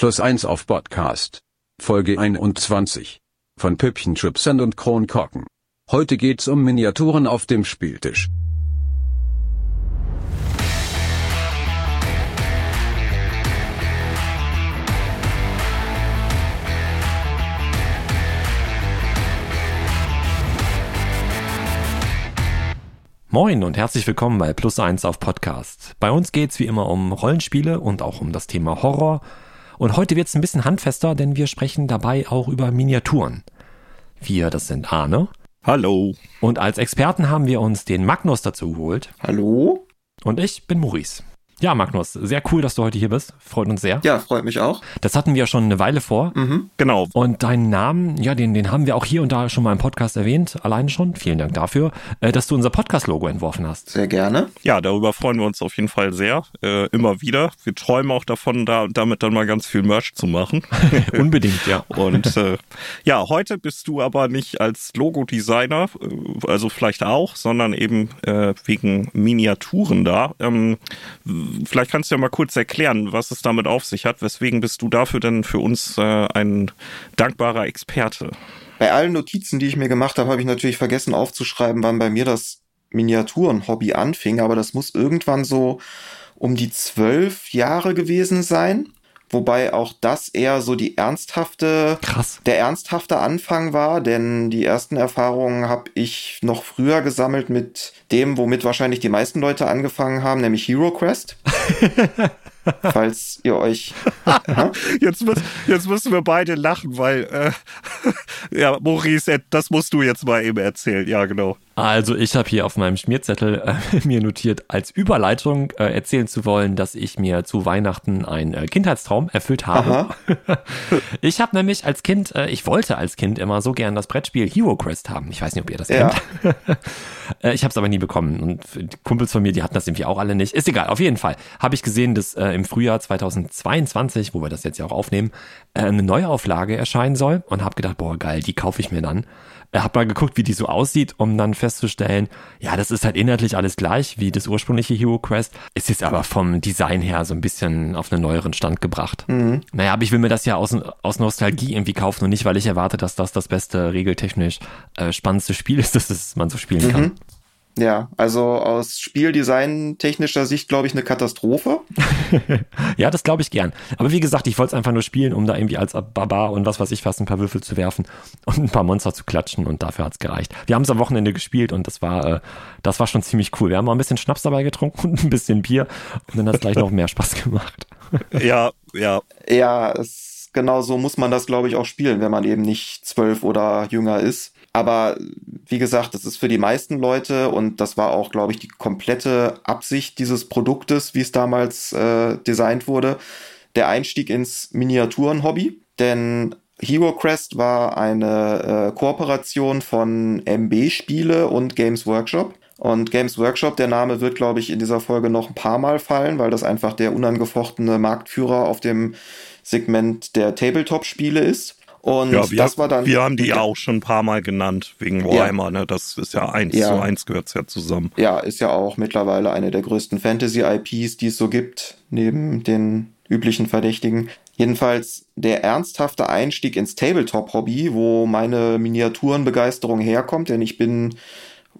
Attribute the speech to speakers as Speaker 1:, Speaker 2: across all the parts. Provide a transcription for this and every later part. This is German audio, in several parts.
Speaker 1: Plus 1 auf Podcast. Folge 21. Von Püppchenschubsern und Kronkorken. Heute geht's um Miniaturen auf dem Spieltisch.
Speaker 2: Moin und herzlich willkommen bei Plus 1 auf Podcast. Bei uns geht's wie immer um Rollenspiele und auch um das Thema Horror. Und heute wird's ein bisschen handfester, denn wir sprechen dabei auch über Miniaturen. Wir, das sind Arne.
Speaker 3: Hallo.
Speaker 2: Und als Experten haben wir uns den Magnus dazu geholt.
Speaker 4: Hallo?
Speaker 2: Und ich bin Maurice. Ja, Magnus, sehr cool, dass du heute hier bist. Freut uns sehr.
Speaker 4: Ja, freut mich auch.
Speaker 2: Das hatten wir schon eine Weile vor.
Speaker 4: Mhm.
Speaker 3: Genau.
Speaker 2: Und deinen Namen, ja, den, den haben wir auch hier und da schon mal im Podcast erwähnt, alleine schon. Vielen Dank dafür, äh, dass du unser Podcast-Logo entworfen hast.
Speaker 4: Sehr gerne.
Speaker 3: Ja, darüber freuen wir uns auf jeden Fall sehr. Äh, immer wieder. Wir träumen auch davon, da damit dann mal ganz viel Merch zu machen.
Speaker 2: Unbedingt, ja.
Speaker 3: Und äh, ja, heute bist du aber nicht als Logo-Designer, äh, also vielleicht auch, sondern eben äh, wegen Miniaturen da. Ähm, vielleicht kannst du ja mal kurz erklären, was es damit auf sich hat. Weswegen bist du dafür denn für uns äh, ein dankbarer Experte?
Speaker 4: Bei allen Notizen, die ich mir gemacht habe, habe ich natürlich vergessen aufzuschreiben, wann bei mir das Miniaturen-Hobby anfing, aber das muss irgendwann so um die zwölf Jahre gewesen sein. Wobei auch das eher so die ernsthafte,
Speaker 2: Krass.
Speaker 4: der ernsthafte Anfang war, denn die ersten Erfahrungen habe ich noch früher gesammelt mit dem, womit wahrscheinlich die meisten Leute angefangen haben, nämlich Hero Quest. Falls ihr euch.
Speaker 3: Jetzt, muss, jetzt müssen wir beide lachen, weil, äh, ja, Maurice, das musst du jetzt mal eben erzählen. Ja, genau.
Speaker 2: Also ich habe hier auf meinem Schmierzettel äh, mir notiert, als Überleitung äh, erzählen zu wollen, dass ich mir zu Weihnachten einen äh, Kindheitstraum erfüllt habe. ich habe nämlich als Kind, äh, ich wollte als Kind immer so gern das Brettspiel Hero Quest haben. Ich weiß nicht, ob ihr das
Speaker 4: Ja.
Speaker 2: kennt. Äh, ich habe es aber nie bekommen und die Kumpels von mir, die hatten das irgendwie auch alle nicht. Ist egal, auf jeden Fall habe ich gesehen, dass äh, im Frühjahr 2022, wo wir das jetzt ja auch aufnehmen, eine Neuauflage erscheinen soll und habe gedacht, boah geil, die kaufe ich mir dann. Äh, hab mal geguckt, wie die so aussieht, um dann festzustellen, ja, das ist halt inhaltlich alles gleich wie das ursprüngliche Hero Quest. Ist jetzt aber vom Design her so ein bisschen auf einen neueren Stand gebracht.
Speaker 4: Mhm.
Speaker 2: Naja, aber ich will mir das ja aus, aus Nostalgie irgendwie kaufen und nicht, weil ich erwarte, dass das das beste, regeltechnisch äh, spannendste Spiel ist, das, das man so spielen kann.
Speaker 4: Ja, also aus Spieldesign-technischer Sicht, glaube ich, eine Katastrophe.
Speaker 2: Ja, das glaube ich gern. Aber wie gesagt, ich wollte es einfach nur spielen, um da irgendwie als Barbar und was weiß ich was ein paar Würfel zu werfen und ein paar Monster zu klatschen und dafür hat's gereicht. Wir haben es am Wochenende gespielt und das war, äh, das war schon ziemlich cool. Wir haben mal ein bisschen Schnaps dabei getrunken und ein bisschen Bier und dann hat es gleich noch mehr Spaß gemacht.
Speaker 3: Ja, ja.
Speaker 4: Ja, es, genau so muss man das, glaube ich, auch spielen, wenn man eben nicht zwölf oder jünger ist. Aber wie gesagt, das ist für die meisten Leute und das war auch, glaube ich, die komplette Absicht dieses Produktes, wie es damals äh, designt wurde, der Einstieg ins Miniaturen-Hobby. Denn Hero Quest war eine äh, Kooperation von MB Spiele und Games Workshop. Und Games Workshop, der Name wird, glaube ich, in dieser Folge noch ein paar Mal fallen, weil das einfach der unangefochtene Marktführer auf dem Segment der Tabletop-Spiele ist. Und
Speaker 3: ja wir,
Speaker 4: das war dann.
Speaker 3: wir haben die ja auch schon ein paar Mal genannt, wegen Warhammer, ne? Das ist ja eins
Speaker 4: Ja.
Speaker 3: zu eins gehört's ja zusammen.
Speaker 4: Ja, ist ja auch mittlerweile eine der größten Fantasy-IPs, die es so gibt, neben den üblichen Verdächtigen. Jedenfalls der ernsthafte Einstieg ins Tabletop-Hobby, wo meine Miniaturenbegeisterung herkommt, denn ich bin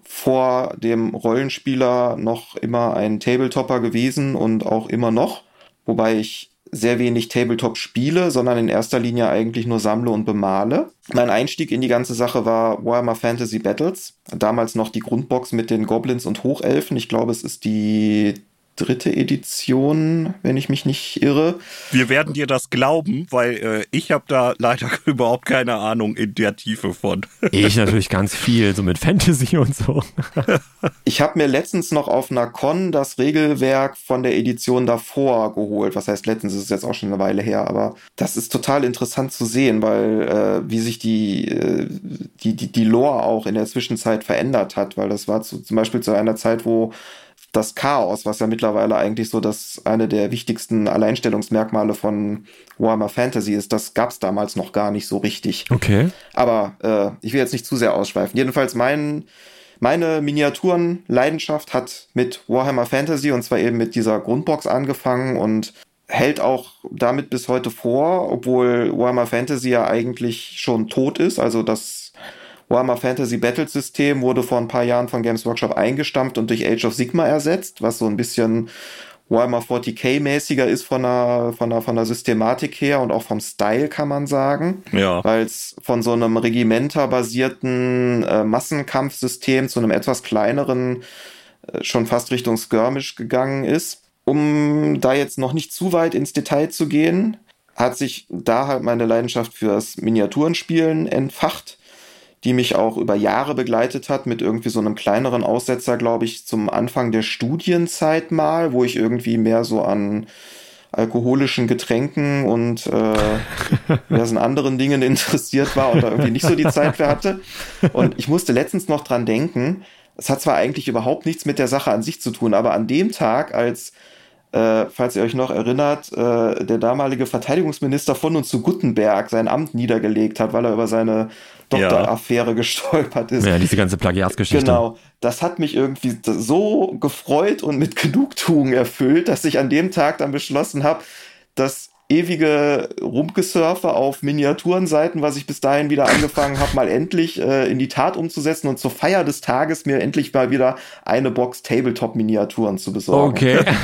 Speaker 4: vor dem Rollenspieler noch immer ein Tabletopper gewesen und auch immer noch, wobei ich sehr wenig Tabletop spiele, sondern in erster Linie eigentlich nur sammle und bemale. Mein Einstieg in die ganze Sache war Warhammer Fantasy Battles. Damals noch die Grundbox mit den Goblins und Hochelfen. Ich glaube, es ist die dritte Edition, wenn ich mich nicht irre.
Speaker 3: Wir werden dir das glauben, weil äh, ich habe da leider überhaupt keine Ahnung in der Tiefe von.
Speaker 2: Ich natürlich ganz viel, so mit Fantasy und so.
Speaker 4: Ich habe mir letztens noch auf einer Con das Regelwerk von der Edition davor geholt. Was heißt letztens, ist jetzt auch schon eine Weile her, aber das ist total interessant zu sehen, weil äh, wie sich die, äh, die, die, die Lore auch in der Zwischenzeit verändert hat, weil das war zu, zum Beispiel zu einer Zeit, wo das Chaos, was ja mittlerweile eigentlich so das eine der wichtigsten Alleinstellungsmerkmale von Warhammer Fantasy ist, das gab's damals noch gar nicht so richtig.
Speaker 2: Okay.
Speaker 4: Aber äh, ich will jetzt nicht zu sehr ausschweifen. Jedenfalls mein, meine Miniaturenleidenschaft hat mit Warhammer Fantasy und zwar eben mit dieser Grundbox angefangen und hält auch damit bis heute vor, obwohl Warhammer Fantasy ja eigentlich schon tot ist. Also das Warhammer Fantasy Battle System wurde vor ein paar Jahren von Games Workshop eingestampft und durch Age of Sigma ersetzt, was so ein bisschen Warhammer 40k mäßiger ist von der, von der, von der Systematik her und auch vom Style kann man sagen.
Speaker 3: Ja.
Speaker 4: Weil es von so einem Regimenter-basierten äh, Massenkampfsystem zu einem etwas kleineren äh, schon fast Richtung Skirmish gegangen ist. Um da jetzt noch nicht zu weit ins Detail zu gehen, hat sich da halt meine Leidenschaft fürs Miniaturenspielen entfacht die mich auch über Jahre begleitet hat, mit irgendwie so einem kleineren Aussetzer, glaube ich, zum Anfang der Studienzeit mal, wo ich irgendwie mehr so an alkoholischen Getränken und äh, diversen anderen Dingen interessiert war und da irgendwie nicht so die Zeit für hatte. Und ich musste letztens noch dran denken, es hat zwar eigentlich überhaupt nichts mit der Sache an sich zu tun, aber an dem Tag, als äh, falls ihr euch noch erinnert, äh, der damalige Verteidigungsminister von und zu Guttenberg sein Amt niedergelegt hat, weil er über seine Doktoraffäre ja. gestolpert ist.
Speaker 2: Ja, diese ganze Plagiatsgeschichte.
Speaker 4: Genau. Das hat mich irgendwie so gefreut und mit Genugtuung erfüllt, dass ich an dem Tag dann beschlossen habe, das ewige Rumgesurfe auf Miniaturenseiten, was ich bis dahin wieder angefangen habe, mal endlich äh, in die Tat umzusetzen und zur Feier des Tages mir endlich mal wieder eine Box Tabletop-Miniaturen zu besorgen.
Speaker 2: Okay.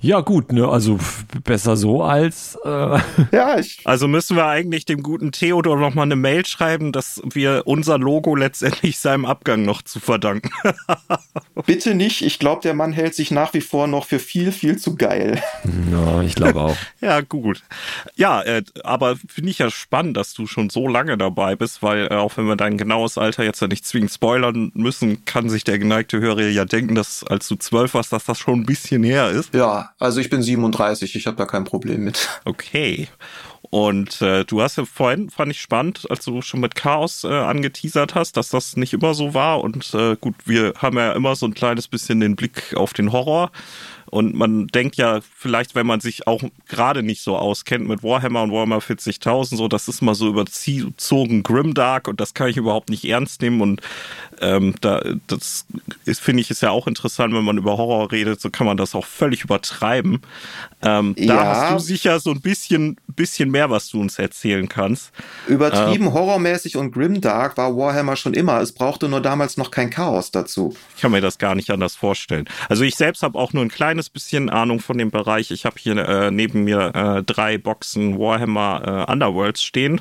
Speaker 2: Ja, gut, ne, also besser so als. Äh
Speaker 3: ja, ich. Also müssen wir eigentlich dem guten Theodor nochmal eine Mail schreiben, dass wir unser Logo letztendlich seinem Abgang noch zu verdanken.
Speaker 4: Bitte nicht. Ich glaube, der Mann hält sich nach wie vor noch für viel, viel zu geil.
Speaker 2: Ja, ich glaube auch.
Speaker 3: ja, gut. Ja, äh, aber finde ich ja spannend, dass du schon so lange dabei bist, weil äh, auch wenn wir dein genaues Alter jetzt ja nicht zwingend spoilern müssen, kann sich der geneigte Hörer ja denken, dass als du zwölf warst, dass das schon ein bisschen her ist.
Speaker 4: Ja, also ich bin 37, ich habe da kein Problem mit.
Speaker 3: Okay. Und äh, du hast ja vorhin, fand ich spannend, als du schon mit Chaos äh, angeteasert hast, dass das nicht immer so war. Und äh, gut, wir haben ja immer so ein kleines bisschen den Blick auf den Horror. Und man denkt ja vielleicht, wenn man sich auch gerade nicht so auskennt mit Warhammer und Warhammer 40.000, so, das ist mal so überzogen Grimdark und das kann ich überhaupt nicht ernst nehmen. Und ähm, da, das finde ich, ist ja auch interessant, wenn man über Horror redet, so kann man das auch völlig übertreiben. Ähm, ja. Da hast du sicher so ein bisschen, bisschen mehr, was du uns erzählen kannst.
Speaker 4: Übertrieben ähm, horrormäßig und grimdark war Warhammer schon immer. Es brauchte nur damals noch kein Chaos dazu.
Speaker 3: Ich kann mir das gar nicht anders vorstellen. Also ich selbst habe auch nur ein kleines bisschen Ahnung von dem Bereich. Ich habe hier äh, neben mir äh, drei Boxen Warhammer äh, Underworlds stehen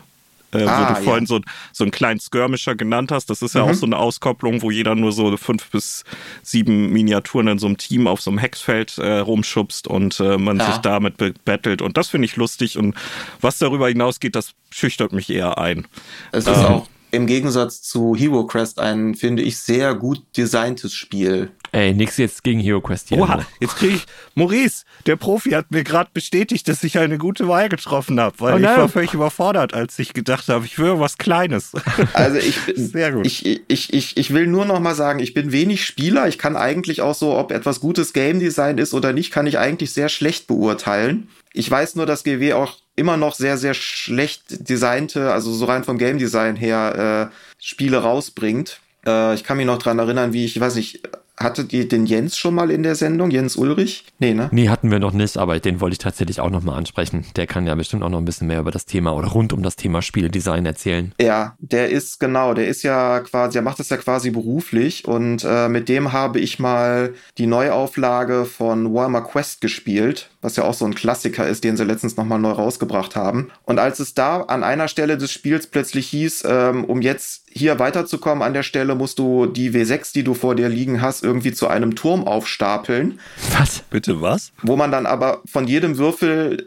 Speaker 3: äh, ah, wo du vorhin ja. so, so einen kleinen Skirmisher genannt hast. Das ist ja mhm. auch so eine Auskopplung, wo jeder nur so fünf bis sieben Miniaturen in so einem Team auf so einem Hexfeld äh, rumschubst und äh, man ja. sich damit bettelt. Und das finde ich lustig. Und was darüber hinausgeht, das schüchtert mich eher ein.
Speaker 4: Es ist ähm, auch im Gegensatz zu Hero Crest ein, finde ich, sehr gut designtes Spiel.
Speaker 2: Ey, nix jetzt gegen Hero Quest hier.
Speaker 3: Oha, jetzt kriege ich. Maurice, der Profi hat mir gerade bestätigt, dass ich eine gute Wahl getroffen habe, weil oh ich war völlig überfordert, als ich gedacht habe, ich will was Kleines.
Speaker 4: Also ich bin, sehr gut. Ich, ich, ich, ich will nur noch mal sagen, ich bin wenig Spieler. Ich kann eigentlich auch so, ob etwas gutes Game Design ist oder nicht, kann ich eigentlich sehr schlecht beurteilen. Ich weiß nur, dass GW auch immer noch sehr, sehr schlecht designte, also so rein vom Game Design her, äh, Spiele rausbringt. Äh, ich kann mich noch dran erinnern, wie ich, ich weiß nicht, Hattet ihr den Jens schon mal in der Sendung? Jens Ulrich?
Speaker 2: Nee, ne? Nee, hatten wir noch nicht, aber den wollte ich tatsächlich auch nochmal ansprechen. Der kann ja bestimmt auch noch ein bisschen mehr über das Thema oder rund um das Thema Spieledesign erzählen.
Speaker 4: Ja, der ist genau, der ist ja quasi, der macht das ja quasi beruflich und äh, mit dem habe ich mal die Neuauflage von Warhammer Quest gespielt, was ja auch so ein Klassiker ist, den sie letztens nochmal neu rausgebracht haben. Und als es da an einer Stelle des Spiels plötzlich hieß, ähm, um jetzt hier weiterzukommen an der Stelle, musst du die W6, die du vor dir liegen hast, irgendwie zu einem Turm aufstapeln.
Speaker 3: Was? Bitte was?
Speaker 4: Wo man dann aber von jedem Würfel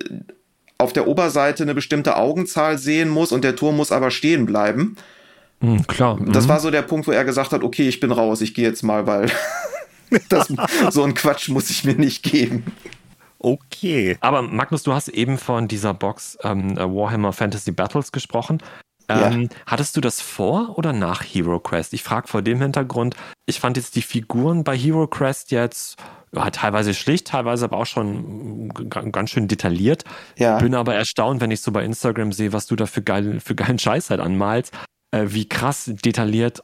Speaker 4: auf der Oberseite eine bestimmte Augenzahl sehen muss und der Turm muss aber stehen bleiben.
Speaker 2: Mhm, klar.
Speaker 4: Das mhm. war so der Punkt, wo er gesagt hat, okay, ich bin raus, ich gehe jetzt mal, weil das, so ein Quatsch muss ich mir nicht geben.
Speaker 3: Okay.
Speaker 2: Aber Magnus, du hast eben von dieser Box ähm, Warhammer Fantasy Battles gesprochen. Ähm, ja. Hattest du das vor oder nach Hero Quest? Ich frage vor dem Hintergrund, ich fand jetzt die Figuren bei Hero Quest jetzt ja, teilweise schlicht, teilweise aber auch schon ganz schön detailliert. Ja. Bin aber erstaunt, wenn ich so bei Instagram sehe, was du da für, geil, für geilen Scheiß halt anmalst, äh, wie krass detailliert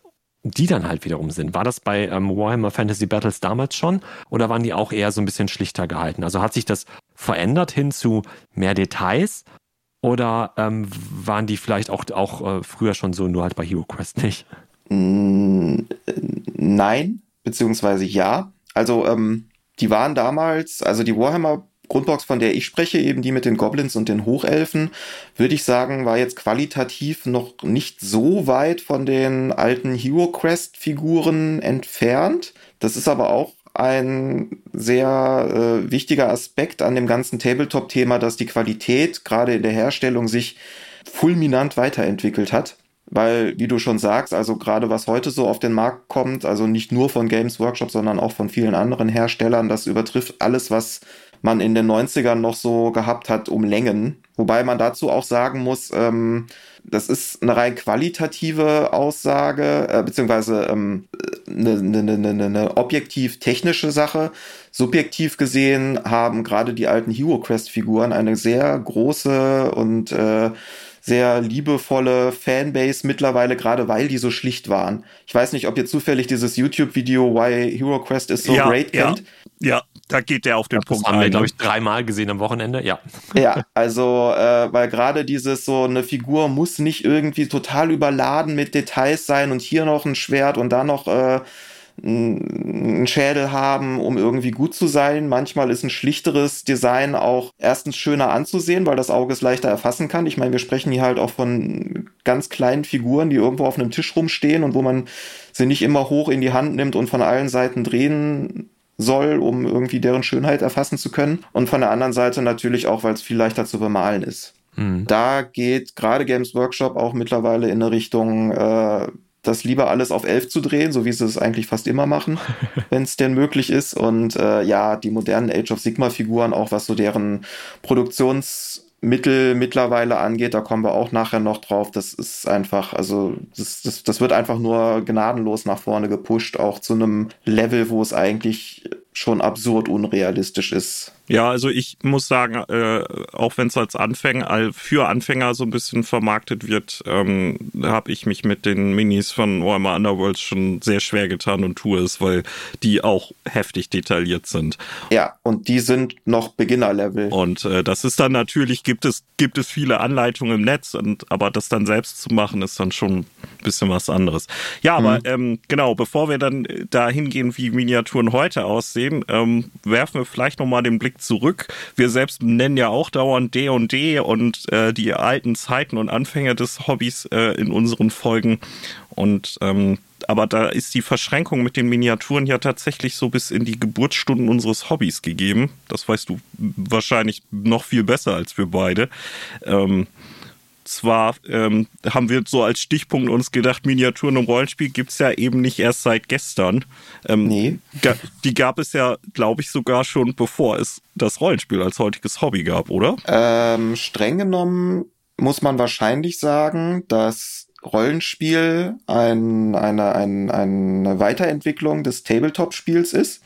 Speaker 2: die dann halt wiederum sind. War das bei ähm, Warhammer Fantasy Battles damals schon oder waren die auch eher so ein bisschen schlichter gehalten? Also hat sich das verändert hin zu mehr Details oder ähm, waren die vielleicht auch, auch äh, früher schon so, nur halt bei Hero Quest nicht?
Speaker 4: Nein, beziehungsweise ja. Also ähm, die waren damals, also die Warhammer Grundbox, von der ich spreche, eben die mit den Goblins und den Hochelfen, würde ich sagen, war jetzt qualitativ noch nicht so weit von den alten Hero Quest Figuren entfernt. Das ist aber auch ein sehr äh, wichtiger Aspekt an dem ganzen Tabletop-Thema, dass die Qualität gerade in der Herstellung sich fulminant weiterentwickelt hat. Weil, wie du schon sagst, also gerade was heute so auf den Markt kommt, also nicht nur von Games Workshop, sondern auch von vielen anderen Herstellern, das übertrifft alles, was man in den 90ern noch so gehabt hat, um Längen. Wobei man dazu auch sagen muss, ähm, das ist eine rein qualitative Aussage, äh, beziehungsweise ähm, eine, eine, eine, eine objektiv-technische Sache. Subjektiv gesehen haben gerade die alten Hero Quest-Figuren eine sehr große und äh, sehr liebevolle Fanbase mittlerweile, gerade weil die so schlicht waren. Ich weiß nicht, ob ihr zufällig dieses YouTube-Video Why Hero Quest is so ja, great kennt.
Speaker 3: Ja, da geht der auf den das Punkt
Speaker 2: haben ein. wir, glaube ne? ich, dreimal gesehen am Wochenende, ja.
Speaker 4: Ja, also, äh, weil gerade dieses so, eine Figur muss nicht irgendwie total überladen mit Details sein und hier noch ein Schwert und da noch äh, ein Schädel haben, um irgendwie gut zu sein. Manchmal ist ein schlichteres Design auch erstens schöner anzusehen, weil das Auge es leichter erfassen kann. Ich meine, wir sprechen hier halt auch von ganz kleinen Figuren, die irgendwo auf einem Tisch rumstehen und wo man sie nicht immer hoch in die Hand nimmt und von allen Seiten drehen soll, um irgendwie deren Schönheit erfassen zu können. Und von der anderen Seite natürlich auch, weil es viel leichter zu bemalen ist. Mhm. Da geht gerade Games Workshop auch mittlerweile in eine Richtung, äh, das lieber alles auf 11 zu drehen, so wie sie es eigentlich fast immer machen, wenn es denn möglich ist. Und äh, ja, die modernen Age of Sigma-Figuren, auch was so deren Produktions- Mittel mittlerweile angeht, da kommen wir auch nachher noch drauf. Das ist einfach, also das, das, das wird einfach nur gnadenlos nach vorne gepusht, auch zu einem Level, wo es eigentlich schon absurd unrealistisch ist.
Speaker 3: Ja, also ich muss sagen, äh, auch wenn es als Anfänger, für Anfänger so ein bisschen vermarktet wird, ähm, habe ich mich mit den Minis von Warhammer Underworlds schon sehr schwer getan und tue es, weil die auch heftig detailliert sind.
Speaker 4: Ja, und die sind noch Beginner-Level.
Speaker 3: Und äh, das ist dann natürlich, gibt es, gibt es viele Anleitungen im Netz, und, aber das dann selbst zu machen, ist dann schon ein bisschen was anderes. Ja, aber mhm. ähm, genau, bevor wir dann da hingehen, wie Miniaturen heute aussehen, ähm, werfen wir vielleicht nochmal den Blick zurück. Wir selbst nennen ja auch dauernd D und D und äh, die alten Zeiten und Anfänge des Hobbys äh, in unseren Folgen. Und ähm, aber da ist die Verschränkung mit den Miniaturen ja tatsächlich so bis in die Geburtsstunden unseres Hobbys gegeben. Das weißt du wahrscheinlich noch viel besser als wir beide. Ähm, zwar ähm, haben wir so als Stichpunkt uns gedacht, Miniaturen im Rollenspiel gibt es ja eben nicht erst seit gestern. Ähm, nee. Die gab es ja, glaube ich, sogar schon bevor es das Rollenspiel als heutiges Hobby gab, oder?
Speaker 4: Ähm, streng genommen muss man wahrscheinlich sagen, dass Rollenspiel ein, eine, ein, eine Weiterentwicklung des Tabletop-Spiels ist.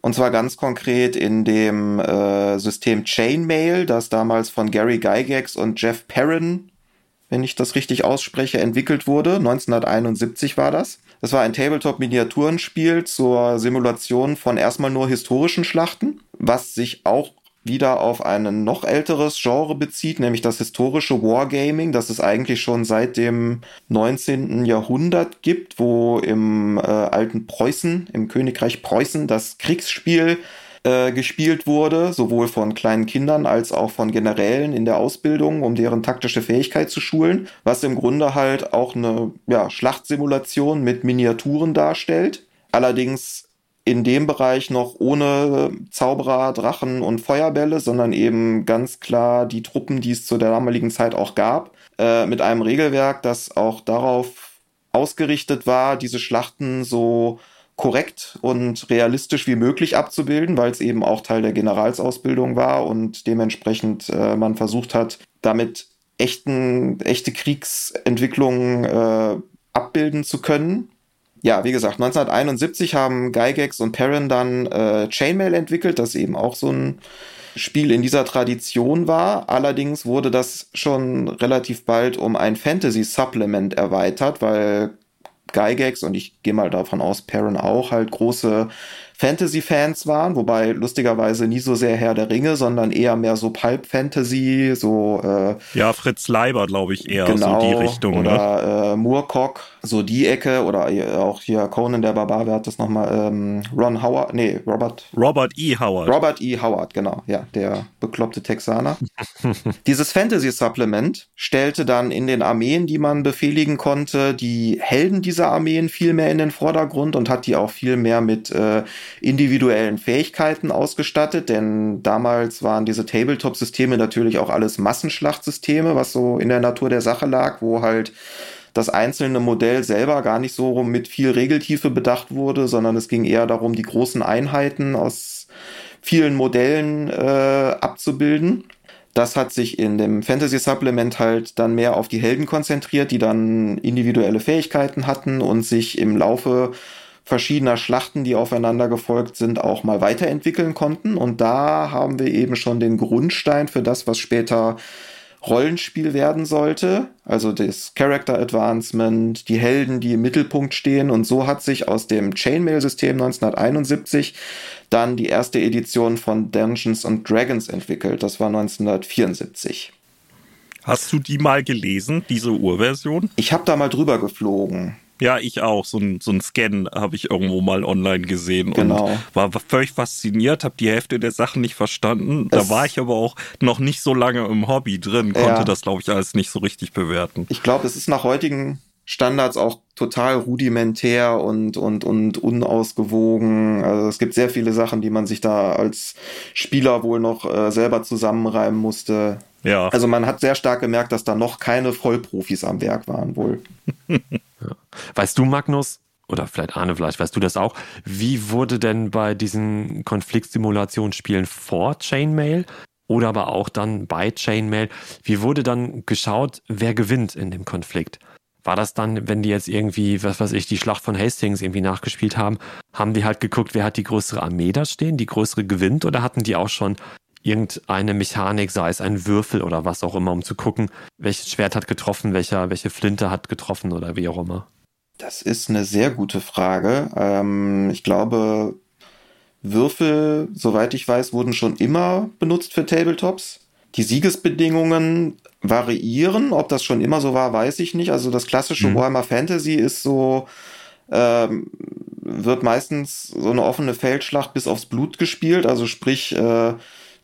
Speaker 4: Und zwar ganz konkret in dem äh, System Chainmail, das damals von Gary Gygax und Jeff Perrin wenn ich das richtig ausspreche, entwickelt wurde. 1971 war das. Das war ein Tabletop-Miniaturenspiel zur Simulation von erstmal nur historischen Schlachten, was sich auch wieder auf ein noch älteres Genre bezieht, nämlich das historische Wargaming, das es eigentlich schon seit dem 19. Jahrhundert gibt, wo im äh, alten Preußen, im Königreich Preußen, das Kriegsspiel äh, gespielt wurde, sowohl von kleinen Kindern als auch von Generälen in der Ausbildung, um deren taktische Fähigkeit zu schulen, was im Grunde halt auch eine ja, Schlachtsimulation mit Miniaturen darstellt. Allerdings in dem Bereich noch ohne Zauberer, Drachen und Feuerbälle, sondern eben ganz klar die Truppen, die es zu der damaligen Zeit auch gab, äh, mit einem Regelwerk, das auch darauf ausgerichtet war, diese Schlachten so korrekt und realistisch wie möglich abzubilden, weil es eben auch Teil der Generalsausbildung war und dementsprechend äh, man versucht hat, damit echten, echte Kriegsentwicklungen äh, abbilden zu können. Ja, wie gesagt, 1971 haben Gygax und Perrin dann äh, Chainmail entwickelt, das eben auch so ein Spiel in dieser Tradition war. Allerdings wurde das schon relativ bald um ein Fantasy-Supplement erweitert, weil Gygax und ich gehe mal davon aus, Perrin auch, halt große Fantasy-Fans waren, wobei lustigerweise nie so sehr Herr der Ringe, sondern eher mehr so Pulp-Fantasy, so
Speaker 3: äh, Ja, Fritz Leiber, glaube ich, eher
Speaker 4: genau,
Speaker 3: so die Richtung.
Speaker 4: Oder ne? äh, Moorcock, so die Ecke, oder auch hier Conan der Barbar, wer hat das nochmal? Ähm, Ron Howard, nee, Robert.
Speaker 3: Robert E. Howard.
Speaker 4: Robert E. Howard, genau, ja, der bekloppte Texaner. Dieses Fantasy-Supplement stellte dann in den Armeen, die man befehligen konnte, die Helden dieser Armeen viel mehr in den Vordergrund und hat die auch viel mehr mit äh, individuellen Fähigkeiten ausgestattet, denn damals waren diese Tabletop-Systeme natürlich auch alles Massenschlachtsysteme, was so in der Natur der Sache lag, wo halt das einzelne Modell selber gar nicht so mit viel Regeltiefe bedacht wurde, sondern es ging eher darum, die großen Einheiten aus vielen Modellen äh, abzubilden. Das hat sich in dem Fantasy Supplement halt dann mehr auf die Helden konzentriert, die dann individuelle Fähigkeiten hatten und sich im Laufe verschiedener Schlachten, die aufeinander gefolgt sind, auch mal weiterentwickeln konnten. Und da haben wir eben schon den Grundstein für das, was später Rollenspiel werden sollte. Also das Character Advancement, die Helden, die im Mittelpunkt stehen. Und so hat sich aus dem Chainmail-System 1971 dann die erste Edition von Dungeons and Dragons entwickelt. Das war 1974.
Speaker 3: Hast du die mal gelesen, diese Urversion?
Speaker 4: Ich habe da mal drüber geflogen.
Speaker 3: Ja, ich auch. So ein, so ein Scan habe ich irgendwo mal online gesehen
Speaker 4: genau.
Speaker 3: und war völlig fasziniert, habe die Hälfte der Sachen nicht verstanden. Es da war ich aber auch noch nicht so lange im Hobby drin, konnte ja. das, glaube ich, alles nicht so richtig bewerten.
Speaker 4: Ich glaube, es ist nach heutigen Standards auch total rudimentär und, und, und unausgewogen. Also es gibt sehr viele Sachen, die man sich da als Spieler wohl noch äh, selber zusammenreimen musste.
Speaker 3: Ja.
Speaker 4: Also man hat sehr stark gemerkt, dass da noch keine Vollprofis am Werk waren wohl.
Speaker 2: ja. Weißt du, Magnus, oder vielleicht Arne, vielleicht weißt du das auch, wie wurde denn bei diesen Konfliktsimulationsspielen vor Chainmail oder aber auch dann bei Chainmail, wie wurde dann geschaut, wer gewinnt in dem Konflikt? War das dann, wenn die jetzt irgendwie, was weiß ich, die Schlacht von Hastings irgendwie nachgespielt haben, haben die halt geguckt, wer hat die größere Armee da stehen, die größere gewinnt oder hatten die auch schon irgendeine Mechanik, sei es ein Würfel oder was auch immer, um zu gucken, welches Schwert hat getroffen, welcher, welche Flinte hat getroffen oder wie auch immer?
Speaker 4: Das ist eine sehr gute Frage. Ähm, ich glaube, Würfel, soweit ich weiß, wurden schon immer benutzt für Tabletops. Die Siegesbedingungen variieren. Ob das schon immer so war, weiß ich nicht. Also das klassische mhm. Warhammer Fantasy ist so, ähm, wird meistens so eine offene Feldschlacht bis aufs Blut gespielt. Also sprich, äh,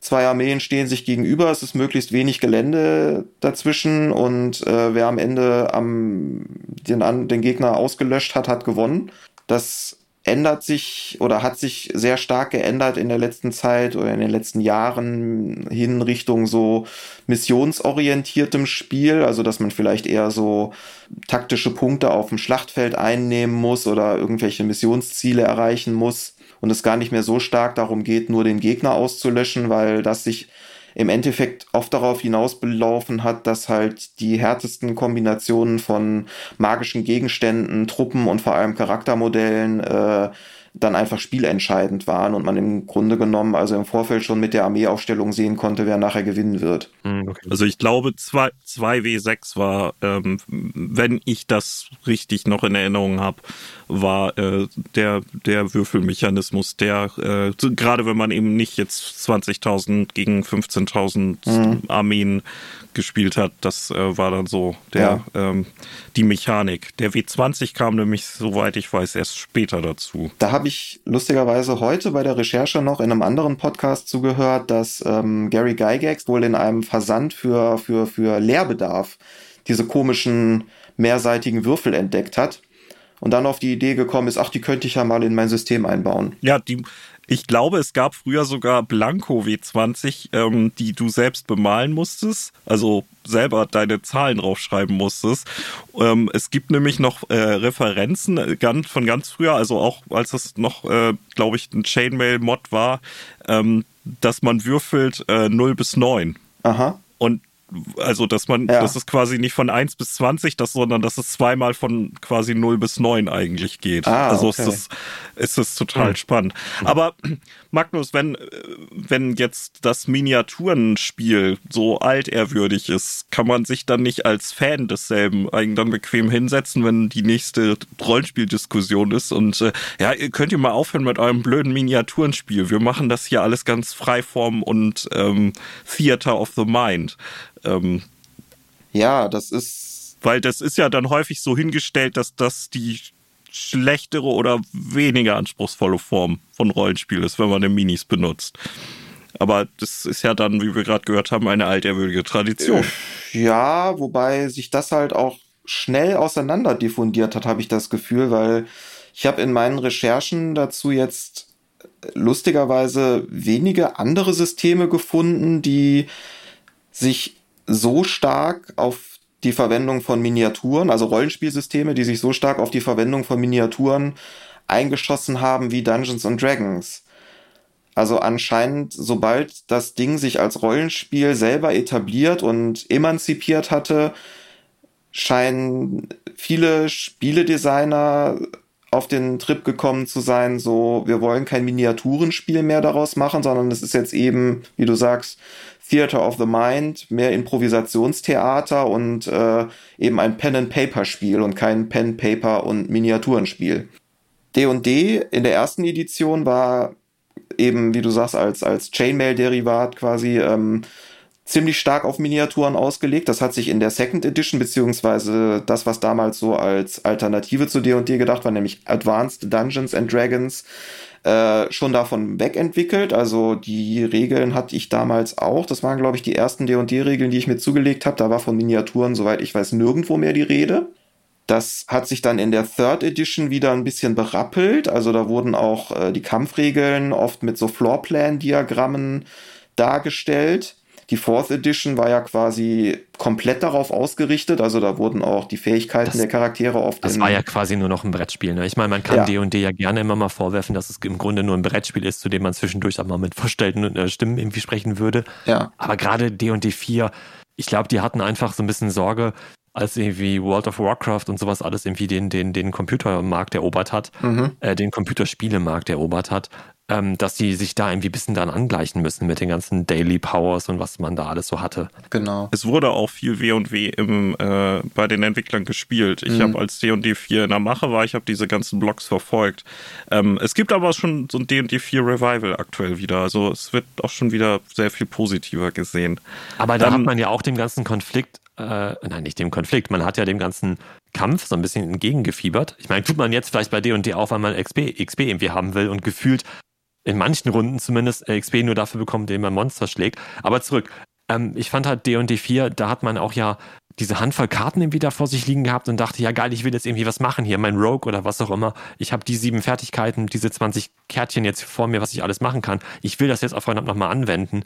Speaker 4: zwei Armeen stehen sich gegenüber, es ist möglichst wenig Gelände dazwischen. Und äh, wer am Ende am, den, den Gegner ausgelöscht hat, hat gewonnen. Das ändert sich oder hat sich sehr stark geändert in der letzten Zeit oder in den letzten Jahren hin Richtung so missionsorientiertem Spiel, also dass man vielleicht eher so taktische Punkte auf dem Schlachtfeld einnehmen muss oder irgendwelche Missionsziele erreichen muss und es gar nicht mehr so stark darum geht, nur den Gegner auszulöschen, weil das sich im Endeffekt oft darauf hinausbelaufen hat, dass halt die härtesten Kombinationen von magischen Gegenständen, Truppen und vor allem Charaktermodellen äh, dann einfach spielentscheidend waren und man im Grunde genommen also im Vorfeld schon mit der Armeeaufstellung sehen konnte, wer nachher gewinnen wird.
Speaker 3: Hm, okay. Also ich glaube 2 W6 war, ähm, wenn ich das richtig noch in Erinnerung habe, war äh, der, der Würfelmechanismus, der äh, gerade wenn man eben nicht jetzt 20.000 gegen 15.000 mhm. Armeen gespielt hat. Das äh, war dann so der, ja. ähm, die Mechanik. Der W20 kam nämlich, soweit ich weiß, erst später dazu.
Speaker 4: Da habe ich lustigerweise heute bei der Recherche noch in einem anderen Podcast zugehört, dass ähm, Gary Gygax wohl in einem Versand für, für, für Lehrbedarf diese komischen mehrseitigen Würfel entdeckt hat und dann auf die Idee gekommen ist, ach, die könnte ich ja mal in mein System einbauen.
Speaker 3: Ja, die, ich glaube, es gab früher sogar Blanco W20, ähm, die du selbst bemalen musstest, also selber deine Zahlen draufschreiben musstest. Ähm, es gibt nämlich noch äh, Referenzen äh, ganz, von ganz früher, also auch als es noch, äh, glaube ich, ein Chainmail-Mod war, ähm, dass man würfelt äh, 0 bis 9.
Speaker 4: Aha.
Speaker 3: Und also dass man, ja. das ist quasi nicht von 1 bis 20, das, sondern dass es zweimal von quasi 0 bis 9 eigentlich geht. Ah, also okay. ist das, ist das total mhm. spannend. Aber Magnus, wenn, wenn jetzt das Miniaturenspiel so altehrwürdig ist, kann man sich dann nicht als Fan desselben eigentlich dann bequem hinsetzen, wenn die nächste Rollenspieldiskussion ist und äh, ja, könnt ihr mal aufhören mit eurem blöden Miniaturenspiel. Wir machen das hier alles ganz freiform und ähm, Theater of the Mind. Ähm,
Speaker 4: ja, das ist.
Speaker 3: Weil das ist ja dann häufig so hingestellt, dass das die schlechtere oder weniger anspruchsvolle Form von Rollenspiel ist, wenn man den Minis benutzt. Aber das ist ja dann, wie wir gerade gehört haben, eine altehrwürdige Tradition.
Speaker 4: Äh, ja, wobei sich das halt auch schnell auseinander diffundiert hat, habe ich das Gefühl, weil ich habe in meinen Recherchen dazu jetzt lustigerweise wenige andere Systeme gefunden, die sich so stark auf die Verwendung von Miniaturen, also Rollenspielsysteme, die sich so stark auf die Verwendung von Miniaturen eingeschossen haben wie Dungeons and Dragons. Also anscheinend, sobald das Ding sich als Rollenspiel selber etabliert und emanzipiert hatte, scheinen viele Spieledesigner auf den Trip gekommen zu sein, so, wir wollen kein Miniaturenspiel mehr daraus machen, sondern es ist jetzt eben, wie du sagst, Theater of the Mind, mehr Improvisationstheater und äh, eben ein Pen-and-Paper-Spiel und kein Pen-Paper- und Miniaturenspiel. D&D in der ersten Edition war eben, wie du sagst, als, als Chainmail-Derivat quasi ähm, ziemlich stark auf Miniaturen ausgelegt. Das hat sich in der Second Edition, beziehungsweise das, was damals so als Alternative zu D&D gedacht war, nämlich Advanced Dungeons and Dragons, äh, schon davon wegentwickelt. Also die Regeln hatte ich damals auch. Das waren, glaube ich, die ersten D&D-Regeln, die ich mir zugelegt habe. Da war von Miniaturen, soweit ich weiß, nirgendwo mehr die Rede. Das hat sich dann in der Third Edition wieder ein bisschen berappelt. Also da wurden auch äh, die Kampfregeln oft mit so Floorplan-Diagrammen dargestellt. Die Fourth Edition war ja quasi komplett darauf ausgerichtet, also da wurden auch die Fähigkeiten das, der Charaktere oft.
Speaker 2: Das war ja quasi nur noch ein Brettspiel. Ne? Ich meine, man kann D&D ja. ja gerne immer mal vorwerfen, dass es im Grunde nur ein Brettspiel ist, zu dem man zwischendurch auch mal mit verstellten äh, Stimmen irgendwie sprechen würde. Ja. Aber gerade D&D 4, ich glaube, die hatten einfach so ein bisschen Sorge, als irgendwie World of Warcraft und sowas alles irgendwie den, den, den Computermarkt erobert hat, mhm. äh, den Computerspielemarkt erobert hat, ähm, dass die sich da irgendwie ein bisschen dann angleichen müssen mit den ganzen Daily Powers und was man da alles so hatte.
Speaker 3: Genau. Es wurde auch viel W&W im, äh, bei den Entwicklern gespielt. Ich mhm. habe als D&D 4 in der Mache war, ich habe diese ganzen Blogs verfolgt. Ähm, es gibt aber schon so ein D&D 4 Revival aktuell wieder. Also es wird auch schon wieder sehr viel positiver gesehen.
Speaker 2: Aber da ähm, hat man ja auch dem ganzen Konflikt äh, nein, nicht dem Konflikt, man hat ja dem ganzen Kampf so ein bisschen entgegengefiebert. Ich meine, tut man jetzt vielleicht bei D&D auch, weil man XP, XP irgendwie haben will und gefühlt in manchen Runden zumindest äh, XP nur dafür bekommt, indem man Monster schlägt. Aber zurück. Ähm, ich fand halt D&D 4, da hat man auch ja diese Handvoll Karten irgendwie da vor sich liegen gehabt und dachte, ja geil, ich will jetzt irgendwie was machen hier, mein Rogue oder was auch immer. Ich habe die sieben Fertigkeiten, diese 20 Kärtchen jetzt vor mir, was ich alles machen kann. Ich will das jetzt auf verdammt nochmal anwenden.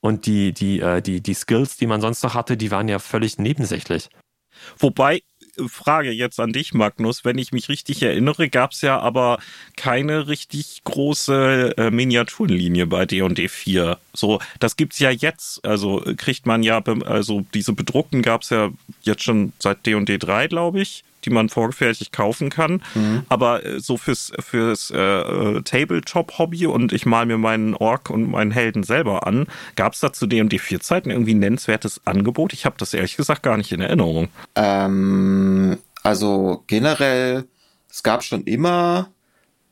Speaker 2: Und die, die, äh, die, die Skills, die man sonst noch hatte, die waren ja völlig nebensächlich.
Speaker 3: Wobei Frage jetzt an dich, Magnus. Wenn ich mich richtig erinnere, gab es ja aber keine richtig große äh, Miniaturenlinie bei D&D 4. So, das gibt's ja jetzt. Also kriegt man ja, also diese bedruckten gab's ja jetzt schon seit D&D 3, glaube ich die man vorgefertigt kaufen kann. Mhm. Aber äh, so fürs, fürs äh, Tabletop-Hobby und ich mal mir meinen Ork und meinen Helden selber an, gab es da zu DMD4-Zeiten irgendwie ein nennenswertes Angebot? Ich habe das ehrlich gesagt gar nicht in Erinnerung.
Speaker 4: Ähm, also generell, es gab schon immer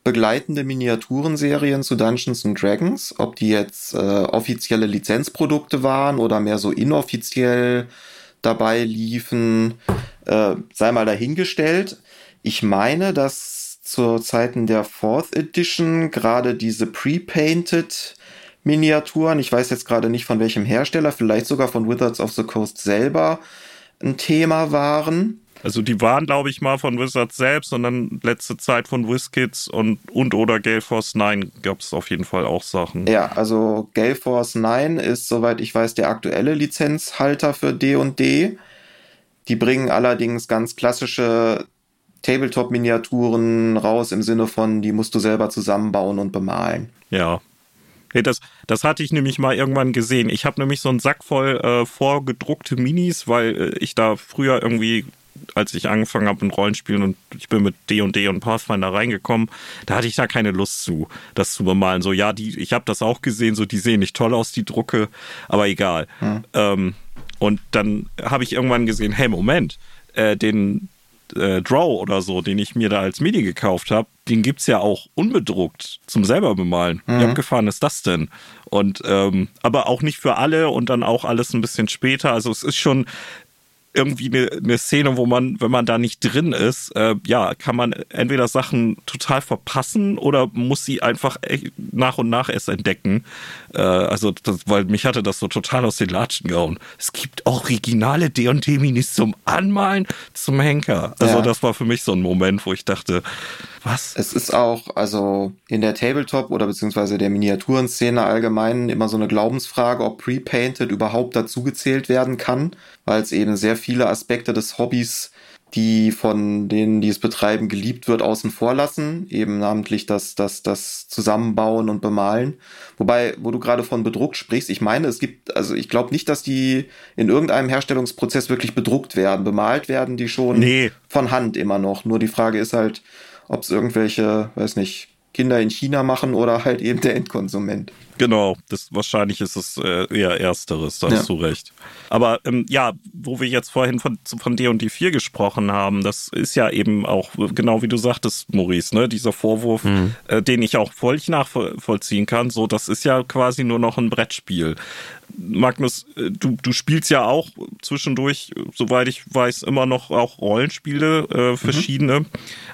Speaker 4: begleitende Miniaturenserien zu Dungeons and Dragons, ob die jetzt äh, offizielle Lizenzprodukte waren oder mehr so inoffiziell dabei liefen äh, sei mal dahingestellt. Ich meine, dass zur Zeiten der Fourth Edition gerade diese pre-painted Miniaturen, ich weiß jetzt gerade nicht von welchem Hersteller, vielleicht sogar von Wizards of the Coast selber, ein Thema waren.
Speaker 3: Also die waren, glaube ich, mal von Wizards selbst und dann letzte Zeit von WizKids und, und oder Gale Force 9 gab es auf jeden Fall auch Sachen.
Speaker 4: Ja, also Gale Force 9 ist, soweit ich weiß, der aktuelle Lizenzhalter für D&D. &D. Die bringen allerdings ganz klassische Tabletop-Miniaturen raus im Sinne von, die musst du selber zusammenbauen und bemalen.
Speaker 3: Ja. Nee, das, das hatte ich nämlich mal irgendwann gesehen. Ich habe nämlich so einen Sack voll äh, vorgedruckte Minis, weil äh, ich da früher irgendwie, als ich angefangen habe mit Rollenspielen und ich bin mit D&D &D und Pathfinder reingekommen, da hatte ich da keine Lust zu, das zu bemalen. So, ja, die, ich habe das auch gesehen, so die sehen nicht toll aus, die Drucke, aber egal. Hm. Ähm, und dann habe ich irgendwann gesehen, hey, Moment, äh, den äh, Draw oder so, den ich mir da als Mini gekauft habe, den gibt es ja auch unbedruckt zum selber bemalen. Mhm. Wie abgefahren ist das denn? Und ähm, aber auch nicht für alle und dann auch alles ein bisschen später. Also es ist schon irgendwie eine, eine Szene, wo man, wenn man da nicht drin ist, äh, ja, kann man entweder Sachen total verpassen oder muss sie einfach nach und nach erst entdecken. Äh, also, das, weil mich hatte das so total aus den Latschen gehauen. Es gibt originale D&D-Minis zum Anmalen, zum Henker. Also, ja. das war für mich so ein Moment, wo ich dachte, was?
Speaker 4: Es ist auch, also in der Tabletop- oder beziehungsweise der Miniaturenszene allgemein immer so eine Glaubensfrage, ob Pre-Painted überhaupt dazugezählt werden kann, weil es eben sehr viele Aspekte des Hobbys die von denen, die es betreiben, geliebt wird, außen vor lassen. Eben namentlich das, das, das Zusammenbauen und Bemalen. Wobei, wo du gerade von bedruckt sprichst, ich meine, es gibt, also ich glaube nicht, dass die in irgendeinem Herstellungsprozess wirklich bedruckt werden. Bemalt werden die schon nee. von Hand immer noch. Nur die Frage ist halt, ob es irgendwelche, weiß nicht, Kinder in China machen oder halt eben der Endkonsument.
Speaker 3: Genau, das wahrscheinlich ist es äh, eher ersteres, da ja. hast du recht. Aber ähm, ja, wo wir jetzt vorhin von, von D und D4 gesprochen haben, das ist ja eben auch, genau wie du sagtest, Maurice, ne, dieser Vorwurf, mhm. äh, den ich auch völlig nachvollziehen kann, so, das ist ja quasi nur noch ein Brettspiel. Magnus, äh, du, du spielst ja auch zwischendurch, soweit ich weiß, immer noch auch Rollenspiele, äh, mhm. verschiedene. Mhm.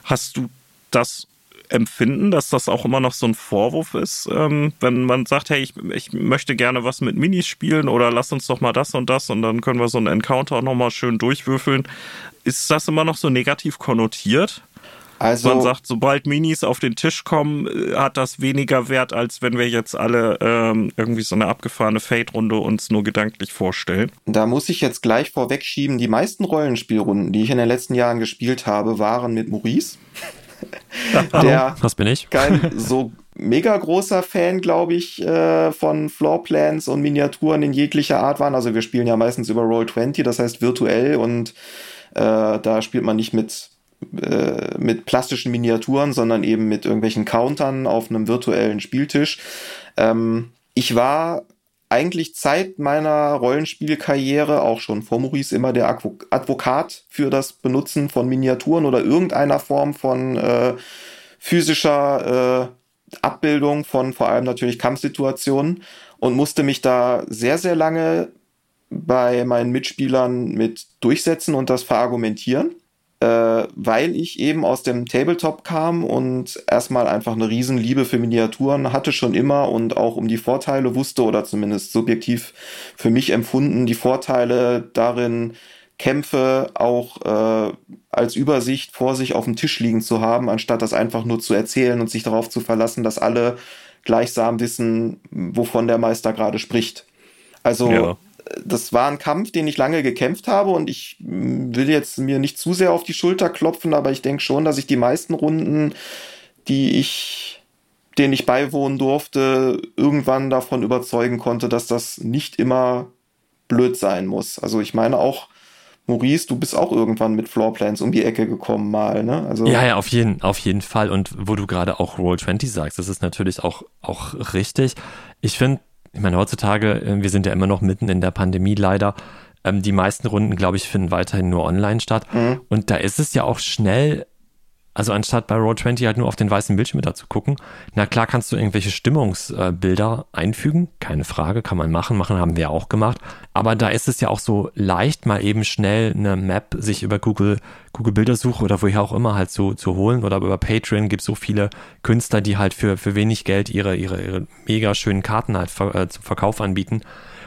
Speaker 3: Hast du das empfinden, dass das auch immer noch so ein Vorwurf ist, ähm, wenn man sagt, hey, ich, ich möchte gerne was mit Minis spielen oder lass uns doch mal das und das und dann können wir so einen Encounter auch nochmal schön durchwürfeln. Ist das immer noch so negativ konnotiert? Also, man sagt, sobald Minis auf den Tisch kommen, äh, hat das weniger Wert, als wenn wir jetzt alle ähm, irgendwie so eine abgefahrene Fate-Runde uns nur gedanklich vorstellen.
Speaker 4: Da muss ich jetzt gleich vorwegschieben, die meisten Rollenspielrunden, die ich in den letzten Jahren gespielt habe, waren mit Maurice.
Speaker 2: Der Was bin ich?
Speaker 4: kein so mega großer Fan, glaube ich, äh, von Floorplans und Miniaturen in jeglicher Art waren. Also wir spielen ja meistens über Roll20, das heißt virtuell und äh, da spielt man nicht mit äh, mit plastischen Miniaturen, sondern eben mit irgendwelchen Countern auf einem virtuellen Spieltisch. Ähm, ich war eigentlich Zeit meiner Rollenspielkarriere, auch schon vor Maurice, immer der Advokat für das Benutzen von Miniaturen oder irgendeiner Form von äh, physischer äh, Abbildung von vor allem natürlich Kampfsituationen und musste mich da sehr, sehr lange bei meinen Mitspielern mit durchsetzen und das verargumentieren weil ich eben aus dem Tabletop kam und erstmal einfach eine Riesenliebe für Miniaturen hatte schon immer und auch um die Vorteile wusste oder zumindest subjektiv für mich empfunden, die Vorteile darin, Kämpfe auch äh, als Übersicht vor sich auf dem Tisch liegen zu haben, anstatt das einfach nur zu erzählen und sich darauf zu verlassen, dass alle gleichsam wissen, wovon der Meister gerade spricht. Also ja das war ein Kampf, den ich lange gekämpft habe und ich mm, will jetzt mir nicht zu sehr auf die Schulter klopfen, aber ich denke schon, dass ich die meisten Runden, die ich, denen ich beiwohnen durfte, irgendwann davon überzeugen konnte, dass das nicht immer blöd sein muss. Also ich meine auch, Maurice, du bist auch irgendwann mit Floorplans um die Ecke gekommen mal, ne?
Speaker 2: Also ja, ja, auf jeden, auf jeden Fall. Und wo du gerade auch Roll20 sagst, das ist natürlich auch, auch richtig. Ich finde, ich meine, heutzutage, äh, wir sind ja immer noch mitten in der Pandemie leider. Ähm, die meisten Runden, glaube ich, finden weiterhin nur online statt. Mhm. Und da ist es ja auch schnell also anstatt bei Roll20 halt nur auf den weißen Bildschirm da zu gucken, na klar kannst du irgendwelche Stimmungsbilder einfügen, keine Frage, kann man machen, machen haben wir auch gemacht. Aber da ist es ja auch so leicht, mal eben schnell eine Map sich über Google, Google Bildersuche oder woher auch immer halt so zu holen oder über Patreon gibt es so viele Künstler, die halt für, für wenig Geld ihre, ihre, ihre mega schönen Karten halt äh, zum Verkauf anbieten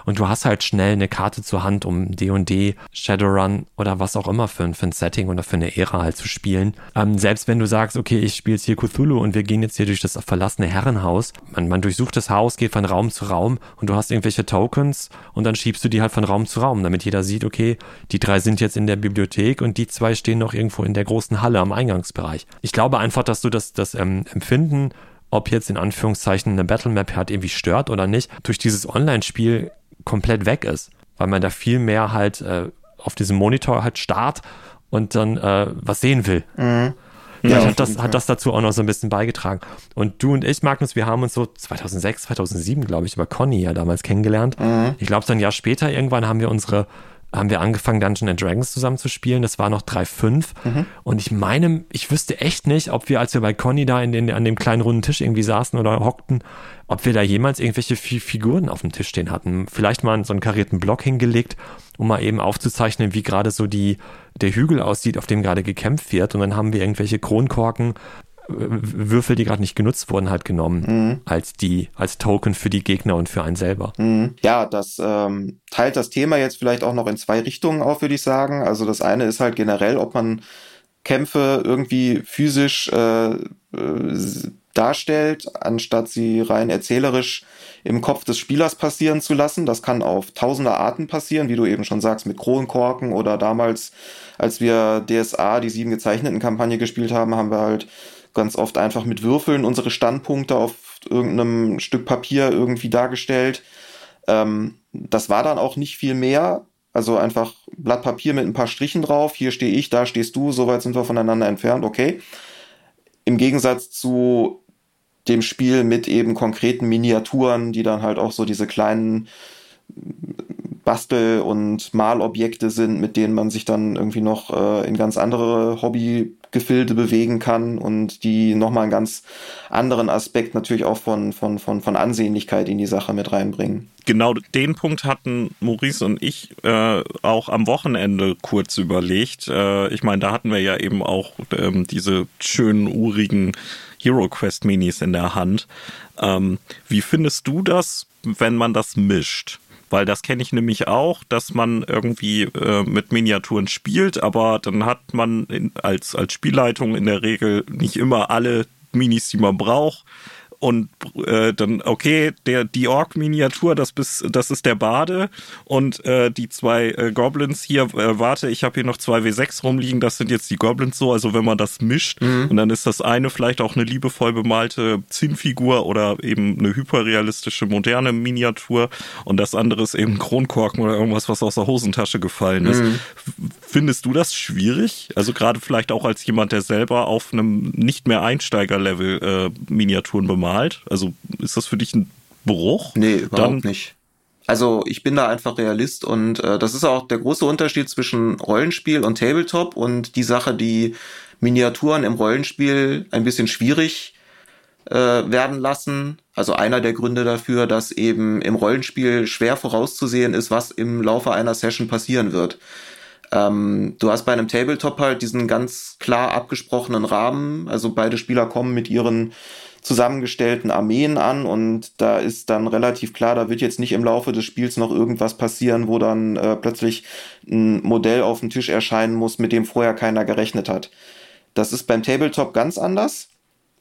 Speaker 2: und du hast halt schnell eine Karte zur Hand, um D&D, Shadowrun oder was auch immer für, für ein Setting oder für eine Ära halt zu spielen. Ähm, selbst wenn du sagst, okay, ich spiele jetzt hier Cthulhu und wir gehen jetzt hier durch das verlassene Herrenhaus, man, man durchsucht das Haus, geht von Raum zu Raum und du hast irgendwelche Tokens und dann schiebst du die halt von Raum zu Raum, damit jeder sieht, okay, die drei sind jetzt in der Bibliothek und die zwei stehen noch irgendwo in der großen Halle am Eingangsbereich. Ich glaube einfach, dass du das, das ähm, Empfinden ob jetzt in Anführungszeichen eine Battlemap halt irgendwie stört oder nicht, durch dieses Online-Spiel komplett weg ist. Weil man da viel mehr halt äh, auf diesem Monitor halt starrt und dann äh, was sehen will. Mhm. Ja, hat, das, hat das dazu auch noch so ein bisschen beigetragen. Und du und ich, Magnus, wir haben uns so 2006, 2007, glaube ich, über Conny ja damals kennengelernt. Mhm. Ich glaube, so ein Jahr später irgendwann haben wir unsere haben wir angefangen, Dungeons and Dragons zusammen zu spielen. Das war noch 3.5. Mhm. Und ich meine, ich wüsste echt nicht, ob wir, als wir bei Conny da in den, an dem kleinen runden Tisch irgendwie saßen oder hockten, ob wir da jemals irgendwelche Figuren auf dem Tisch stehen hatten. Vielleicht mal so einen karierten Block hingelegt, um mal eben aufzuzeichnen, wie gerade so die, der Hügel aussieht, auf dem gerade gekämpft wird. Und dann haben wir irgendwelche Kronkorken Würfel, die gerade nicht genutzt wurden, halt genommen mhm. als die, als Token für die Gegner und für einen selber.
Speaker 4: Mhm. Ja, das ähm, teilt das Thema jetzt vielleicht auch noch in zwei Richtungen auf, würde ich sagen. Also das eine ist halt generell, ob man Kämpfe irgendwie physisch äh, äh, darstellt, anstatt sie rein erzählerisch im Kopf des Spielers passieren zu lassen. Das kann auf tausende Arten passieren, wie du eben schon sagst, mit Kronkorken oder damals, als wir DSA, die sieben gezeichneten Kampagne gespielt haben, haben wir halt ganz oft einfach mit Würfeln unsere Standpunkte auf irgendeinem Stück Papier irgendwie dargestellt. Ähm, das war dann auch nicht viel mehr. Also einfach Blatt Papier mit ein paar Strichen drauf. Hier stehe ich, da stehst du, so weit sind wir voneinander entfernt, okay. Im Gegensatz zu dem Spiel mit eben konkreten Miniaturen, die dann halt auch so diese kleinen Bastel- und Malobjekte sind, mit denen man sich dann irgendwie noch äh, in ganz andere Hobbygefilde bewegen kann und die nochmal einen ganz anderen Aspekt natürlich auch von, von, von, von Ansehnlichkeit in die Sache mit reinbringen.
Speaker 3: Genau den Punkt hatten Maurice und ich äh, auch am Wochenende kurz überlegt. Äh, ich meine, da hatten wir ja eben auch ähm, diese schönen, urigen Hero Quest Minis in der Hand. Ähm, wie findest du das, wenn man das mischt? Weil das kenne ich nämlich auch, dass man irgendwie äh, mit Miniaturen spielt, aber dann hat man in, als, als Spielleitung in der Regel nicht immer alle Minis, die man braucht und äh, dann, okay, der, die Ork-Miniatur, das, bis, das ist der Bade und äh, die zwei äh, Goblins hier, äh, warte, ich habe hier noch zwei W6 rumliegen, das sind jetzt die Goblins so, also wenn man das mischt mhm. und dann ist das eine vielleicht auch eine liebevoll bemalte Zinnfigur oder eben eine hyperrealistische moderne Miniatur und das andere ist eben Kronkorken oder irgendwas, was aus der Hosentasche gefallen ist. Mhm. Findest du das schwierig? Also gerade vielleicht auch als jemand, der selber auf einem nicht mehr Einsteigerlevel äh, Miniaturen bemalt gemalt? Also ist das für dich ein Bruch?
Speaker 4: Nee, überhaupt Dann, nicht. Also ich bin da einfach Realist und äh, das ist auch der große Unterschied zwischen Rollenspiel und Tabletop und die Sache, die Miniaturen im Rollenspiel ein bisschen schwierig äh, werden lassen. Also einer der Gründe dafür, dass eben im Rollenspiel schwer vorauszusehen ist, was im Laufe einer Session passieren wird. Ähm, du hast bei einem Tabletop halt diesen ganz klar abgesprochenen Rahmen. Also beide Spieler kommen mit ihren zusammengestellten Armeen an und da ist dann relativ klar, da wird jetzt nicht im Laufe des Spiels noch irgendwas passieren, wo dann äh, plötzlich ein Modell auf dem Tisch erscheinen muss, mit dem vorher keiner gerechnet hat. Das ist beim Tabletop ganz anders,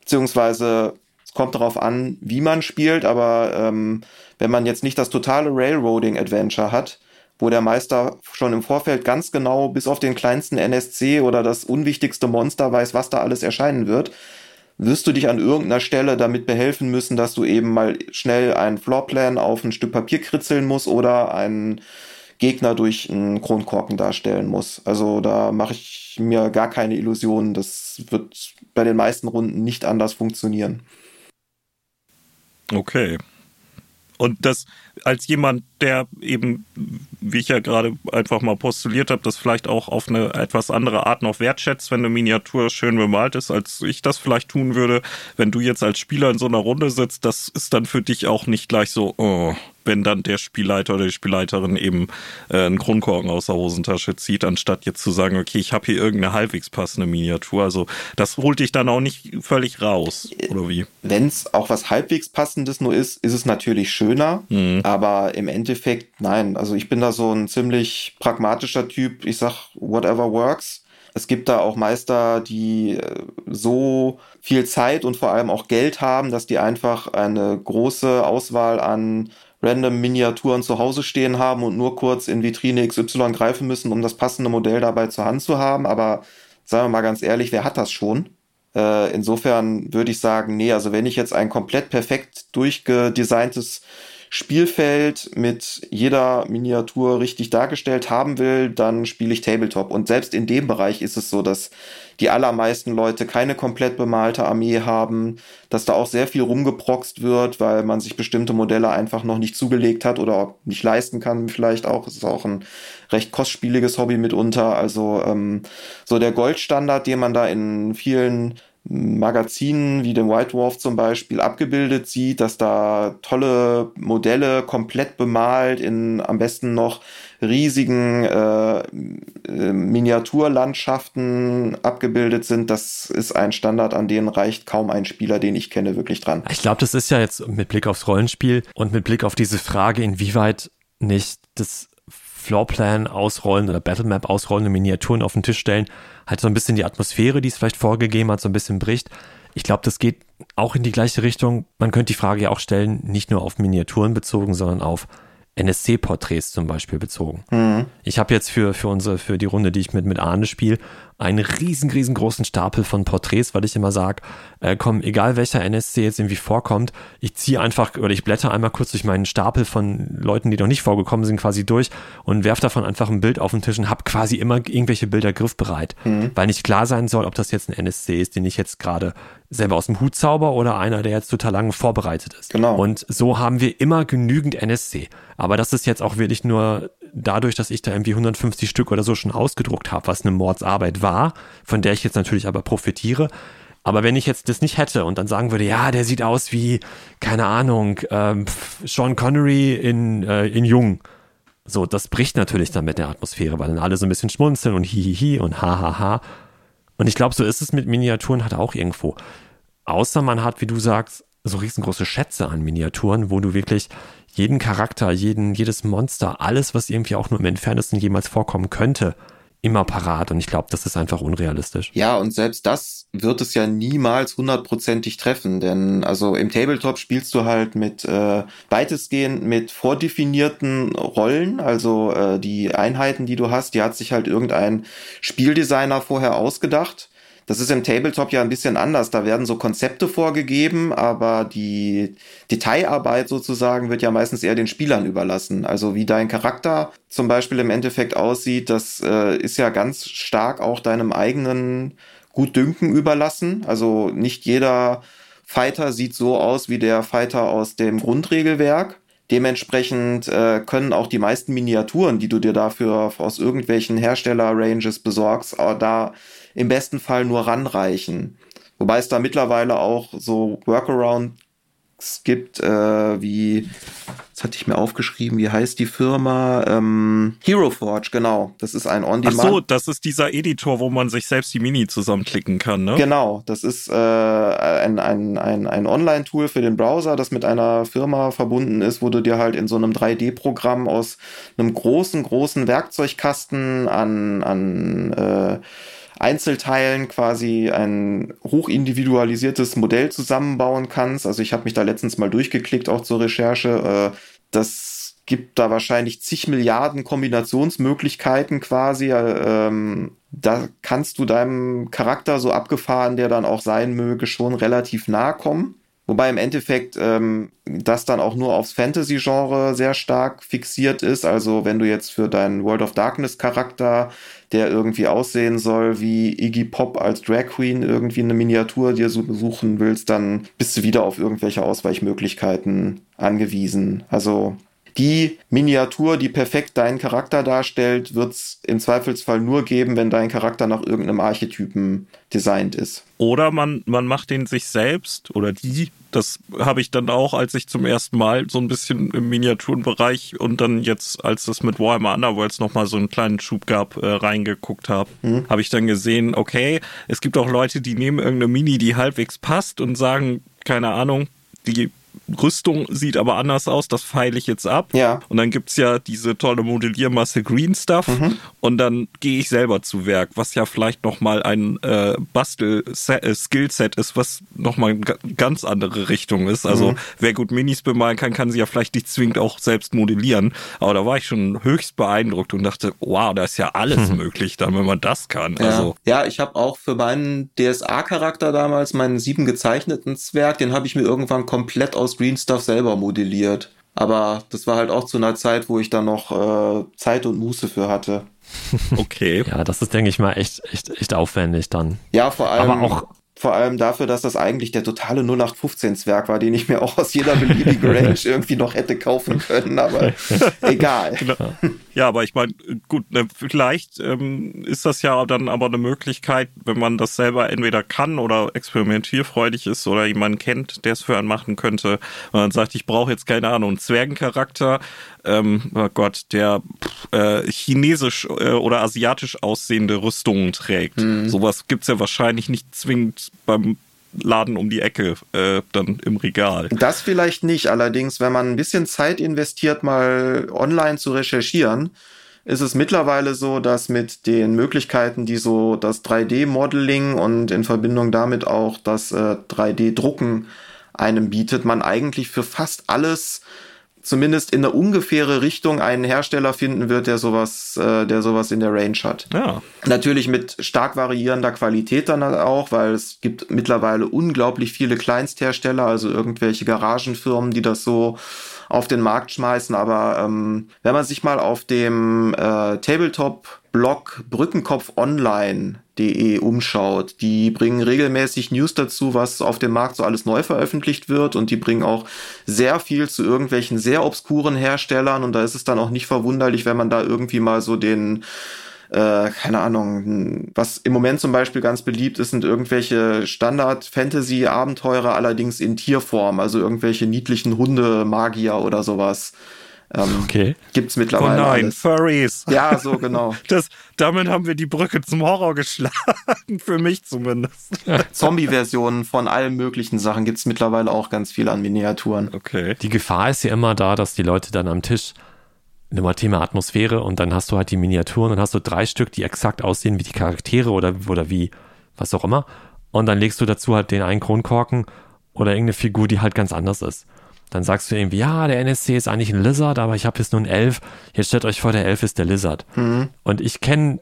Speaker 4: beziehungsweise es kommt darauf an, wie man spielt, aber ähm, wenn man jetzt nicht das totale Railroading-Adventure hat, wo der Meister schon im Vorfeld ganz genau bis auf den kleinsten NSC oder das unwichtigste Monster weiß, was da alles erscheinen wird, wirst du dich an irgendeiner Stelle damit behelfen müssen, dass du eben mal schnell einen Floorplan auf ein Stück Papier kritzeln musst oder einen Gegner durch einen Kronkorken darstellen musst. Also da mache ich mir gar keine Illusionen. Das wird bei den meisten Runden nicht anders funktionieren.
Speaker 3: Okay. Und das als jemand, der eben, wie ich ja gerade einfach mal postuliert habe, das vielleicht auch auf eine etwas andere Art noch wertschätzt, wenn eine Miniatur schön bemalt ist, als ich das vielleicht tun würde. Wenn du jetzt als Spieler in so einer Runde sitzt, das ist dann für dich auch nicht gleich so, oh, wenn dann der Spielleiter oder die Spielleiterin eben äh, einen Kronkorken aus der Hosentasche zieht, anstatt jetzt zu sagen, okay, ich habe hier irgendeine halbwegs passende Miniatur. Also das holt dich dann auch nicht völlig raus, oder wie?
Speaker 4: Wenn es auch was halbwegs passendes nur ist, ist es natürlich schöner. Mhm. Aber im Endeffekt, nein. Also ich bin da so ein ziemlich pragmatischer Typ. Ich sag, whatever works. Es gibt da auch Meister, die äh, so viel Zeit und vor allem auch Geld haben, dass die einfach eine große Auswahl an random Miniaturen zu Hause stehen haben und nur kurz in Vitrine XY greifen müssen, um das passende Modell dabei zur Hand zu haben. Aber sagen wir mal ganz ehrlich, wer hat das schon? Äh, insofern würde ich sagen, nee, also wenn ich jetzt ein komplett perfekt durchgedesigntes Spielfeld mit jeder Miniatur richtig dargestellt haben will, dann spiele ich Tabletop. Und selbst in dem Bereich ist es so, dass die allermeisten Leute keine komplett bemalte Armee haben, dass da auch sehr viel rumgeproxt wird, weil man sich bestimmte Modelle einfach noch nicht zugelegt hat oder nicht leisten kann, vielleicht auch. Es ist auch ein recht kostspieliges Hobby mitunter. Also ähm, so der Goldstandard, den man da in vielen Magazinen wie dem White Dwarf zum Beispiel abgebildet sieht, dass da tolle Modelle komplett bemalt in am besten noch riesigen äh, äh, Miniaturlandschaften abgebildet sind, das ist ein Standard, an den reicht kaum ein Spieler, den ich kenne, wirklich dran.
Speaker 2: Ich glaube, das ist ja jetzt mit Blick aufs Rollenspiel und mit Blick auf diese Frage, inwieweit nicht das Floorplan ausrollen oder Battlemap ausrollende Miniaturen auf den Tisch stellen, halt so ein bisschen die Atmosphäre, die es vielleicht vorgegeben hat, so ein bisschen bricht. Ich glaube, das geht auch in die gleiche Richtung. Man könnte die Frage ja auch stellen, nicht nur auf Miniaturen bezogen, sondern auf NSC-Porträts zum Beispiel bezogen. Mhm. Ich habe jetzt für, für unsere, für die Runde, die ich mit, mit Arne spiele, einen riesen, riesengroßen Stapel von Porträts, weil ich immer sage, äh, komm, egal welcher NSC jetzt irgendwie vorkommt, ich ziehe einfach oder ich blätter einmal kurz durch meinen Stapel von Leuten, die noch nicht vorgekommen sind, quasi durch und werf davon einfach ein Bild auf den Tisch und habe quasi immer irgendwelche Bilder griffbereit, mhm. weil nicht klar sein soll, ob das jetzt ein NSC ist, den ich jetzt gerade selber aus dem Hut zauber oder einer, der jetzt total lange vorbereitet ist.
Speaker 4: Genau.
Speaker 2: Und so haben wir immer genügend NSC. Aber das ist jetzt auch wirklich nur dadurch, dass ich da irgendwie 150 Stück oder so schon ausgedruckt habe, was eine Mordsarbeit war, von der ich jetzt natürlich aber profitiere. Aber wenn ich jetzt das nicht hätte und dann sagen würde, ja, der sieht aus wie, keine Ahnung, ähm, Sean Connery in, äh, in Jung. So, das bricht natürlich dann mit der Atmosphäre, weil dann alle so ein bisschen schmunzeln und hihihi und hahaha. Und ich glaube, so ist es mit Miniaturen halt auch irgendwo. Außer man hat, wie du sagst, so riesengroße Schätze an Miniaturen, wo du wirklich jeden Charakter, jeden, jedes Monster, alles, was irgendwie auch nur im entferntesten jemals vorkommen könnte, immer parat. Und ich glaube, das ist einfach unrealistisch.
Speaker 4: Ja, und selbst das wird es ja niemals hundertprozentig treffen. Denn also im Tabletop spielst du halt mit äh, weitestgehend mit vordefinierten Rollen. Also äh, die Einheiten, die du hast, die hat sich halt irgendein Spieldesigner vorher ausgedacht. Das ist im Tabletop ja ein bisschen anders. Da werden so Konzepte vorgegeben, aber die Detailarbeit sozusagen wird ja meistens eher den Spielern überlassen. Also wie dein Charakter zum Beispiel im Endeffekt aussieht, das äh, ist ja ganz stark auch deinem eigenen Gutdünken überlassen. Also nicht jeder Fighter sieht so aus wie der Fighter aus dem Grundregelwerk. Dementsprechend äh, können auch die meisten Miniaturen, die du dir dafür aus irgendwelchen Hersteller-Ranges besorgst, da im besten Fall nur ranreichen. Wobei es da mittlerweile auch so Workarounds gibt, äh, wie, das hatte ich mir aufgeschrieben, wie heißt die Firma? Ähm, Hero Forge, genau. Das ist ein On-Demand.
Speaker 3: Ach so, das ist dieser Editor, wo man sich selbst die Mini zusammenklicken kann, ne?
Speaker 4: Genau, das ist äh, ein, ein, ein, ein Online-Tool für den Browser, das mit einer Firma verbunden ist, wo du dir halt in so einem 3D-Programm aus einem großen, großen Werkzeugkasten an, an äh, Einzelteilen quasi ein hochindividualisiertes Modell zusammenbauen kannst. Also ich habe mich da letztens mal durchgeklickt, auch zur Recherche. Äh, das gibt da wahrscheinlich zig Milliarden Kombinationsmöglichkeiten quasi. Ähm, da kannst du deinem Charakter so abgefahren, der dann auch sein möge, schon relativ nahe kommen. Wobei im Endeffekt ähm, das dann auch nur aufs Fantasy-Genre sehr stark fixiert ist. Also wenn du jetzt für deinen World of Darkness-Charakter, der irgendwie aussehen soll wie Iggy Pop als Drag Queen, irgendwie eine Miniatur dir suchen willst, dann bist du wieder auf irgendwelche Ausweichmöglichkeiten angewiesen. Also die Miniatur, die perfekt deinen Charakter darstellt, wird es im Zweifelsfall nur geben, wenn dein Charakter nach irgendeinem Archetypen designt ist.
Speaker 3: Oder man, man macht den sich selbst oder die. Das habe ich dann auch, als ich zum ersten Mal so ein bisschen im Miniaturenbereich und dann jetzt, als das mit Warhammer Underworlds nochmal so einen kleinen Schub gab, äh, reingeguckt habe, mhm. habe ich dann gesehen, okay, es gibt auch Leute, die nehmen irgendeine Mini, die halbwegs passt und sagen, keine Ahnung, die Rüstung sieht aber anders aus, das feile ich jetzt ab.
Speaker 4: Ja.
Speaker 3: Und dann gibt's ja diese tolle Modelliermasse Green Stuff
Speaker 4: Mhm.
Speaker 3: und dann gehe ich selber zu Werk, was ja vielleicht nochmal ein äh, Bastel-Skillset ist, was nochmal eine ga- ganz andere Richtung ist. Also
Speaker 4: Mhm.
Speaker 3: wer gut Minis bemalen kann, kann sie ja vielleicht nicht zwingend auch selbst modellieren. Aber da war ich schon höchst beeindruckt und dachte, wow, da ist ja alles möglich dann, wenn man das kann.
Speaker 4: Ja,
Speaker 3: Also
Speaker 4: ja ich habe auch für meinen DSA-Charakter damals, meinen sieben gezeichneten Zwerg, den habe ich mir irgendwann komplett aus Green Stuff selber modelliert. Aber das war halt auch zu einer Zeit, wo ich da noch äh, Zeit und Muße für hatte.
Speaker 3: okay.
Speaker 2: Ja, das ist, denke ich mal, echt, echt, echt aufwendig dann.
Speaker 4: Ja, vor allem,
Speaker 2: Aber auch-
Speaker 4: vor allem dafür, dass das eigentlich der totale 0815-Zwerg war, den ich mir auch aus jeder beliebigen Range irgendwie noch hätte kaufen können, aber egal.
Speaker 3: Ja, aber ich meine, gut, ne, vielleicht ähm, ist das ja dann aber eine Möglichkeit, wenn man das selber entweder kann oder experimentierfreudig ist oder jemanden kennt, der es für einen machen könnte. Und dann sagt, ich brauche jetzt keine Ahnung, einen Zwergencharakter, ähm, oh Gott, der äh, chinesisch äh, oder asiatisch aussehende Rüstungen trägt. Sowas gibt's ja wahrscheinlich nicht zwingend beim Laden um die Ecke äh, dann im Regal.
Speaker 4: Das vielleicht nicht, allerdings, wenn man ein bisschen Zeit investiert, mal online zu recherchieren, ist es mittlerweile so, dass mit den Möglichkeiten, die so das 3D-Modeling und in Verbindung damit auch das äh, 3D-Drucken einem bietet, man eigentlich für fast alles zumindest in eine ungefähre Richtung einen Hersteller finden wird, der sowas, äh, der sowas in der Range hat.
Speaker 3: Ja.
Speaker 4: Natürlich mit stark variierender Qualität dann auch, weil es gibt mittlerweile unglaublich viele Kleinsthersteller, also irgendwelche Garagenfirmen, die das so auf den Markt schmeißen. Aber ähm, wenn man sich mal auf dem äh, Tabletop-Blog brückenkopfonline.de umschaut, die bringen regelmäßig News dazu, was auf dem Markt so alles neu veröffentlicht wird und die bringen auch sehr viel zu irgendwelchen sehr obskuren Herstellern und da ist es dann auch nicht verwunderlich, wenn man da irgendwie mal so den äh, keine Ahnung, was im Moment zum Beispiel ganz beliebt ist, sind irgendwelche Standard-Fantasy-Abenteurer, allerdings in Tierform, also irgendwelche niedlichen Hunde, Magier oder sowas. Ähm,
Speaker 2: Okay.
Speaker 4: Gibt's
Speaker 3: Oh
Speaker 4: mittlerweile
Speaker 3: nein,
Speaker 4: alles.
Speaker 3: Furries.
Speaker 4: Ja, so genau.
Speaker 3: Das, damit haben wir die Brücke zum Horror geschlagen, für mich zumindest.
Speaker 4: Zombie-Versionen von allen möglichen Sachen gibt's mittlerweile auch ganz viel an Miniaturen.
Speaker 3: Okay.
Speaker 2: Die Gefahr ist ja immer da, dass die Leute dann am Tisch nimm mal Thema Atmosphäre und dann hast du halt die Miniaturen und hast du drei Stück, die exakt aussehen wie die Charaktere oder, oder wie was auch immer. Und dann legst du dazu halt den einen Kronkorken oder irgendeine Figur, die halt ganz anders ist. Dann sagst du irgendwie, ja, der NSC ist eigentlich ein Lizard, aber ich habe jetzt nur einen Elf. Jetzt stellt euch vor, der Elf ist der Lizard. Und ich kenne,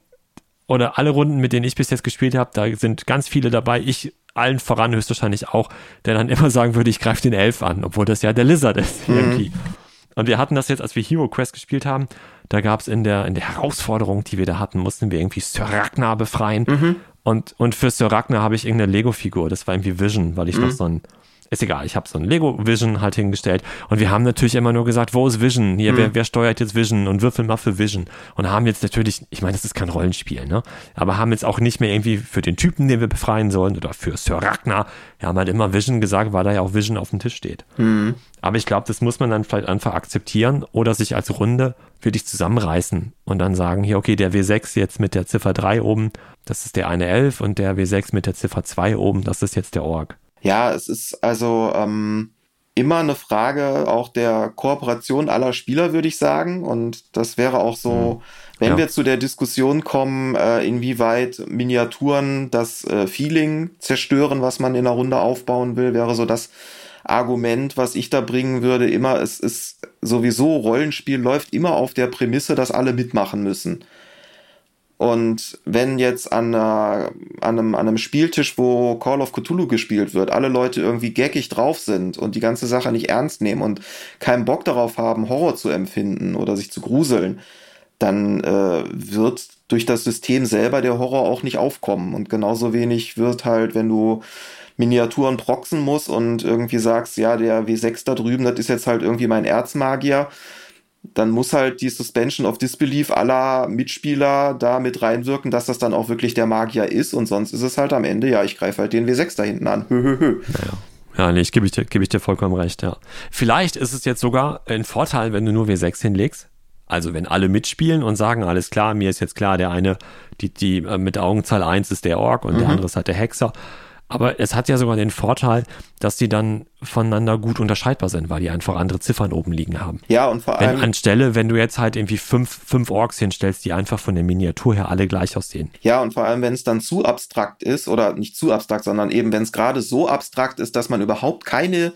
Speaker 2: oder alle Runden, mit denen ich bis jetzt gespielt habe, da sind ganz viele dabei. Ich allen voran höchstwahrscheinlich auch, der dann immer sagen würde, ich greife den Elf an, obwohl das ja der Lizard ist irgendwie. Und wir hatten das jetzt, als wir Hero Quest gespielt haben, da gab es in der, in der Herausforderung, die wir da hatten, mussten wir irgendwie Sir Ragnar befreien. Und, und für Sir Ragnar habe ich irgendeine Lego-Figur, das war irgendwie Vision, weil ich noch so ein, ist egal, ich habe so ein Lego Vision halt hingestellt. Und wir haben natürlich immer nur gesagt, wo ist Vision? Hier, wer, wer steuert jetzt Vision? Und würfel mal für Vision. Und haben jetzt natürlich, ich meine, das ist kein Rollenspiel, ne? Aber haben jetzt auch nicht mehr irgendwie für den Typen, den wir befreien sollen, oder für Sir Ragnar. Wir haben halt immer Vision gesagt, weil da ja auch Vision auf dem Tisch steht. Aber ich glaube, das muss man dann vielleicht einfach akzeptieren oder sich als Runde für dich zusammenreißen und dann sagen, hier, okay, der W6 jetzt mit der Ziffer 3 oben, das ist der eine 11 und der W6 mit der Ziffer 2 oben, das ist jetzt der Org.
Speaker 4: Ja, es ist also ähm, immer eine Frage auch der Kooperation aller Spieler, würde ich sagen. Und das wäre auch so, wenn
Speaker 2: Ja.
Speaker 4: wir zu der Diskussion kommen, äh, inwieweit Miniaturen das äh, Feeling zerstören, was man in einer Runde aufbauen will, wäre so das Argument, was ich da bringen würde, immer, es ist sowieso, Rollenspiel läuft immer auf der Prämisse, dass alle mitmachen müssen. Und wenn jetzt an, einer, an, einem, an einem Spieltisch, wo Call of Cthulhu gespielt wird, alle Leute irgendwie geckig drauf sind und die ganze Sache nicht ernst nehmen und keinen Bock darauf haben, Horror zu empfinden oder sich zu gruseln, dann äh, wird durch das System selber der Horror auch nicht aufkommen. Und genauso wenig wird halt, wenn du Miniaturen proxen musst und irgendwie sagst, ja, der W6 da drüben, das ist jetzt halt irgendwie mein Erzmagier, dann muss halt die Suspension of Disbelief aller Mitspieler da mit reinwirken, dass das dann auch wirklich der Magier ist und sonst ist es halt am Ende, ja, ich greife halt den W6 da hinten an. Hö, hö, hö.
Speaker 2: Ja, nee, ich gebe ich, dir- gebe ich dir vollkommen recht, ja. Vielleicht ist es jetzt sogar ein Vorteil, wenn du nur W6 hinlegst. Also wenn alle mitspielen und sagen, alles klar, mir ist jetzt klar, der eine, die, die äh, mit der Augenzahl 1 ist der Ork und der andere ist halt der Hexer. Aber es hat ja sogar den Vorteil, dass die dann voneinander gut unterscheidbar sind, weil die einfach andere Ziffern oben liegen haben.
Speaker 4: Ja, und vor allem.
Speaker 2: Wenn, anstelle, wenn du jetzt halt irgendwie fünf, fünf Orks hinstellst, die einfach von der Miniatur her alle gleich aussehen.
Speaker 4: Ja, und vor allem, wenn es dann zu abstrakt ist, oder nicht zu abstrakt, sondern eben, wenn es gerade so abstrakt ist, dass man überhaupt keine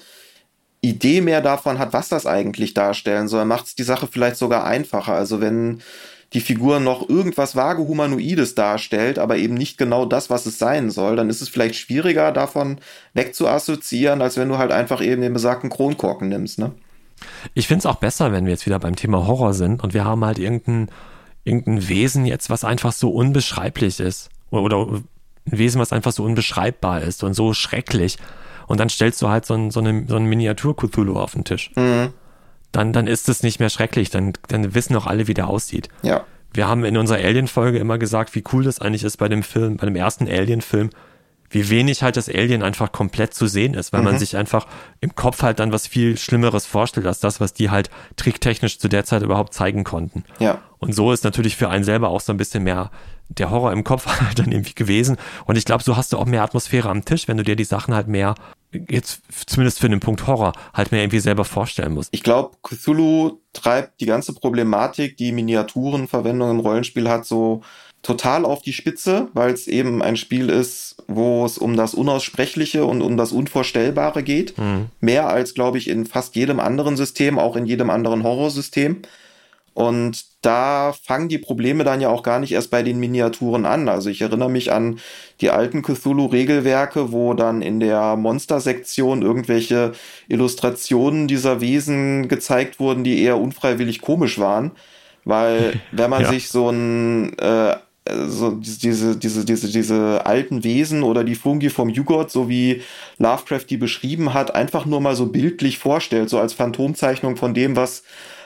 Speaker 4: Idee mehr davon hat, was das eigentlich darstellen soll, macht es die Sache vielleicht sogar einfacher. Also wenn die Figur noch irgendwas vage Humanoides darstellt, aber eben nicht genau das, was es sein soll, dann ist es vielleicht schwieriger davon wegzuassoziieren, als wenn du halt einfach eben den besagten Kronkorken nimmst, ne?
Speaker 2: Ich finde es auch besser, wenn wir jetzt wieder beim Thema Horror sind und wir haben halt irgendein, irgendein Wesen jetzt, was einfach so unbeschreiblich ist. Oder, oder ein Wesen, was einfach so unbeschreibbar ist und so schrecklich. Und dann stellst du halt so ein, so eine, so ein Miniatur-Cthulhu auf den Tisch. Mhm dann, dann ist es nicht mehr schrecklich. Dann, dann wissen auch alle, wie der aussieht.
Speaker 4: Ja.
Speaker 2: Wir haben in unserer Alien-Folge immer gesagt, wie cool das eigentlich ist bei dem Film, bei dem ersten Alien-Film, wie wenig halt das Alien einfach komplett zu sehen ist, weil mhm. man sich einfach im Kopf halt dann was viel Schlimmeres vorstellt, als das, was die halt tricktechnisch zu der Zeit überhaupt zeigen konnten.
Speaker 4: Ja.
Speaker 2: Und so ist natürlich für einen selber auch so ein bisschen mehr der Horror im Kopf halt dann irgendwie gewesen. Und ich glaube, so hast du auch mehr Atmosphäre am Tisch, wenn du dir die Sachen halt mehr jetzt zumindest für den Punkt Horror halt mir irgendwie selber vorstellen muss.
Speaker 4: Ich glaube, Cthulhu treibt die ganze Problematik, die Miniaturenverwendung im Rollenspiel hat, so total auf die Spitze, weil es eben ein Spiel ist, wo es um das Unaussprechliche und um das Unvorstellbare geht. Mhm. Mehr als, glaube ich, in fast jedem anderen System, auch in jedem anderen Horrorsystem. Und da fangen die Probleme dann ja auch gar nicht erst bei den Miniaturen an. Also ich erinnere mich an die alten Cthulhu-Regelwerke, wo dann in der Monster-Sektion irgendwelche Illustrationen dieser Wesen gezeigt wurden, die eher unfreiwillig komisch waren. Weil wenn man ja. sich so ein äh, so diese, diese, diese, diese alten Wesen oder die Fungi vom Jugot, so wie Lovecraft die beschrieben hat, einfach nur mal so bildlich vorstellt, so als Phantomzeichnung von dem, was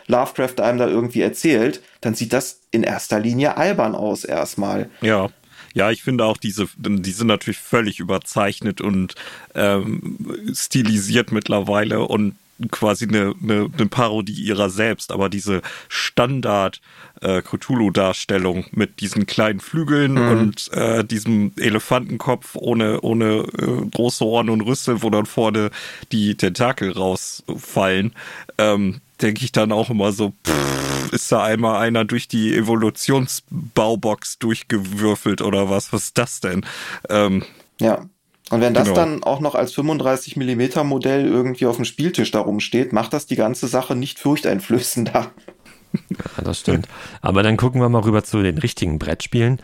Speaker 4: Lovecraft einem da irgendwie erzählt, dann sieht das in erster Linie albern aus erstmal.
Speaker 3: Ja. Ja, ich finde auch diese, die sind natürlich völlig überzeichnet und ähm, stilisiert mittlerweile und quasi eine, eine, eine Parodie ihrer selbst, aber diese Standard äh, Cthulhu-Darstellung mit diesen kleinen Flügeln mhm. und äh, diesem Elefantenkopf ohne, ohne äh, große Ohren und Rüssel, wo dann vorne die Tentakel rausfallen, ähm, denke ich dann auch immer so, pff, ist da einmal einer durch die Evolutionsbaubox durchgewürfelt oder was? Was ist das denn? Ähm,
Speaker 4: ja. Und wenn das genau. dann auch noch als 35 Millimeter Modell irgendwie auf dem Spieltisch da rumsteht, macht das die ganze Sache nicht furchteinflößender.
Speaker 2: Ja, das stimmt. Aber dann gucken wir mal rüber zu den richtigen Brettspielen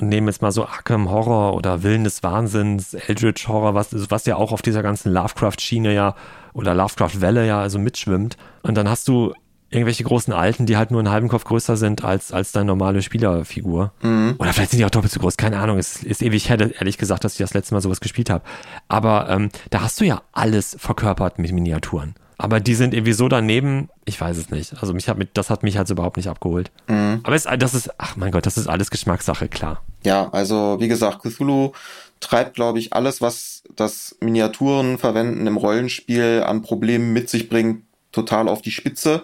Speaker 2: und nehmen jetzt mal so Arkham Horror oder Willen des Wahnsinns, Eldritch Horror, was, was ja auch auf dieser ganzen Lovecraft-Schiene ja oder Lovecraft-Welle ja also mitschwimmt. Und dann hast du irgendwelche großen Alten, die halt nur einen halben Kopf größer sind als, als deine normale Spielerfigur. Mhm. Oder vielleicht sind die auch doppelt so groß, keine Ahnung. Es ist ewig her, ehrlich gesagt, dass ich das letzte Mal sowas gespielt habe. Aber ähm, da hast du ja alles verkörpert mit Miniaturen. Aber die sind irgendwie so daneben, ich weiß es nicht. Also mich hat mit, das hat mich halt überhaupt nicht abgeholt. Mhm. Aber es, das ist, ach mein Gott, das ist alles Geschmackssache, klar.
Speaker 4: Ja, also wie gesagt, Cthulhu treibt, glaube ich, alles, was das Miniaturen verwenden im Rollenspiel an Problemen mit sich bringt, total auf die Spitze.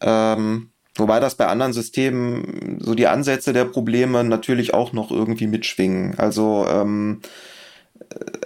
Speaker 4: Ähm, wobei das bei anderen Systemen so die Ansätze der Probleme natürlich auch noch irgendwie mitschwingen. Also ähm,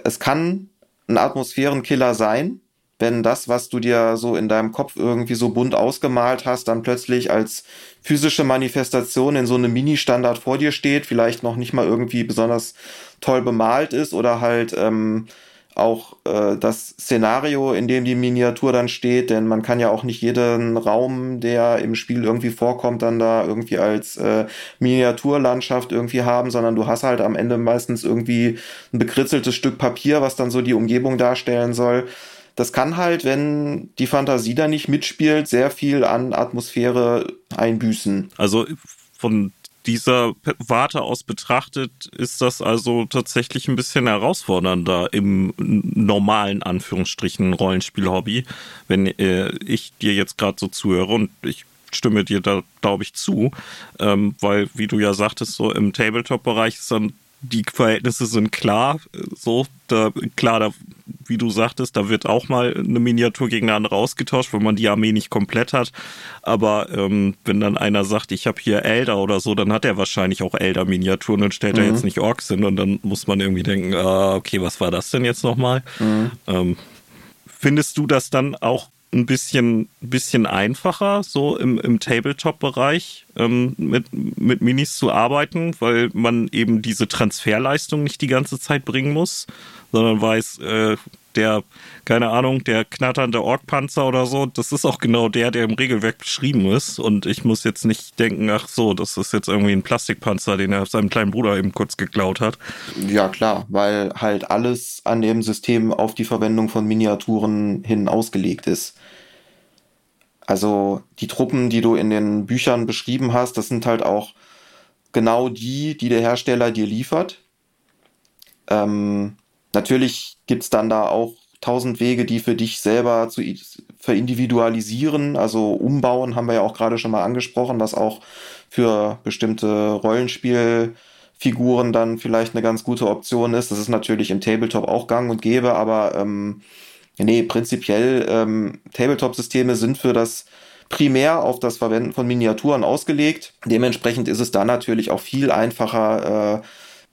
Speaker 4: es kann ein Atmosphärenkiller sein, wenn das, was du dir so in deinem Kopf irgendwie so bunt ausgemalt hast, dann plötzlich als physische Manifestation in so einem Mini-Standard vor dir steht, vielleicht noch nicht mal irgendwie besonders toll bemalt ist oder halt ähm, auch äh, das Szenario, in dem die Miniatur dann steht, denn man kann ja auch nicht jeden Raum, der im Spiel irgendwie vorkommt, dann da irgendwie als äh, Miniaturlandschaft irgendwie haben, sondern du hast halt am Ende meistens irgendwie ein bekritzeltes Stück Papier, was dann so die Umgebung darstellen soll das kann halt, wenn die Fantasie da nicht mitspielt, sehr viel an Atmosphäre einbüßen.
Speaker 3: Also von dieser Warte aus betrachtet ist das also tatsächlich ein bisschen herausfordernder im normalen Anführungsstrichen Rollenspiel-Hobby, wenn äh, ich dir jetzt gerade so zuhöre und ich stimme dir da glaube ich zu, ähm, weil wie du ja sagtest, so im Tabletop-Bereich ist dann die Verhältnisse sind klar. So, da, klar, da, wie du sagtest, da wird auch mal eine Miniatur gegen eine andere ausgetauscht, wenn man die Armee nicht komplett hat. Aber ähm, wenn dann einer sagt, ich habe hier Elder oder so, dann hat er wahrscheinlich auch Elder-Miniaturen und stellt mhm. da jetzt nicht Orks hin und dann muss man irgendwie denken, ah, okay, was war das denn jetzt nochmal? Mhm. Ähm, findest du das dann auch ein bisschen, bisschen einfacher, so im, im Tabletop-Bereich ähm, mit, mit Minis zu arbeiten, weil man eben diese Transferleistung nicht die ganze Zeit bringen muss, sondern weiß, äh, der, keine Ahnung, der knatternde Orkpanzer oder so, das ist auch genau der, der im Regelwerk beschrieben ist. Und ich muss jetzt nicht denken, ach so, das ist jetzt irgendwie ein Plastikpanzer, den er seinem kleinen Bruder eben kurz geklaut hat.
Speaker 4: Ja, klar, weil halt alles an dem System auf die Verwendung von Miniaturen hin ausgelegt ist. Also die Truppen, die du in den Büchern beschrieben hast, das sind halt auch genau die, die der Hersteller dir liefert. Ähm, Natürlich gibt's dann da auch tausend Wege, die für dich selber zu verindividualisieren. Also umbauen haben wir ja auch gerade schon mal angesprochen, was auch für bestimmte Rollenspielfiguren dann vielleicht eine ganz gute Option ist. Das ist natürlich im Tabletop auch gang und gäbe, aber ähm, nee, prinzipiell ähm, Tabletop-Systeme sind für das primär auf das Verwenden von Miniaturen ausgelegt. Dementsprechend ist es da natürlich auch viel einfacher, äh,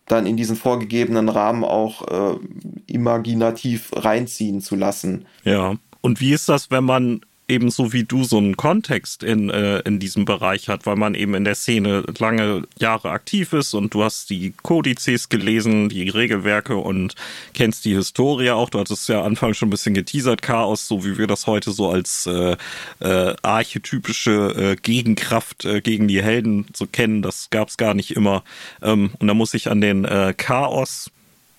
Speaker 4: dann in diesen vorgegebenen Rahmen auch äh, imaginativ reinziehen zu lassen.
Speaker 3: Ja. Und wie ist das, wenn man ebenso wie du so einen Kontext in, äh, in diesem Bereich hat, weil man eben in der Szene lange Jahre aktiv ist und du hast die Kodizes gelesen, die Regelwerke und kennst die Historie auch. Du hattest ja Anfang schon ein bisschen geteasert, Chaos, so wie wir das heute so als äh, äh, archetypische äh, Gegenkraft äh, gegen die Helden so kennen. Das gab es gar nicht immer. Ähm, und da muss ich an den äh, Chaos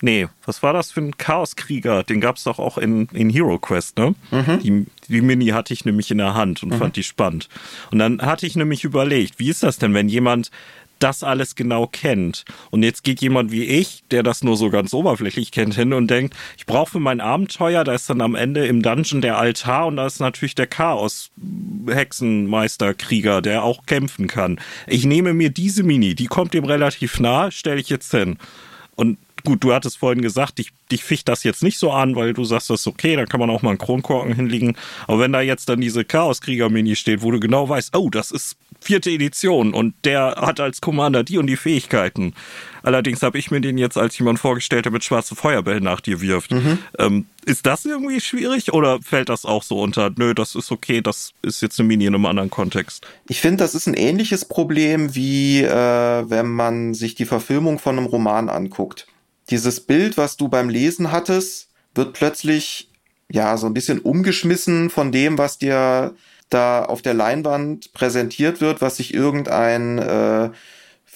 Speaker 3: Nee, was war das für ein Chaoskrieger? Den gab es doch auch in, in Hero Quest, ne? Mhm. Die, die Mini hatte ich nämlich in der Hand und mhm. fand die spannend. Und dann hatte ich nämlich überlegt, wie ist das denn, wenn jemand das alles genau kennt. Und jetzt geht jemand wie ich, der das nur so ganz oberflächlich kennt, hin und denkt, ich brauche für mein Abenteuer, da ist dann am Ende im Dungeon der Altar und da ist natürlich der Chaos-Hexenmeister-Krieger, der auch kämpfen kann. Ich nehme mir diese Mini, die kommt dem relativ nah, stelle ich jetzt hin. Und gut, du hattest vorhin gesagt, dich, dich ficht das jetzt nicht so an, weil du sagst, das ist okay, da kann man auch mal einen Kronkorken hinlegen. Aber wenn da jetzt dann diese Chaoskrieger-Mini steht, wo du genau weißt, oh, das ist vierte Edition und der hat als Commander die und die Fähigkeiten. Allerdings habe ich mir den jetzt als jemand vorgestellt, der mit schwarzen Feuerbällen nach dir wirft. Mhm. Ähm, ist das irgendwie schwierig oder fällt das auch so unter, nö, das ist okay, das ist jetzt eine Mini in einem anderen Kontext?
Speaker 4: Ich finde, das ist ein ähnliches Problem, wie äh, wenn man sich die Verfilmung von einem Roman anguckt dieses Bild, was du beim Lesen hattest, wird plötzlich ja so ein bisschen umgeschmissen von dem, was dir da auf der Leinwand präsentiert wird, was sich irgendein äh,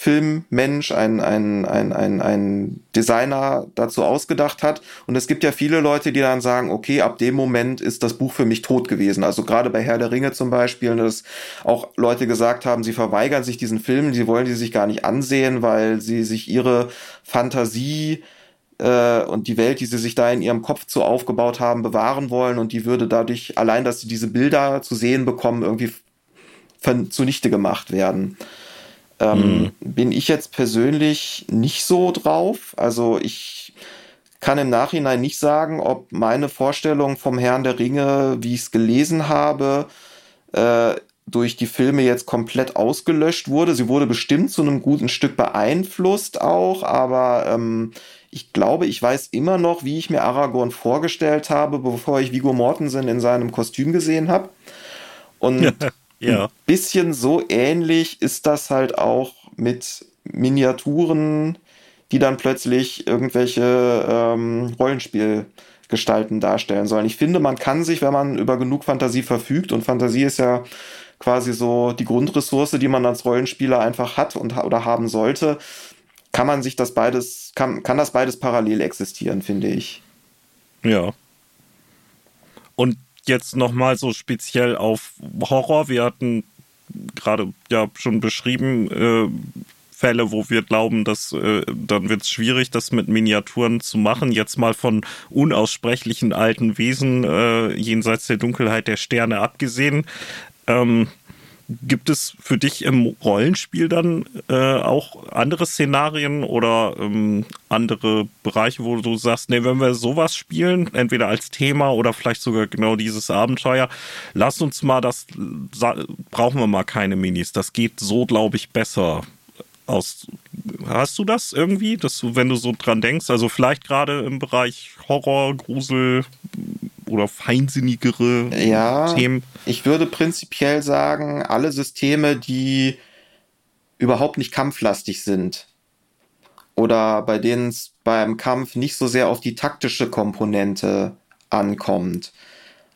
Speaker 4: Filmmensch, ein, ein, ein, ein, ein Designer dazu ausgedacht hat. Und es gibt ja viele Leute, die dann sagen, okay, ab dem Moment ist das Buch für mich tot gewesen. Also gerade bei Herr der Ringe zum Beispiel, dass auch Leute gesagt haben, sie verweigern sich diesen Film, sie wollen die sich gar nicht ansehen, weil sie sich ihre Fantasie äh, und die Welt, die sie sich da in ihrem Kopf so aufgebaut haben, bewahren wollen und die würde dadurch, allein dass sie diese Bilder zu sehen bekommen, irgendwie zunichte gemacht werden. Ähm, mhm. Bin ich jetzt persönlich nicht so drauf. Also ich kann im Nachhinein nicht sagen, ob meine Vorstellung vom Herrn der Ringe, wie ich es gelesen habe, äh, durch die Filme jetzt komplett ausgelöscht wurde. Sie wurde bestimmt zu einem guten Stück beeinflusst auch, aber ähm, ich glaube, ich weiß immer noch, wie ich mir Aragorn vorgestellt habe, bevor ich Viggo Mortensen in seinem Kostüm gesehen habe. Und Ja. Ein bisschen so ähnlich ist das halt auch mit Miniaturen, die dann plötzlich irgendwelche ähm, Rollenspielgestalten darstellen sollen. Ich finde, man kann sich, wenn man über genug Fantasie verfügt, und Fantasie ist ja quasi so die Grundressource, die man als Rollenspieler einfach hat und oder haben sollte, kann man sich das beides, kann, kann das beides parallel existieren, finde ich.
Speaker 3: Ja. Und jetzt nochmal so speziell auf Horror. Wir hatten gerade ja schon beschrieben, äh, Fälle, wo wir glauben, dass äh, dann wird es schwierig, das mit Miniaturen zu machen. Jetzt mal von unaussprechlichen alten Wesen äh, jenseits der Dunkelheit der Sterne abgesehen. Ähm, Gibt es für dich im Rollenspiel dann äh, auch andere Szenarien oder ähm, andere Bereiche, wo du sagst, nee, wenn wir sowas spielen, entweder als Thema oder vielleicht sogar genau dieses Abenteuer, lass uns mal das, brauchen wir mal keine Minis. Das geht so, glaube ich, besser aus. Hast du das irgendwie, dass du, wenn du so dran denkst, also vielleicht gerade im Bereich Horror, Grusel oder feinsinnigere
Speaker 4: ja,
Speaker 3: Themen?
Speaker 4: Ich würde prinzipiell sagen, alle Systeme, die überhaupt nicht kampflastig sind oder bei denen es beim Kampf nicht so sehr auf die taktische Komponente ankommt.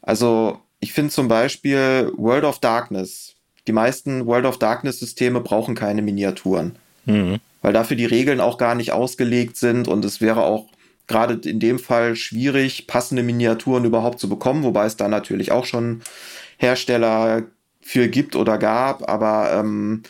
Speaker 4: Also ich finde zum Beispiel World of Darkness die meisten World of Darkness Systeme brauchen keine Miniaturen. Mhm. Weil dafür die Regeln auch gar nicht ausgelegt sind und es wäre auch gerade in dem Fall schwierig, passende Miniaturen überhaupt zu bekommen, wobei es da natürlich auch schon Hersteller für gibt oder gab, aber ähm,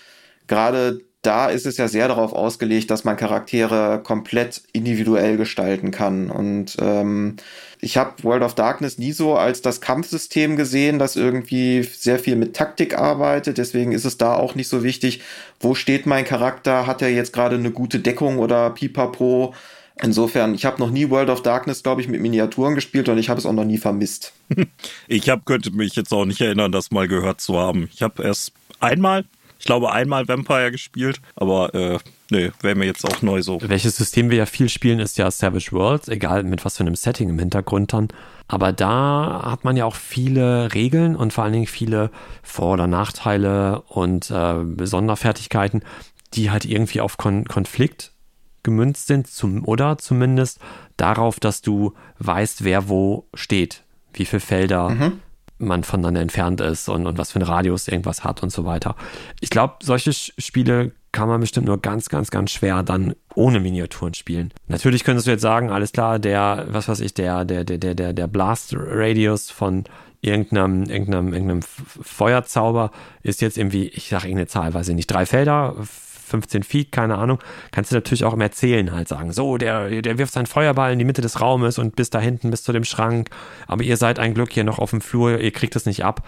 Speaker 4: gerade da ist es ja sehr darauf ausgelegt, dass man Charaktere komplett individuell gestalten kann. Und ähm, ich habe World of Darkness nie so als das Kampfsystem gesehen, das irgendwie sehr viel mit Taktik arbeitet. Deswegen ist es da auch nicht so wichtig, wo steht mein Charakter, hat er jetzt gerade eine gute Deckung oder Pipapo. Insofern, ich habe noch nie World of Darkness, glaube ich, mit Miniaturen gespielt und ich habe es auch noch nie vermisst.
Speaker 3: Ich hab, könnte mich jetzt auch nicht erinnern, das mal gehört zu haben. Ich habe erst einmal ich glaube, einmal Vampire gespielt, aber äh, nee, wäre mir jetzt auch neu so.
Speaker 2: Welches System wir ja viel spielen, ist ja Savage Worlds, egal mit was für einem Setting im Hintergrund dann. Aber da hat man ja auch viele Regeln und vor allen Dingen viele Vor- oder Nachteile und äh, Sonderfertigkeiten, die halt irgendwie auf Kon Konflikt gemünzt sind, zum, oder zumindest darauf, dass du weißt, wer wo steht, wie viele Felder, mhm man voneinander entfernt ist und, und was für ein Radius irgendwas hat und so weiter. Ich glaube, solche Spiele kann man bestimmt nur ganz, ganz, ganz schwer dann ohne Miniaturen spielen. Natürlich könntest du jetzt sagen, alles klar, der, was weiß ich, der, der, der, der, der Blast Radius von irgendeinem, irgendeinem, irgendeinem Feuerzauber ist jetzt irgendwie, ich sage irgendeine Zahl, weiß ich nicht, drei Felder, 15 Feet, keine Ahnung, kannst du natürlich auch im Erzählen halt sagen, so, der, der wirft seinen Feuerball in die Mitte des Raumes und bis da hinten, bis zu dem Schrank, aber ihr seid ein Glück hier noch auf dem Flur, ihr kriegt es nicht ab.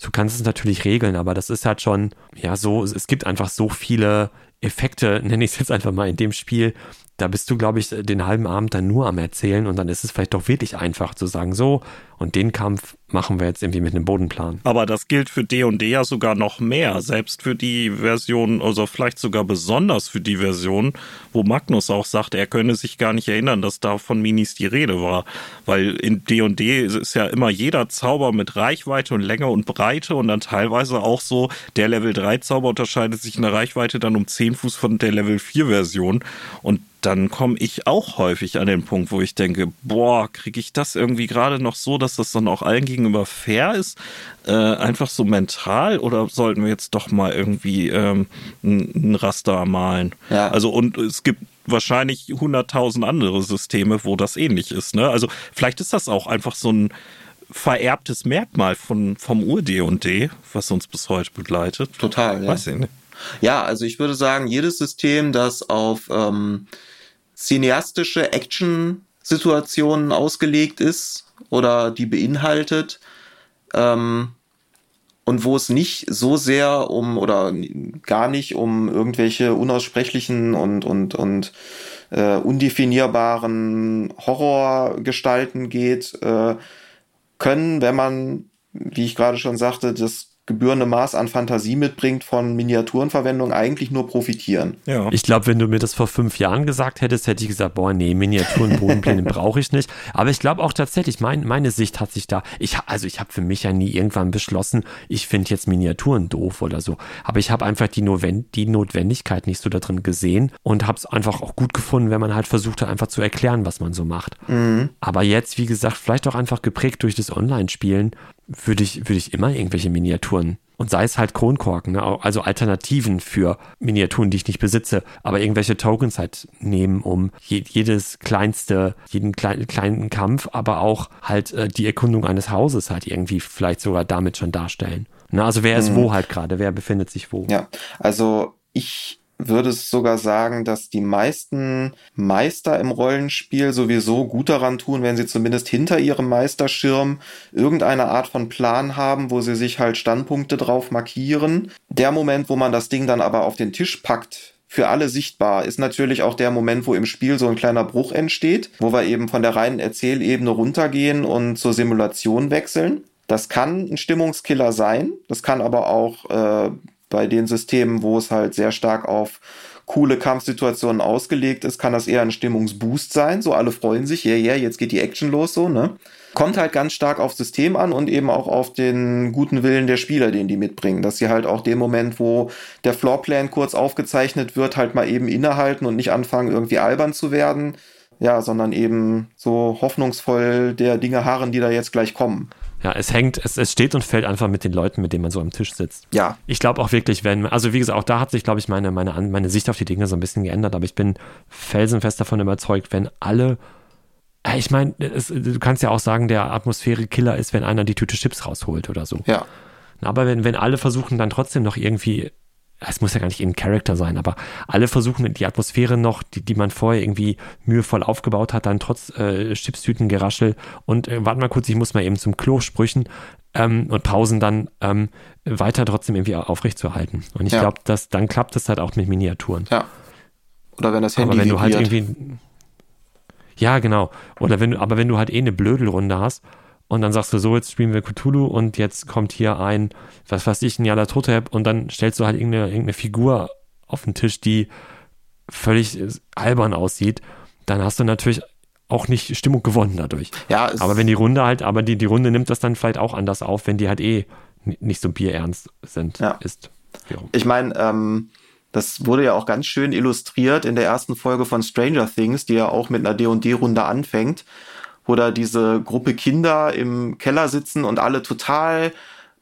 Speaker 2: Du kannst es natürlich regeln, aber das ist halt schon, ja, so, es gibt einfach so viele Effekte, nenne ich es jetzt einfach mal in dem Spiel, da bist du, glaube ich, den halben Abend dann nur am Erzählen und dann ist es vielleicht doch wirklich einfach zu sagen, so, und den Kampf machen wir jetzt irgendwie mit einem Bodenplan.
Speaker 3: Aber das gilt für D&D ja sogar noch mehr, selbst für die Version, also vielleicht sogar besonders für die Version, wo Magnus auch sagt, er könne sich gar nicht erinnern, dass da von Minis die Rede war. Weil in D&D ist ja immer jeder Zauber mit Reichweite und Länge und Breite und dann teilweise auch so, der Level 3 Zauber unterscheidet sich in der Reichweite dann um 10 Fuß von der Level 4 Version und dann komme ich auch häufig an den Punkt, wo ich denke, boah, kriege ich das irgendwie gerade noch so, dass das dann auch allen gegenüber fair ist? Äh, einfach so mental oder sollten wir jetzt doch mal irgendwie ähm, ein, Raster malen? Ja. Also und es gibt wahrscheinlich hunderttausend andere Systeme, wo das ähnlich ist. Ne? Also vielleicht ist das auch einfach so ein vererbtes Merkmal von, vom Ur-D&D, was uns bis heute begleitet.
Speaker 4: Total, ja. Weiß ich nicht. Ja, also ich würde sagen, jedes System, das auf ähm, cineastische Action-Situationen ausgelegt ist oder die beinhaltet ähm, und wo es nicht so sehr um oder gar nicht um irgendwelche unaussprechlichen und und und äh, undefinierbaren Horrorgestalten geht, äh, können, wenn man, wie ich gerade schon sagte, das gebührende Maß an Fantasie mitbringt von Miniaturenverwendung, eigentlich nur profitieren.
Speaker 2: Ja. Ich glaube, wenn du mir das vor fünf Jahren gesagt hättest, hätte ich gesagt, boah, nee, Miniaturen, Bodenpläne brauche ich nicht. Aber ich glaube auch tatsächlich, mein, meine Sicht hat sich da, ich, also ich habe für mich ja nie irgendwann beschlossen, ich finde jetzt Miniaturen doof oder so. Aber ich habe einfach die, Notwend die Notwendigkeit nicht so da drin gesehen und habe es einfach auch gut gefunden, wenn man halt versucht hat, einfach zu erklären, was man so macht. Mhm. Aber jetzt, wie gesagt, vielleicht auch einfach geprägt durch das Online-Spielen, würde ich, würde ich immer irgendwelche Miniaturen und sei es halt Kronkorken, ne? also Alternativen für Miniaturen, die ich nicht besitze, aber irgendwelche Tokens halt nehmen, um je, jedes kleinste, jeden klein, kleinen Kampf, aber auch halt äh, die Erkundung eines Hauses halt irgendwie vielleicht sogar damit schon darstellen. Ne? Also wer ist mhm. wo halt gerade, wer befindet sich wo?
Speaker 4: Ja, also ich würde sogar sagen, dass die meisten Meister im Rollenspiel sowieso gut daran tun, wenn sie zumindest hinter ihrem Meisterschirm irgendeine Art von Plan haben, wo sie sich halt Standpunkte drauf markieren. Der Moment, wo man das Ding dann aber auf den Tisch packt, für alle sichtbar, ist natürlich auch der Moment, wo im Spiel so ein kleiner Bruch entsteht, wo wir eben von der reinen Erzählebene runtergehen und zur Simulation wechseln. Das kann ein Stimmungskiller sein, das kann aber auch äh, bei den Systemen, wo es halt sehr stark auf coole Kampfsituationen ausgelegt ist, kann das eher ein Stimmungsboost sein. So alle freuen sich, ja, yeah, ja, yeah, jetzt geht die Action los, so, ne? Kommt halt ganz stark aufs System an und eben auch auf den guten Willen der Spieler, den die mitbringen. Dass sie halt auch den Moment, wo der Floorplan kurz aufgezeichnet wird, halt mal eben innehalten und nicht anfangen, irgendwie albern zu werden. Ja, sondern eben so hoffnungsvoll der Dinge harren, die da jetzt gleich kommen.
Speaker 2: Ja, es hängt, es, es steht und fällt einfach mit den Leuten, mit denen man so am Tisch sitzt.
Speaker 4: Ja.
Speaker 2: Ich glaube auch wirklich, wenn, also wie gesagt, auch da hat sich, glaube ich, meine, meine, meine Sicht auf die Dinge so ein bisschen geändert, aber ich bin felsenfest davon überzeugt, wenn alle, äh, ich meine, du kannst ja auch sagen, der Atmosphäre-Killer ist, wenn einer die Tüte Chips rausholt oder so.
Speaker 4: Ja.
Speaker 2: Aber wenn, wenn alle versuchen, dann trotzdem noch irgendwie es muss ja gar nicht in Charakter sein, aber alle versuchen die Atmosphäre noch, die, die man vorher irgendwie mühevoll aufgebaut hat, dann trotz äh, Chipstütengeraschel und äh, warte mal kurz, ich muss mal eben zum Klo sprüchen ähm, und Pausen dann ähm, weiter trotzdem irgendwie aufrecht zu halten. Und ich ja. glaube, dass dann klappt es halt auch mit Miniaturen.
Speaker 4: Ja. Oder wenn das Handy
Speaker 2: aber wenn vibriert. du halt irgendwie ja, genau. Oder wenn du, aber wenn du halt eh eine Blödelrunde hast und dann sagst du so, jetzt spielen wir Cthulhu und jetzt kommt hier ein, was weiß ich, ein Yalatotep und dann stellst du halt irgendeine, irgendeine Figur auf den Tisch, die völlig albern aussieht, dann hast du natürlich auch nicht Stimmung gewonnen dadurch.
Speaker 4: Ja,
Speaker 2: aber wenn die Runde halt, aber die, die Runde nimmt das dann vielleicht auch anders auf, wenn die halt eh nicht so bierernst sind,
Speaker 4: ja. ist. Ich meine, ähm, das wurde ja auch ganz schön illustriert in der ersten Folge von Stranger Things, die ja auch mit einer D&D-Runde anfängt wo da diese Gruppe Kinder im Keller sitzen und alle total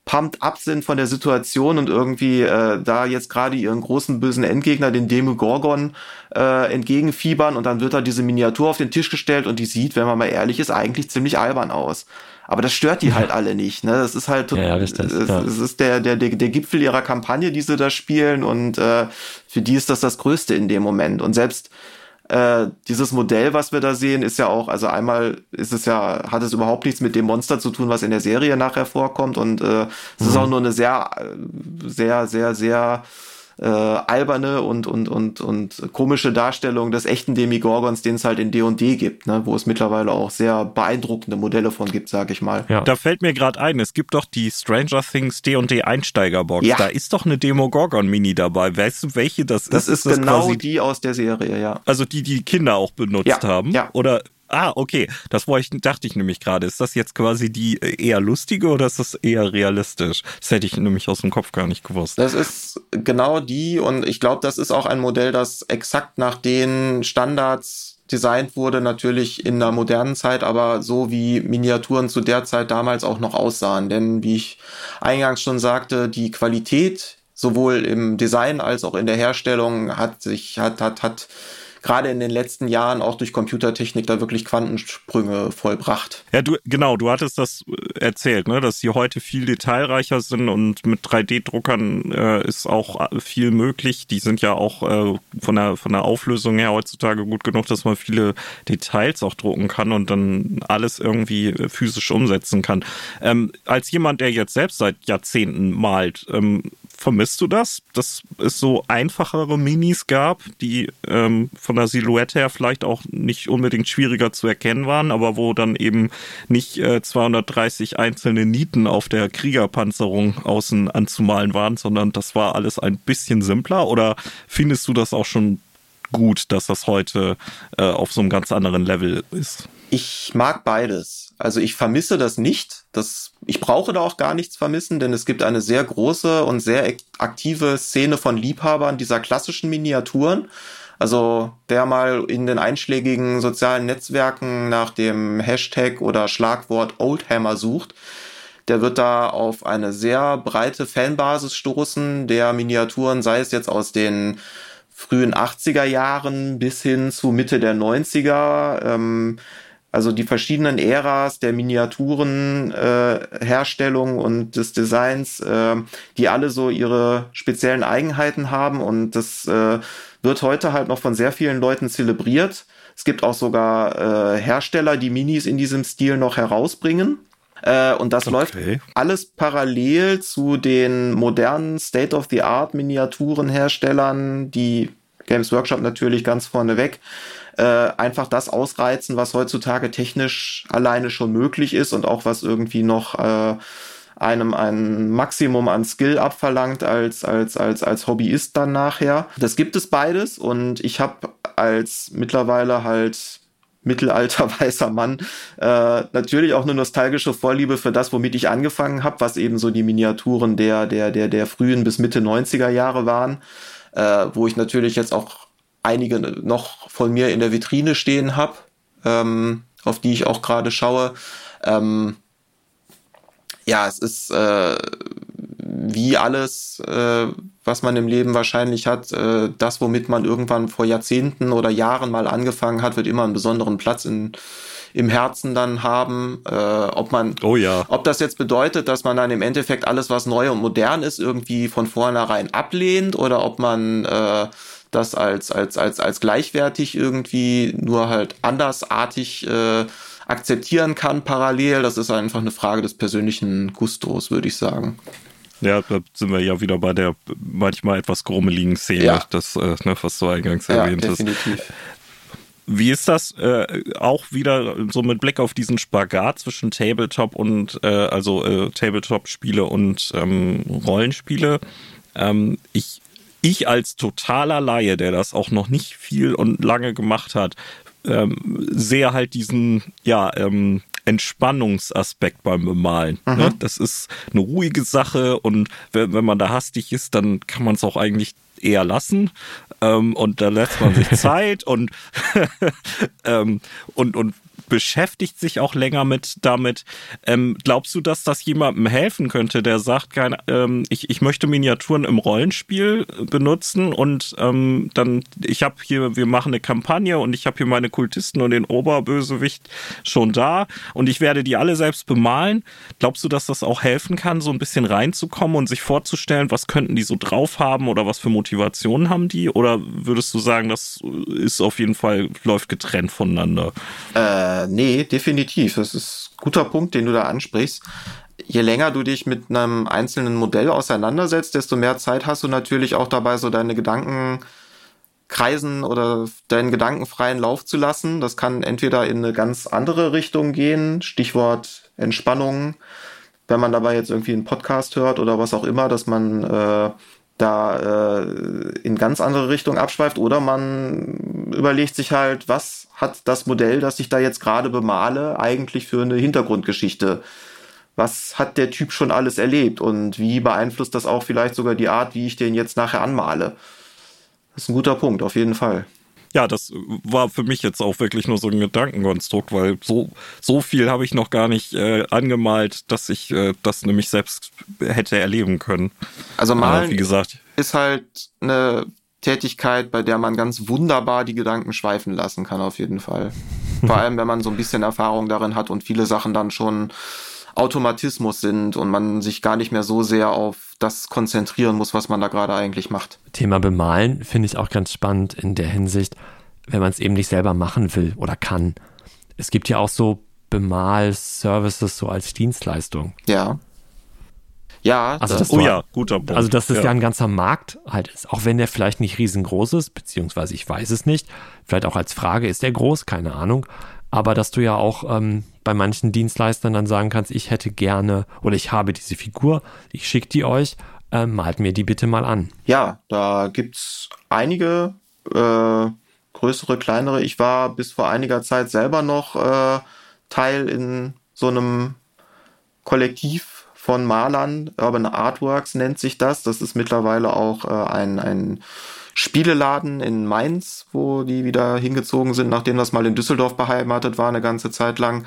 Speaker 4: pumped up sind von der Situation und irgendwie äh, da jetzt gerade ihren großen bösen Endgegner, den Demogorgon, äh, entgegenfiebern und dann wird da diese Miniatur auf den Tisch gestellt und die sieht, wenn man mal ehrlich ist, eigentlich ziemlich albern aus. Aber das stört die ja. halt alle nicht. Ne? Das ist halt,
Speaker 2: ja, ja,
Speaker 4: es, ja. es ist der, der, der, der Gipfel ihrer Kampagne, die sie da spielen und äh, für die ist das das Größte in dem Moment. Und selbst äh, dieses Modell, was wir da sehen, ist ja auch, also einmal ist es ja, hat es überhaupt nichts mit dem Monster zu tun, was in der Serie nachher vorkommt und äh, es mhm. ist auch nur eine sehr, sehr, sehr, sehr äh, alberne und, und, und, und komische Darstellung des echten Demigorgons, den es halt in D&D gibt, ne? wo es mittlerweile auch sehr beeindruckende Modelle von gibt, sag ich mal.
Speaker 3: Ja. Da fällt mir gerade ein, es gibt doch die Stranger Things D&D Einsteigerbox. Ja. Da ist doch eine Demogorgon-Mini dabei. Weißt du, welche das,
Speaker 4: das ist? Das ist genau die aus der Serie, ja.
Speaker 3: Also die, die Kinder auch benutzt
Speaker 4: ja.
Speaker 3: haben?
Speaker 4: Ja.
Speaker 3: Oder Ah, okay. Das ich, dachte ich nämlich gerade. Ist das jetzt quasi die äh, eher lustige oder ist das eher realistisch? Das hätte ich nämlich aus dem Kopf gar nicht gewusst.
Speaker 4: Das ist genau die und ich glaube, das ist auch ein Modell, das exakt nach den Standards designt wurde, natürlich in der modernen Zeit, aber so wie Miniaturen zu der Zeit damals auch noch aussahen. Denn wie ich eingangs schon sagte, die Qualität sowohl im Design als auch in der Herstellung hat sich, hat, hat, hat gerade in den letzten Jahren auch durch Computertechnik da wirklich Quantensprünge vollbracht.
Speaker 3: Ja, du, genau, du hattest das äh, erzählt, ne, dass sie heute viel detailreicher sind und mit 3D-Druckern äh, ist auch äh, viel möglich. Die sind ja auch äh, von, der, von der Auflösung her heutzutage gut genug, dass man viele Details auch drucken kann und dann alles irgendwie äh, physisch umsetzen kann. Ähm, als jemand, der jetzt selbst seit Jahrzehnten malt, ähm, vermisst du das, dass es so einfachere Minis gab, die ähm, von der Silhouette her vielleicht auch nicht unbedingt schwieriger zu erkennen waren, aber wo dann eben nicht äh, 230 einzelne Nieten auf der Kriegerpanzerung außen anzumalen waren, sondern das war alles ein bisschen simpler? Oder findest du das auch schon gut, dass das heute äh, auf so einem ganz anderen Level ist?
Speaker 4: Ich mag beides. Also ich vermisse das nicht. Das, ich brauche da auch gar nichts vermissen, denn es gibt eine sehr große und sehr aktive Szene von Liebhabern dieser klassischen Miniaturen. Also wer mal in den einschlägigen sozialen Netzwerken nach dem Hashtag oder Schlagwort Oldhammer sucht, der wird da auf eine sehr breite Fanbasis stoßen, der Miniaturen, sei es jetzt aus den frühen 80er Jahren bis hin zu Mitte der 90er. Ähm, Also die verschiedenen Äras der Miniaturenherstellung äh, und des Designs, äh, die alle so ihre speziellen Eigenheiten haben und das äh, wird heute halt noch von sehr vielen Leuten zelebriert. Es gibt auch sogar äh, Hersteller, die Minis in diesem Stil noch herausbringen. Äh, und das okay. läuft alles parallel zu den modernen State-of-the-Art Miniaturenherstellern, die Games Workshop natürlich ganz vorne weg äh, einfach das ausreizen, was heutzutage technisch alleine schon möglich ist und auch was irgendwie noch äh, einem ein Maximum an Skill abverlangt als als als als Hobbyist dann nachher. Das gibt es beides und ich habe als mittlerweile halt mittelalter weißer Mann äh, natürlich auch eine nostalgische Vorliebe für das, womit ich angefangen habe, was eben so die Miniaturen der der der der frühen bis Mitte 90er Jahre waren, äh, wo ich natürlich jetzt auch einige noch von mir in der Vitrine stehen habe, ähm, auf die ich auch gerade schaue. Ähm, ja, es ist äh, wie alles, äh, was man im Leben wahrscheinlich hat, äh, das, womit man irgendwann vor Jahrzehnten oder Jahren mal angefangen hat, wird immer einen besonderen Platz in, im Herzen dann haben. Äh, ob man,
Speaker 3: oh ja.
Speaker 4: ob das jetzt bedeutet, dass man dann im Endeffekt alles, was neu und modern ist, irgendwie von vornherein ablehnt oder ob man äh, das als, als, als, als gleichwertig irgendwie nur halt andersartig äh, akzeptieren kann parallel. Das ist einfach eine Frage des persönlichen Gustos, würde ich sagen.
Speaker 3: Ja, da sind wir ja wieder bei der manchmal etwas grummeligen Szene, ja. das, äh, ne, was du eingangs ja, erwähnt hast. Wie ist das äh, auch wieder so mit Blick auf diesen Spagat zwischen Tabletop und äh, also äh, Tabletop-Spiele und ähm, Rollenspiele? Ähm, ich ich als totaler Laie, der das auch noch nicht viel und lange gemacht hat, ähm, sehe halt diesen, ja, ähm, Entspannungsaspekt beim Bemalen. Ne? Das ist eine ruhige Sache und wenn, wenn man da hastig ist, dann kann man es auch eigentlich eher lassen. Ähm, und da lässt man sich Zeit und, ähm, und, und beschäftigt sich auch länger mit damit. Ähm, glaubst du, dass das jemandem helfen könnte, der sagt, kein, ähm, ich, ich möchte Miniaturen im Rollenspiel benutzen und ähm, dann, ich habe hier, wir machen eine Kampagne und ich habe hier meine Kultisten und den Oberbösewicht schon da und ich werde die alle selbst bemalen. Glaubst du, dass das auch helfen kann, so ein bisschen reinzukommen und sich vorzustellen, was könnten die so drauf haben oder was für Motivationen haben die? Oder würdest du sagen, das ist auf jeden Fall, läuft getrennt voneinander?
Speaker 4: Äh äh, nee, definitiv. Das ist ein guter Punkt, den du da ansprichst. Je länger du dich mit einem einzelnen Modell auseinandersetzt, desto mehr Zeit hast du natürlich auch dabei, so deine Gedanken kreisen oder deinen gedankenfreien Lauf zu lassen. Das kann entweder in eine ganz andere Richtung gehen, Stichwort Entspannung, wenn man dabei jetzt irgendwie einen Podcast hört oder was auch immer, dass man äh, da äh, in ganz andere Richtung abschweift oder man überlegt sich halt, was hat das Modell, das ich da jetzt gerade bemale, eigentlich für eine Hintergrundgeschichte? Was hat der Typ schon alles erlebt und wie beeinflusst das auch vielleicht sogar die Art, wie ich den jetzt nachher anmale? Das ist ein guter Punkt, auf jeden Fall
Speaker 3: ja, das war für mich jetzt auch wirklich nur so ein Gedankenkonstrukt, weil so, so viel habe ich noch gar nicht äh, angemalt, dass ich äh, das nämlich selbst hätte erleben können.
Speaker 4: Also malen, äh, wie gesagt, ist halt eine Tätigkeit, bei der man ganz wunderbar die Gedanken schweifen lassen kann, auf jeden Fall. Vor allem, wenn man so ein bisschen Erfahrung darin hat und viele Sachen dann schon Automatismus sind und man sich gar nicht mehr so sehr auf das konzentrieren muss, was man da gerade eigentlich macht.
Speaker 2: Thema Bemalen finde ich auch ganz spannend in der Hinsicht, wenn man es eben nicht selber machen will oder kann. Es gibt ja auch so Bemal-Services so als Dienstleistung.
Speaker 4: Ja. Ja,
Speaker 2: also das,
Speaker 3: oh ja, guter
Speaker 2: Punkt. Also, dass das ja. ja ein ganzer Markt halt ist, auch wenn der vielleicht nicht riesengroß ist, beziehungsweise ich weiß es nicht. Vielleicht auch als Frage, ist der groß? Keine Ahnung aber dass du ja auch ähm, bei manchen Dienstleistern dann sagen kannst, ich hätte gerne oder ich habe diese Figur, ich schicke die euch, äh, malt mir die bitte mal an.
Speaker 4: Ja, da gibt's einige äh, größere, kleinere. Ich war bis vor einiger Zeit selber noch äh, Teil in so einem Kollektiv von Malern, Urban Artworks nennt sich das. Das ist mittlerweile auch äh, ein, ein Spieleladen in Mainz, wo die wieder hingezogen sind, nachdem das mal in Düsseldorf beheimatet war, eine ganze Zeit lang.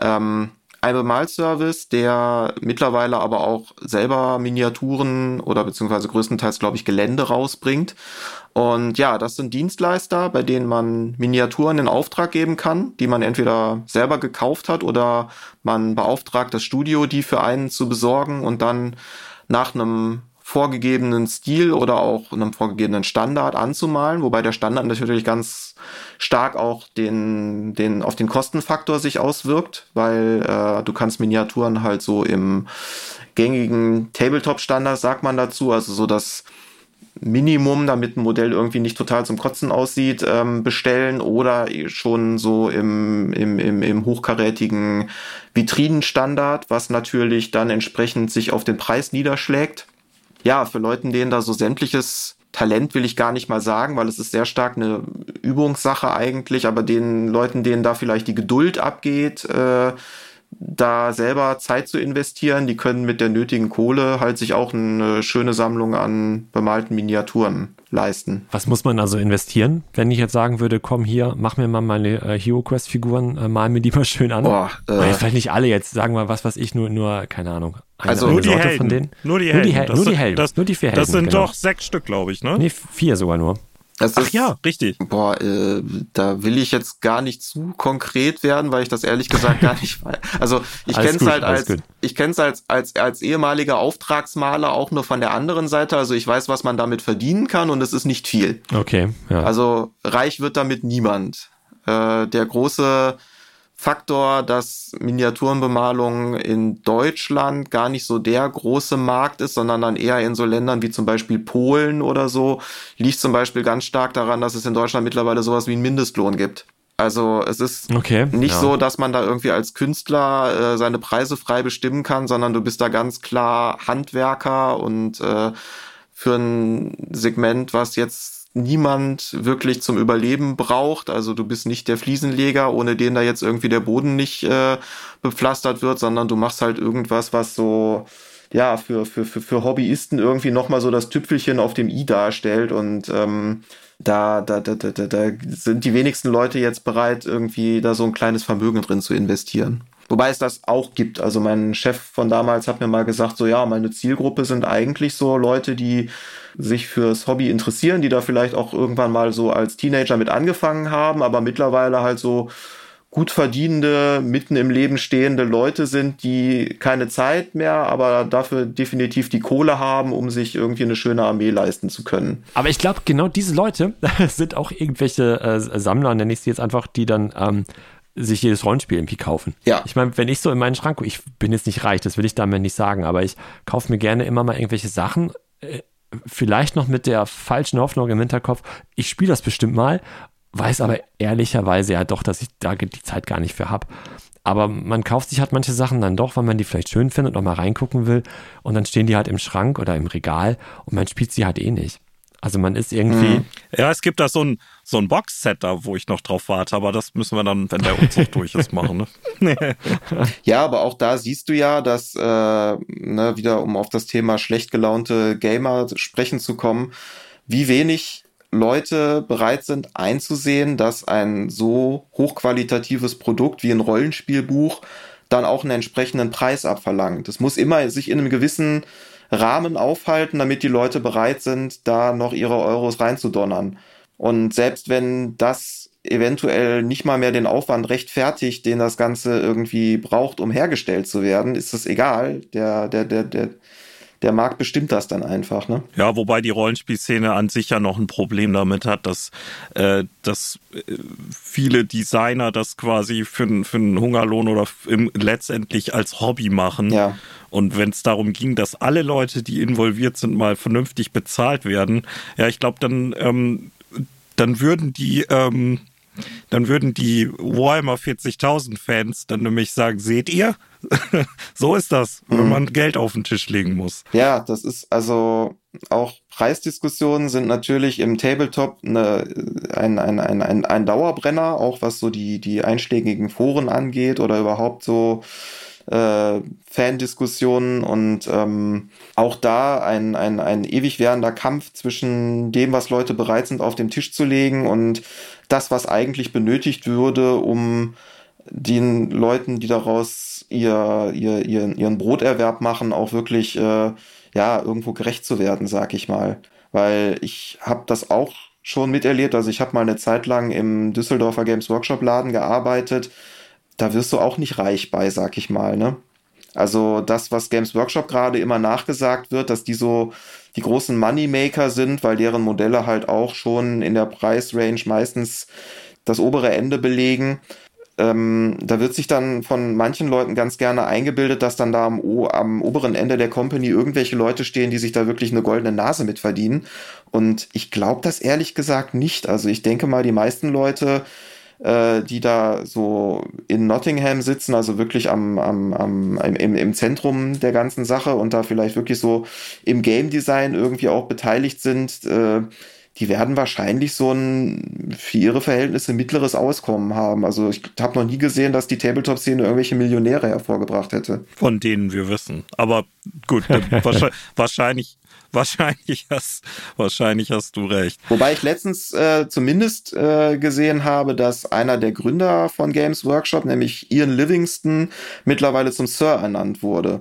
Speaker 4: Ähm, ein Bemalservice, der mittlerweile aber auch selber Miniaturen oder beziehungsweise größtenteils, glaube ich, Gelände rausbringt. Und ja, das sind Dienstleister, bei denen man Miniaturen in Auftrag geben kann, die man entweder selber gekauft hat oder man beauftragt das Studio, die für einen zu besorgen und dann nach einem vorgegebenen Stil oder auch einem vorgegebenen Standard anzumalen, wobei der Standard natürlich ganz stark auch den, den, auf den Kostenfaktor sich auswirkt, weil äh, du kannst Miniaturen halt so im gängigen Tabletop-Standard, sagt man dazu, also so das Minimum, damit ein Modell irgendwie nicht total zum Kotzen aussieht, ähm, bestellen oder schon so im, im, im, im hochkarätigen Vitrinenstandard, was natürlich dann entsprechend sich auf den Preis niederschlägt ja, für Leuten, denen da so sämtliches Talent will ich gar nicht mal sagen, weil es ist sehr stark eine Übungssache eigentlich, aber den Leuten, denen da vielleicht die Geduld abgeht, äh, da selber Zeit zu investieren, die können mit der nötigen Kohle halt sich auch eine schöne Sammlung an bemalten Miniaturen leisten.
Speaker 2: Was muss man also investieren, wenn ich jetzt sagen würde, komm hier, mach mir mal meine äh, Hero Quest Figuren, äh, mal mir die mal schön an. Boah, äh, vielleicht nicht alle jetzt, sagen wir was, was ich nur, nur keine Ahnung,
Speaker 3: eine, also nur die, Helden.
Speaker 2: nur die Helden. Nur die, Hel das nur die Helden.
Speaker 3: Das,
Speaker 2: nur die
Speaker 3: vier Helden. Das sind genau. doch sechs Stück, glaube ich, ne?
Speaker 2: Nee, vier sogar nur.
Speaker 3: Das Ach ist, ja, richtig.
Speaker 4: Boah, äh, da will ich jetzt gar nicht zu konkret werden, weil ich das ehrlich gesagt gar nicht weiß. Also ich kenne es halt als ich kenne es als als als ehemaliger Auftragsmaler auch nur von der anderen Seite. Also ich weiß, was man damit verdienen kann und es ist nicht viel.
Speaker 2: Okay.
Speaker 4: Ja. Also reich wird damit niemand. Äh, der große Faktor, dass Miniaturenbemalung in Deutschland gar nicht so der große Markt ist, sondern dann eher in so Ländern wie zum Beispiel Polen oder so, liegt zum Beispiel ganz stark daran, dass es in Deutschland mittlerweile sowas wie einen Mindestlohn gibt. Also es ist okay, nicht ja. so, dass man da irgendwie als Künstler äh, seine Preise frei bestimmen kann, sondern du bist da ganz klar Handwerker und äh, für ein Segment, was jetzt niemand wirklich zum Überleben braucht. Also du bist nicht der Fliesenleger, ohne den da jetzt irgendwie der Boden nicht äh, bepflastert wird, sondern du machst halt irgendwas, was so ja für für für, für Hobbyisten irgendwie noch mal so das Tüpfelchen auf dem i darstellt und ähm, da, da, da, da, da sind die wenigsten Leute jetzt bereit, irgendwie da so ein kleines Vermögen drin zu investieren. Wobei es das auch gibt. Also mein Chef von damals hat mir mal gesagt, so ja, meine Zielgruppe sind eigentlich so Leute, die sich fürs Hobby interessieren, die da vielleicht auch irgendwann mal so als Teenager mit angefangen haben, aber mittlerweile halt so gut verdienende, mitten im Leben stehende Leute sind, die keine Zeit mehr, aber dafür definitiv die Kohle haben, um sich irgendwie eine schöne Armee leisten zu können.
Speaker 2: Aber ich glaube, genau diese Leute sind auch irgendwelche äh, Sammler, nenne ich sie jetzt einfach, die dann ähm, sich jedes Rollenspiel irgendwie kaufen. Ja. Ich meine, wenn ich so in meinen Schrank, ich bin jetzt nicht reich, das will ich damit nicht sagen, aber ich kaufe mir gerne immer mal irgendwelche Sachen, äh, vielleicht noch mit der falschen Hoffnung im Hinterkopf, ich spiele das bestimmt mal, weiß aber ehrlicherweise ja doch, dass ich da die Zeit gar nicht für habe. Aber man kauft sich halt manche Sachen dann doch, weil man die vielleicht schön findet und auch mal reingucken will. Und dann stehen die halt im Schrank oder im Regal und man spielt sie halt eh nicht. Also man ist irgendwie. Mhm.
Speaker 3: Ja, es gibt da so ein, so ein Box-Set da, wo ich noch drauf warte, aber das müssen wir dann, wenn der Umzug durch ist, machen. Ne?
Speaker 4: ja, aber auch da siehst du ja, dass, äh, ne, wieder um auf das Thema schlecht gelaunte Gamer sprechen zu kommen, wie wenig Leute bereit sind einzusehen, dass ein so hochqualitatives Produkt wie ein Rollenspielbuch dann auch einen entsprechenden Preis abverlangt. Es muss immer sich in einem gewissen Rahmen aufhalten, damit die Leute bereit sind, da noch ihre Euros reinzudonnern. Und selbst wenn das eventuell nicht mal mehr den Aufwand rechtfertigt, den das Ganze irgendwie braucht, um hergestellt zu werden, ist es egal. Der, der, der, der, der Markt bestimmt das dann einfach. Ne?
Speaker 3: Ja, wobei die Rollenspielszene an sich ja noch ein Problem damit hat, dass, äh, dass äh, viele Designer das quasi für, für einen Hungerlohn oder im, letztendlich als Hobby machen. Ja. Und wenn es darum ging, dass alle Leute, die involviert sind, mal vernünftig bezahlt werden, ja, ich glaube, dann, ähm, dann würden die ähm, dann würden die Warhammer 40.000 Fans dann nämlich sagen, seht ihr, so ist das, wenn mhm. man Geld auf den Tisch legen muss.
Speaker 4: Ja, das ist also auch Preisdiskussionen sind natürlich im Tabletop eine, ein, ein, ein, ein, ein Dauerbrenner, auch was so die, die einschlägigen Foren angeht oder überhaupt so äh, Fandiskussionen und ähm, auch da ein, ein, ein ewig währender Kampf zwischen dem, was Leute bereit sind auf den Tisch zu legen und das, was eigentlich benötigt würde, um den Leuten, die daraus ihr, ihr, ihren, ihren Broterwerb machen, auch wirklich äh, ja irgendwo gerecht zu werden, sag ich mal. Weil ich habe das auch schon miterlebt. Also ich habe mal eine Zeit lang im Düsseldorfer Games Workshop Laden gearbeitet. Da wirst du auch nicht reich bei, sag ich mal. Ne? Also das, was Games Workshop gerade immer nachgesagt wird, dass die so die großen Moneymaker sind, weil deren Modelle halt auch schon in der Preisrange meistens das obere Ende belegen. Ähm, da wird sich dann von manchen Leuten ganz gerne eingebildet, dass dann da am, am, oberen Ende der Company irgendwelche Leute stehen, die sich da wirklich eine goldene Nase mit verdienen. Und ich glaube das ehrlich gesagt nicht. Also ich denke mal, die meisten Leute, äh, die da so in Nottingham sitzen, also wirklich am, am, am, im, im Zentrum der ganzen Sache und da vielleicht wirklich so im Game Design irgendwie auch beteiligt sind, äh, die werden wahrscheinlich so ein für ihre Verhältnisse mittleres Auskommen haben. Also ich habe noch nie gesehen, dass die Tabletop-Szene irgendwelche Millionäre hervorgebracht hätte.
Speaker 3: Von denen wir wissen. Aber gut, wahrscheinlich, wahrscheinlich wahrscheinlich hast, wahrscheinlich hast du recht.
Speaker 4: Wobei ich letztens äh, zumindest äh, gesehen habe, dass einer der Gründer von Games Workshop, nämlich Ian Livingston, mittlerweile zum Sir ernannt wurde.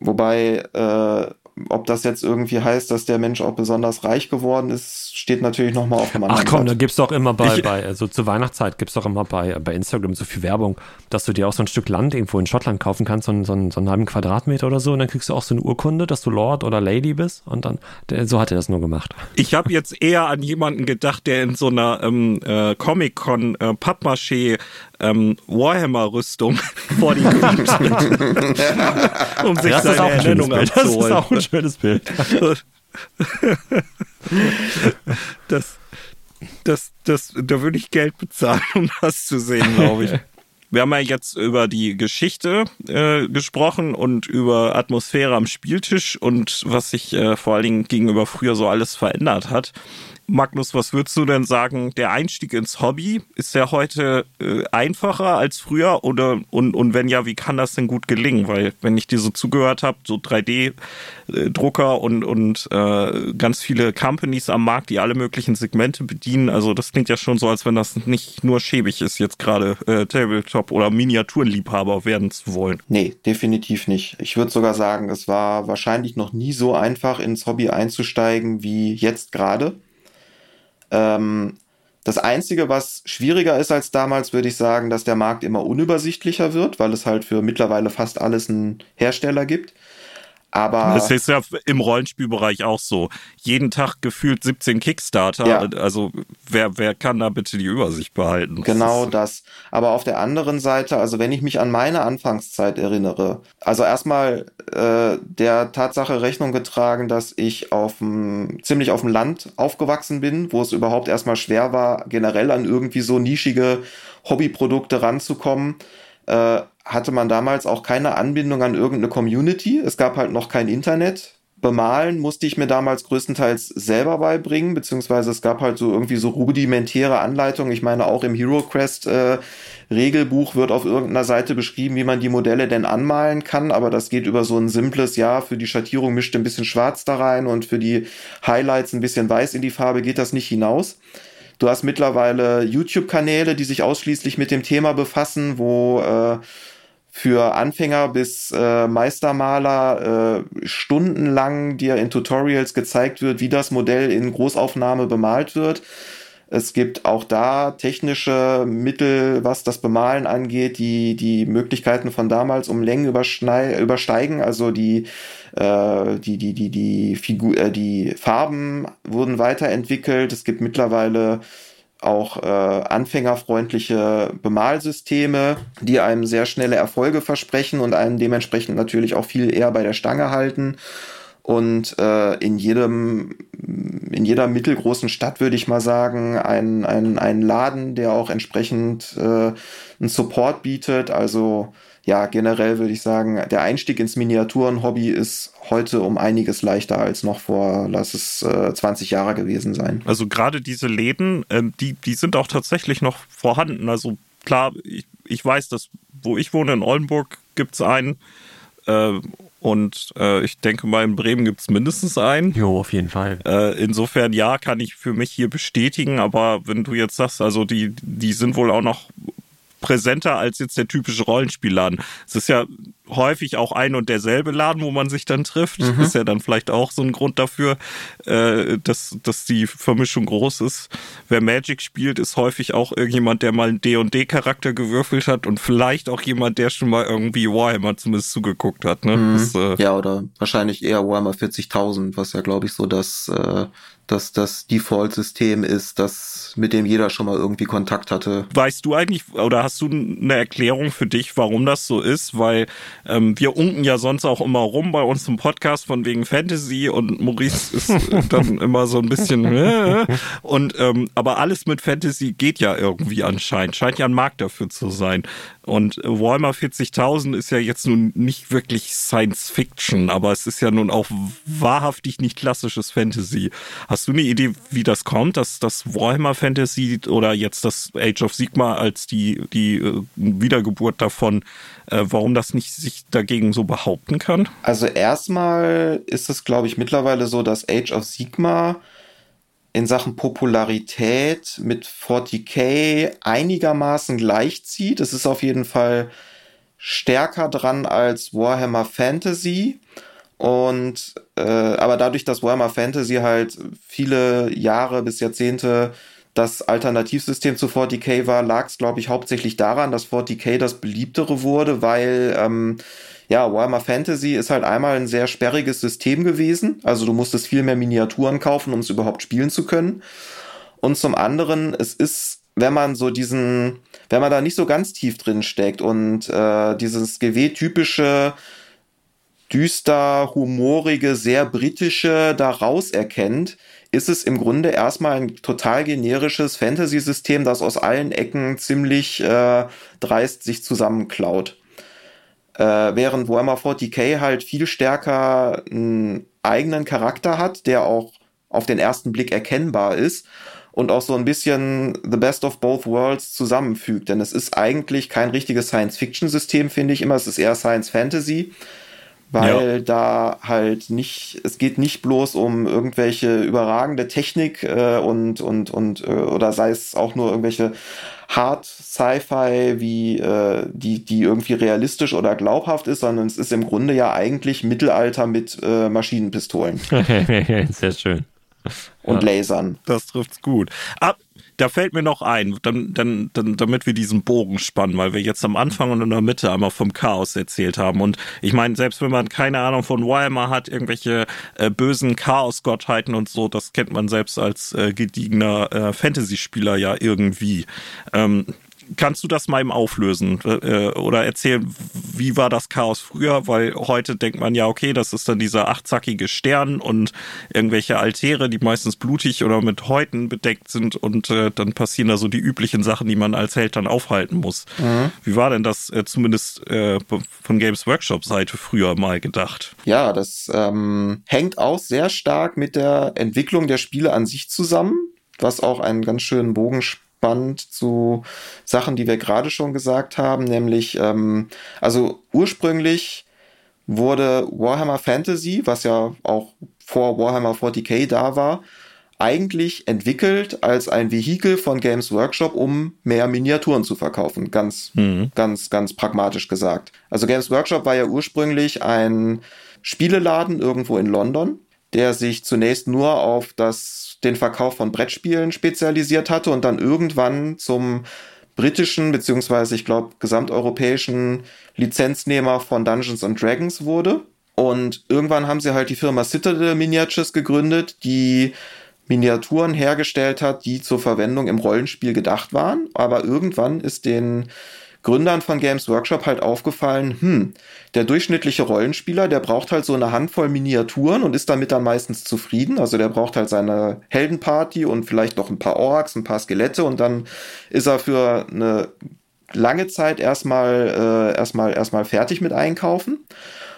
Speaker 4: Wobei äh, ob das jetzt irgendwie heißt, dass der Mensch auch besonders reich geworden ist, steht natürlich nochmal auf dem
Speaker 2: anderen Ach komm, Blatt. da gibt's doch immer bei, bei, also zur Weihnachtszeit gibt's doch immer bei, bei Instagram so viel Werbung, dass du dir auch so ein Stück Land irgendwo in Schottland kaufen kannst, so, einen, so, einen, so einen halben Quadratmeter oder so, und dann kriegst du auch so eine Urkunde, dass du Lord oder Lady bist, und dann, so hat er das nur gemacht.
Speaker 3: Ich habe jetzt eher an jemanden gedacht, der in so einer ähm, äh, Comic-Con äh, Pappmaché ähm, Warhammer-Rüstung vor die Queen steht,
Speaker 2: um sich das seine Ernennung abzuholen. Das ist auch ein schönes Bild.
Speaker 3: das, das, das, da würde ich Geld bezahlen, um das zu sehen, glaube ich. Wir haben ja jetzt über die Geschichte äh, gesprochen und über Atmosphäre am Spieltisch und was sich äh, vor allen Dingen gegenüber früher so alles verändert hat. Magnus, was würdest du denn sagen? Der Einstieg ins Hobby, ist der heute äh, einfacher als früher? Oder und, und wenn ja, wie kann das denn gut gelingen? Weil, wenn ich dir so zugehört habe, so 3D-Drucker und, und äh, ganz viele Companies am Markt, die alle möglichen Segmente bedienen, also das klingt ja schon so, als wenn das nicht nur schäbig ist, jetzt gerade äh, Tabletop- oder Miniaturenliebhaber werden zu wollen.
Speaker 4: Nee, definitiv nicht. Ich würde sogar sagen, es war wahrscheinlich noch nie so einfach, ins Hobby einzusteigen wie jetzt gerade. Ähm, das Einzige, was schwieriger ist als damals, würde ich sagen, dass der Markt immer unübersichtlicher wird, weil es halt für mittlerweile fast alles einen Hersteller gibt. Aber
Speaker 3: das ist ja im Rollenspielbereich auch so. Jeden Tag gefühlt 17 Kickstarter. Ja. Also wer, wer kann da bitte die Übersicht behalten?
Speaker 4: Genau das. Aber auf der anderen Seite, also wenn ich mich an meine Anfangszeit erinnere, also erstmal äh, der Tatsache Rechnung getragen, dass ich auf dem, ziemlich auf dem Land aufgewachsen bin, wo es überhaupt erstmal schwer war, generell an irgendwie so nischige Hobbyprodukte ranzukommen. Äh, hatte man damals auch keine Anbindung an irgendeine Community. Es gab halt noch kein Internet. Bemalen musste ich mir damals größtenteils selber beibringen, beziehungsweise es gab halt so irgendwie so rudimentäre Anleitungen. Ich meine, auch im HeroQuest äh, wird auf irgendeiner Seite beschrieben, wie man die Modelle denn anmalen kann, aber das geht über so ein simples, ja, für die Schattierung mischt ein bisschen schwarz da rein und für die Highlights ein bisschen weiß in die Farbe geht das nicht hinaus. Du hast mittlerweile YouTube-Kanäle, die sich ausschließlich mit dem Thema befassen, wo äh, für Anfänger bis äh, Meistermaler äh, stundenlang dir in Tutorials gezeigt wird, wie das Modell in Großaufnahme bemalt wird. Es gibt auch da technische Mittel, was das Bemalen angeht, die die Möglichkeiten von damals um Längen übersteigen. Also die äh, die die die die Figur, äh, die Farben wurden weiterentwickelt. Es gibt mittlerweile auch äh, anfängerfreundliche Bemalsysteme, die einem sehr schnelle Erfolge versprechen und einen dementsprechend natürlich auch viel eher bei der Stange halten. Und äh, in jedem, in jeder mittelgroßen Stadt würde ich mal sagen, ein, ein, ein Laden, der auch entsprechend äh, einen Support bietet. Also ja, generell würde ich sagen, der Einstieg ins Miniaturenhobby ist heute um einiges leichter als noch vor, lass es äh, 20 Jahre gewesen sein.
Speaker 3: Also gerade diese Läden, ähm, die, die sind auch tatsächlich noch vorhanden. Also klar, ich, ich weiß, dass wo ich wohne in Oldenburg gibt es einen. Äh, und äh, ich denke mal, in Bremen gibt es mindestens einen.
Speaker 2: Jo, auf jeden Fall.
Speaker 3: Äh, insofern ja, kann ich für mich hier bestätigen. Aber wenn du jetzt sagst, also die, die sind wohl auch noch präsenter als jetzt der typische Rollenspielladen. Es ist ja häufig auch ein und derselbe Laden, wo man sich dann trifft. Mhm. Ist ja dann vielleicht auch so ein Grund dafür, äh, dass, dass die Vermischung groß ist. Wer Magic spielt, ist häufig auch irgendjemand, der mal einen D&D-Charakter gewürfelt hat und vielleicht auch jemand, der schon mal irgendwie Warhammer zumindest zugeguckt hat. Ne?
Speaker 4: Mhm. Das, äh, ja, oder wahrscheinlich eher Warhammer 40.000, was ja, glaube ich, so das äh, dass das Default-System ist, das mit dem jeder schon mal irgendwie Kontakt hatte.
Speaker 3: Weißt du eigentlich oder hast du eine Erklärung für dich, warum das so ist? Weil ähm, wir unken ja sonst auch immer rum bei uns im Podcast von wegen Fantasy und Maurice ist dann immer so ein bisschen äh, und ähm, aber alles mit Fantasy geht ja irgendwie anscheinend, scheint ja ein Markt dafür zu sein. Und Warhammer 40.000 ist ja jetzt nun nicht wirklich Science Fiction, aber es ist ja nun auch wahrhaftig nicht klassisches Fantasy. Hast du eine Idee, wie das kommt, dass das Warhammer Fantasy oder jetzt das Age of Sigma als die, die äh, Wiedergeburt davon, äh, warum das nicht sich dagegen so behaupten kann?
Speaker 4: Also erstmal ist es, glaube ich, mittlerweile so, dass Age of Sigma in Sachen Popularität mit 40k einigermaßen gleichzieht. Es ist auf jeden Fall stärker dran als Warhammer Fantasy. Und äh, aber dadurch, dass Warhammer Fantasy halt viele Jahre bis Jahrzehnte das Alternativsystem zu 40k war, lag es, glaube ich, hauptsächlich daran, dass 40k das beliebtere wurde, weil ähm, ja, Warhammer Fantasy ist halt einmal ein sehr sperriges System gewesen. Also du musstest viel mehr Miniaturen kaufen, um es überhaupt spielen zu können. Und zum anderen, es ist, wenn man so diesen, wenn man da nicht so ganz tief drin steckt und äh, dieses GW-typische, düster, humorige, sehr britische da raus erkennt, ist es im Grunde erstmal ein total generisches Fantasy-System, das aus allen Ecken ziemlich äh, dreist sich zusammenklaut. Äh, während Warhammer 40k halt viel stärker einen eigenen Charakter hat, der auch auf den ersten Blick erkennbar ist und auch so ein bisschen The Best of Both Worlds zusammenfügt. Denn es ist eigentlich kein richtiges Science-Fiction-System, finde ich immer. Es ist eher Science-Fantasy weil ja. da halt nicht, es geht nicht bloß um irgendwelche überragende Technik äh, und und und äh, oder sei es auch nur irgendwelche Hard Sci-Fi, wie äh, die die irgendwie realistisch oder glaubhaft ist, sondern es ist im Grunde ja eigentlich Mittelalter mit äh, Maschinenpistolen.
Speaker 2: Sehr schön.
Speaker 4: Und ja. Lasern.
Speaker 3: Das trifft's gut. Ab, da fällt mir noch ein, dann, dann, dann, damit wir diesen Bogen spannen, weil wir jetzt am Anfang und in der Mitte einmal vom Chaos erzählt haben. Und ich meine, selbst wenn man keine Ahnung von Warhammer hat, irgendwelche äh, bösen Chaos-Gottheiten und so, das kennt man selbst als äh, gediegener äh, Fantasy-Spieler ja irgendwie. Ähm, kannst du das mal eben auflösen äh, oder erzählen, wie war das Chaos früher? Weil heute denkt man ja, okay, das ist dann dieser achtzackige Stern und irgendwelche Altäre, die meistens blutig oder mit Häuten bedeckt sind und äh, dann passieren da so die üblichen Sachen, die man als Held dann aufhalten muss. Mhm. Wie war denn das äh, zumindest äh, von Games Workshop Seite früher mal gedacht?
Speaker 4: Ja, das ähm, hängt auch sehr stark mit der Entwicklung der Spiele an sich zusammen was auch einen ganz schönen Bogen spannend zu Sachen, die wir gerade schon gesagt haben, nämlich, ähm, also ursprünglich wurde Warhammer Fantasy, was ja auch vor Warhammer 40k da war, eigentlich entwickelt als ein Vehikel von Games Workshop, um mehr Miniaturen zu verkaufen. Ganz, mhm. ganz, ganz pragmatisch gesagt. Also Games Workshop war ja ursprünglich ein Spieleladen irgendwo in London, der sich zunächst nur auf das den Verkauf von Brettspielen spezialisiert hatte und dann irgendwann zum britischen beziehungsweise ich glaube gesamteuropäischen Lizenznehmer von Dungeons and Dragons wurde. Und irgendwann haben sie halt die Firma Citadel Miniatures gegründet, die Miniaturen hergestellt hat, die zur Verwendung im Rollenspiel gedacht waren. Aber irgendwann ist den Gründern von Games Workshop halt aufgefallen, hm, der durchschnittliche Rollenspieler, der braucht halt so eine Handvoll Miniaturen und ist damit dann meistens zufrieden. Also der braucht halt seine Heldenparty und vielleicht noch ein paar Orks, ein paar Skelette und dann ist er für eine lange Zeit erstmal äh, erstmal erstmal fertig mit einkaufen.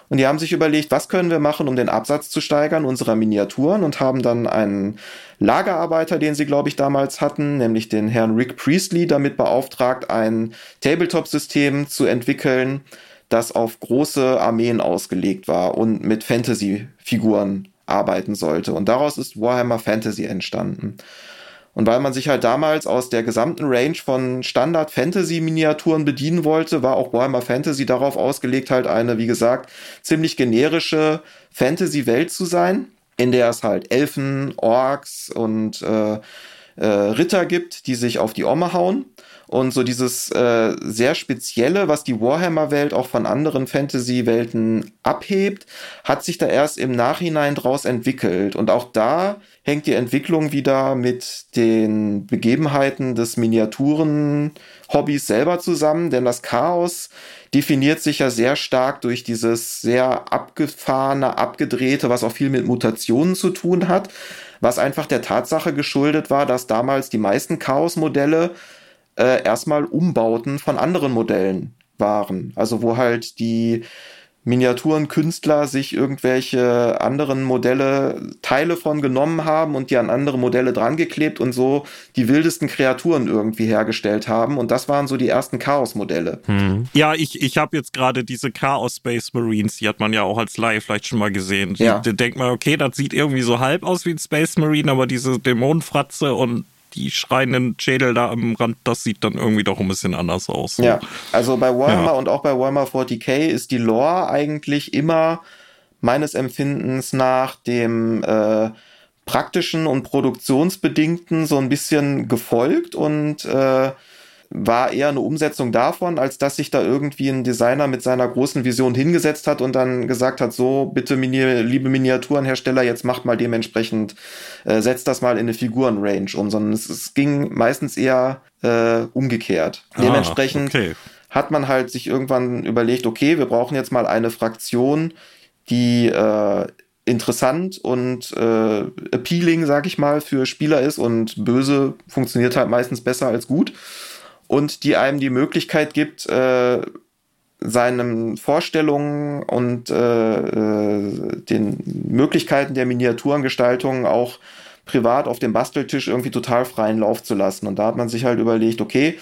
Speaker 4: Und die haben sich überlegt, was können wir machen, um den Absatz zu steigern unserer Miniaturen und haben dann einen Lagerarbeiter, den sie, glaube ich, damals hatten, nämlich den Herrn Rick Priestley, damit beauftragt, ein Tabletop-System zu entwickeln, das auf große Armeen ausgelegt war und mit Fantasy-Figuren arbeiten sollte. Und daraus ist Warhammer Fantasy entstanden. Und weil man sich halt damals aus der gesamten Range von Standard-Fantasy-Miniaturen bedienen wollte, war auch Warhammer Fantasy darauf ausgelegt, halt eine, wie gesagt, ziemlich generische Fantasy-Welt zu sein, in der es halt Elfen, Orks und äh, äh, Ritter gibt, die sich auf die Omme hauen. Und so dieses äh, sehr spezielle, was die Warhammer-Welt auch von anderen Fantasy-Welten abhebt, hat sich da erst im Nachhinein draus entwickelt. Und auch da hängt die Entwicklung wieder mit den Begebenheiten des Miniaturen-Hobbys selber zusammen, denn das Chaos definiert sich ja sehr stark durch dieses sehr abgefahrene, abgedrehte, was auch viel mit Mutationen zu tun hat, was einfach der Tatsache geschuldet war, dass damals die meisten Chaos-Modelle äh, erstmal Umbauten von anderen Modellen waren. Also wo halt die Miniaturenkünstler sich irgendwelche anderen Modelle, Teile von genommen haben und die an andere Modelle drangeklebt und so die wildesten Kreaturen irgendwie hergestellt haben. Und das waren so die ersten Chaos-Modelle.
Speaker 3: Hm. Ja, ich, ich habe jetzt gerade diese Chaos Space Marines, die hat man ja auch als Laie vielleicht schon mal gesehen. Ja. Da denkt man, okay, das sieht irgendwie so halb aus wie ein Space Marine, aber diese Dämonenfratze und die schreienden Schädel da am Rand, das sieht dann irgendwie doch ein bisschen anders aus.
Speaker 4: Ja, also bei Warhammer ja. und auch bei Warhammer 40k ist die Lore eigentlich immer meines Empfindens nach dem äh, praktischen und produktionsbedingten so ein bisschen gefolgt und äh, war eher eine Umsetzung davon, als dass sich da irgendwie ein Designer mit seiner großen Vision hingesetzt hat und dann gesagt hat, so, bitte, liebe Miniaturenhersteller, jetzt macht mal dementsprechend, äh, setzt das mal in eine Figurenrange um, sondern es, es ging meistens eher äh, umgekehrt. Ah, Dementsprechend okay. hat man halt sich irgendwann überlegt, okay, wir brauchen jetzt mal eine Fraktion, die äh, interessant und äh, appealing, sag ich mal, für Spieler ist und böse funktioniert halt meistens besser als gut und die einem die Möglichkeit gibt, äh, seinen Vorstellungen und äh, äh, den Möglichkeiten der Miniaturengestaltung auch privat auf dem Basteltisch irgendwie total freien Lauf zu lassen. Und da hat man sich halt überlegt, okay,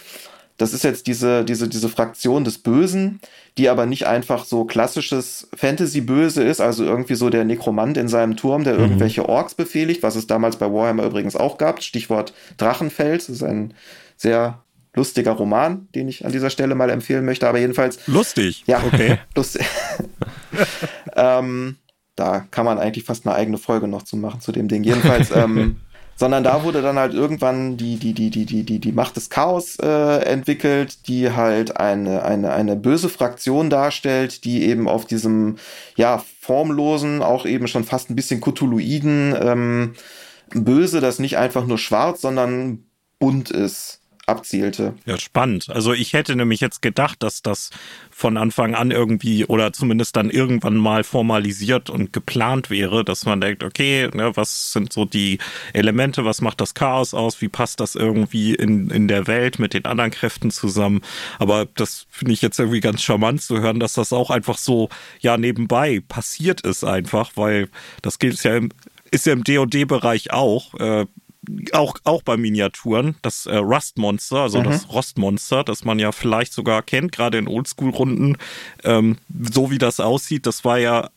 Speaker 4: das ist jetzt diese, diese, diese Fraktion des Bösen, die aber nicht einfach so klassisches Fantasy-Böse ist, also irgendwie so der Nekromant in seinem Turm, der mhm. irgendwelche Orks befehligt, was es damals bei Warhammer übrigens auch gab. Stichwort Drachenfels, das ist ein sehr lustiger Roman, den ich an dieser Stelle mal empfehlen möchte. Aber jedenfalls.
Speaker 3: Lustig.
Speaker 4: Ja, okay. lustig. ähm, da kann man eigentlich fast eine eigene Folge noch zu machen zu dem Ding. Jedenfalls, ähm, sondern da wurde dann halt irgendwann die, die, die, die, die, die, die Macht des Chaos äh, entwickelt, die halt eine, eine, eine böse Fraktion darstellt, die eben auf diesem, ja, formlosen, auch eben schon fast ein bisschen Cthulhuiden, ähm, Böse, das nicht einfach nur schwarz, sondern bunt ist abzielte.
Speaker 3: Ja, spannend. Also ich hätte nämlich jetzt gedacht, dass das von Anfang an irgendwie oder zumindest dann irgendwann mal formalisiert und geplant wäre, dass man denkt, okay, ne, was sind so die Elemente, was macht das Chaos aus, wie passt das irgendwie in, in der Welt mit den anderen Kräften zusammen. Aber das finde ich jetzt irgendwie ganz charmant zu hören, dass das auch einfach so, ja, nebenbei passiert ist einfach, weil das gilt ja im, ist ja im DOD-Bereich auch. Äh, auch, auch bei Miniaturen, das äh, Rustmonster, also mhm. das Rostmonster, das man ja vielleicht sogar kennt, gerade in Oldschool-Runden, ähm, so wie das aussieht, das war ja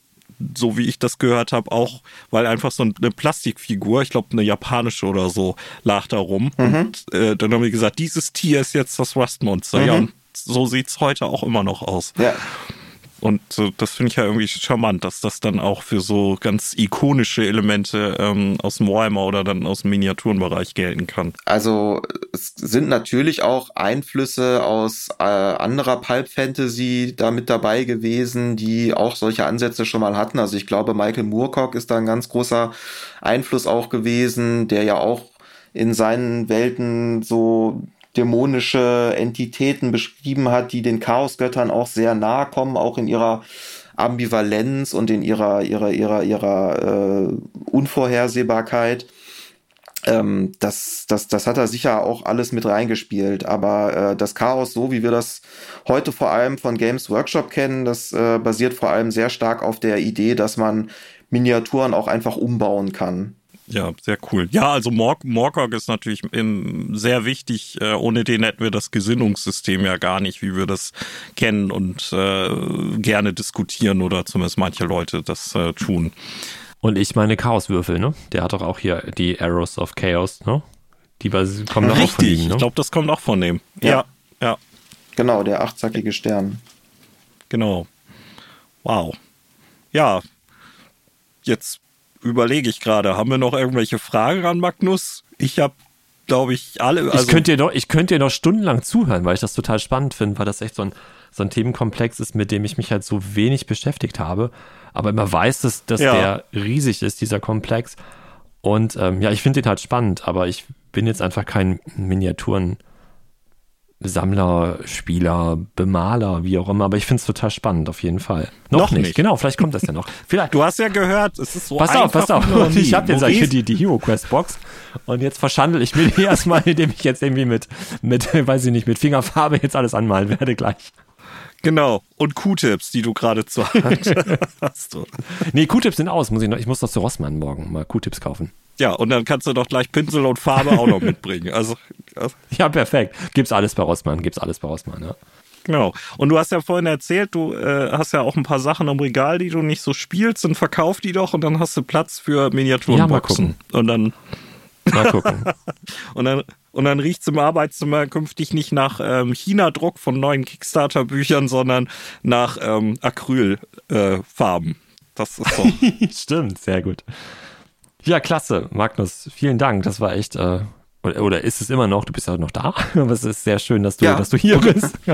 Speaker 3: so wie ich das gehört habe, auch, weil einfach so eine Plastikfigur, ich glaube eine japanische oder so, lag da rum. Mhm. Und äh, dann haben wir gesagt, dieses Tier ist jetzt das Rustmonster. Mhm. Ja, und so sieht's heute auch immer noch aus.
Speaker 4: Ja.
Speaker 3: Und so, das finde ich ja irgendwie charmant, dass das dann auch für so ganz ikonische Elemente ähm, aus dem Warhammer oder dann aus dem Miniaturenbereich gelten kann.
Speaker 4: Also es sind natürlich auch Einflüsse aus äh, anderer Pulp Fantasy da mit dabei gewesen, die auch solche Ansätze schon mal hatten. Also ich glaube, Michael Moorcock ist da ein ganz großer Einfluss auch gewesen, der ja auch in seinen Welten so dämonische Entitäten beschrieben hat, die den Chaosgöttern auch sehr nahe kommen, auch in ihrer Ambivalenz und in ihrer ihrer ihrer ihrer äh, Unvorhersehbarkeit. Ähm, das, das, das hat er sicher auch alles mit reingespielt. Aber äh, das Chaos, so wie wir das heute vor allem von Games Workshop kennen, das äh, basiert vor allem sehr stark auf der Idee, dass man Miniaturen auch einfach umbauen kann.
Speaker 3: Ja, sehr cool. Ja, also Morg Morgog ist natürlich in, sehr wichtig. Äh, ohne den hätten wir das Gesinnungssystem ja gar nicht, wie wir das kennen und äh, gerne diskutieren oder zumindest manche Leute das äh, tun.
Speaker 2: Und ich meine Chaoswürfel, ne? Der hat doch auch hier die Arrows of Chaos, ne? Die kommen auch von ihm,
Speaker 3: ne? ich glaube, das kommt auch von dem. Ja. ja, ja.
Speaker 4: Genau, der achtzackige Stern.
Speaker 3: Genau. Wow. Ja, jetzt überlege ich gerade, haben wir noch irgendwelche Fragen an Magnus? Ich habe, glaube ich, alle.
Speaker 2: Also ich könnte dir noch, ich könnte dir noch stundenlang zuhören, weil ich das total spannend finde, weil das echt so ein, so ein Themenkomplex ist, mit dem ich mich halt so wenig beschäftigt habe. Aber immer weiß, dass, dass ja. der riesig ist, dieser Komplex. Und ähm, ja, ich finde den halt spannend, aber ich bin jetzt einfach kein Miniaturen- Sammler, Spieler, Bemaler, wie auch immer, aber ich finde es total spannend, auf jeden Fall. Noch, Noch nicht. nicht. genau, vielleicht kommt das ja noch. Vielleicht.
Speaker 3: Du hast ja gehört, es ist so
Speaker 2: Pass auf, pass auf. Ich habe jetzt hier die, die Hero Quest Box und jetzt verschandel ich mir die erstmal, indem ich jetzt irgendwie mit, mit, weiß ich nicht, mit Fingerfarbe jetzt alles anmalen werde gleich.
Speaker 3: Genau. Und Q-Tips, die du gerade zur Hand hast. Du.
Speaker 2: Nee, Q-Tips sind aus. Muss ich, noch, ich muss doch zu Rossmann morgen mal Q-Tips kaufen.
Speaker 3: Ja, und dann kannst du doch gleich Pinsel und Farbe auch noch mitbringen. Also,
Speaker 2: ja. ja, perfekt. Gibt's alles bei Rossmann, gibt's alles bei Rossmann, ja.
Speaker 3: Genau. Und du hast ja vorhin erzählt, du äh, hast ja auch ein paar Sachen im Regal, die du nicht so spielst, dann verkauf die doch und dann hast du Platz für Miniaturenboxen. Ja, und dann
Speaker 2: Mal gucken.
Speaker 3: und dann, und dann riecht es im Arbeitszimmer künftig nicht nach ähm, China-Druck von neuen Kickstarter-Büchern, sondern nach ähm, Acrylfarben. Äh, das ist so.
Speaker 2: Stimmt, sehr gut. Ja, klasse, Magnus. Vielen Dank. Das war echt. Äh, oder, oder, ist es immer noch? Du bist ja noch da. Aber es ist sehr schön, dass du, ja. dass du hier bist.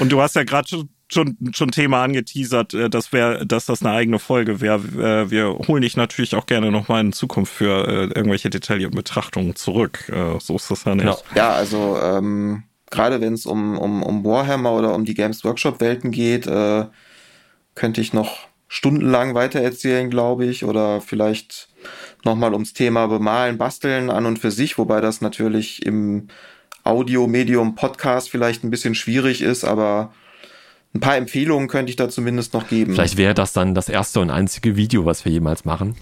Speaker 3: Und du hast ja gerade schon schon schon Thema angeteasert, äh, dass wäre, dass das eine eigene Folge wäre. Äh, wir holen dich natürlich auch gerne nochmal in Zukunft für äh, irgendwelche detaillierten Betrachtungen zurück. So ist das ja nicht. Genau.
Speaker 4: Ja, also ähm, gerade wenn es um, um, um Warhammer oder um die Games Workshop Welten geht, äh, könnte ich noch stundenlang weitererzählen, glaube ich, oder vielleicht nochmal ums Thema Bemalen, Basteln an und für sich, wobei das natürlich im Audio-Medium Podcast vielleicht ein bisschen schwierig ist, aber ein paar Empfehlungen könnte ich da zumindest noch geben.
Speaker 2: Vielleicht wäre das dann das erste und einzige Video, was wir jemals machen.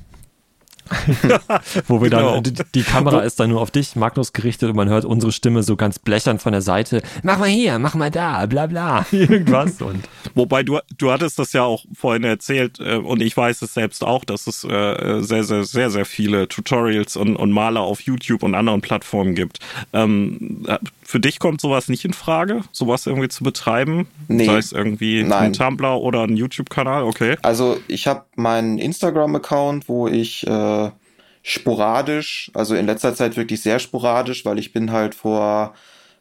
Speaker 2: Wo wir dann, genau. die, die, Kamera ist dann nur auf dich, Magnus, gerichtet und man hört unsere Stimme so ganz blechern von der Seite. Mach mal hier, mach mal da, bla bla. Irgendwas. Und
Speaker 3: Wobei du, du hattest das ja auch vorhin erzählt äh, und ich weiß es selbst auch, dass es äh, sehr, sehr, sehr, sehr viele Tutorials und, und Maler auf YouTube und anderen Plattformen gibt. Ähm, für dich kommt sowas nicht in Frage, sowas irgendwie zu betreiben? Nee. Sei es irgendwie Nein. ein Tumblr oder ein YouTube-Kanal, okay.
Speaker 4: Also ich habe meinen Instagram-Account, wo ich äh, sporadisch, also in letzter Zeit wirklich sehr sporadisch, weil ich bin halt vor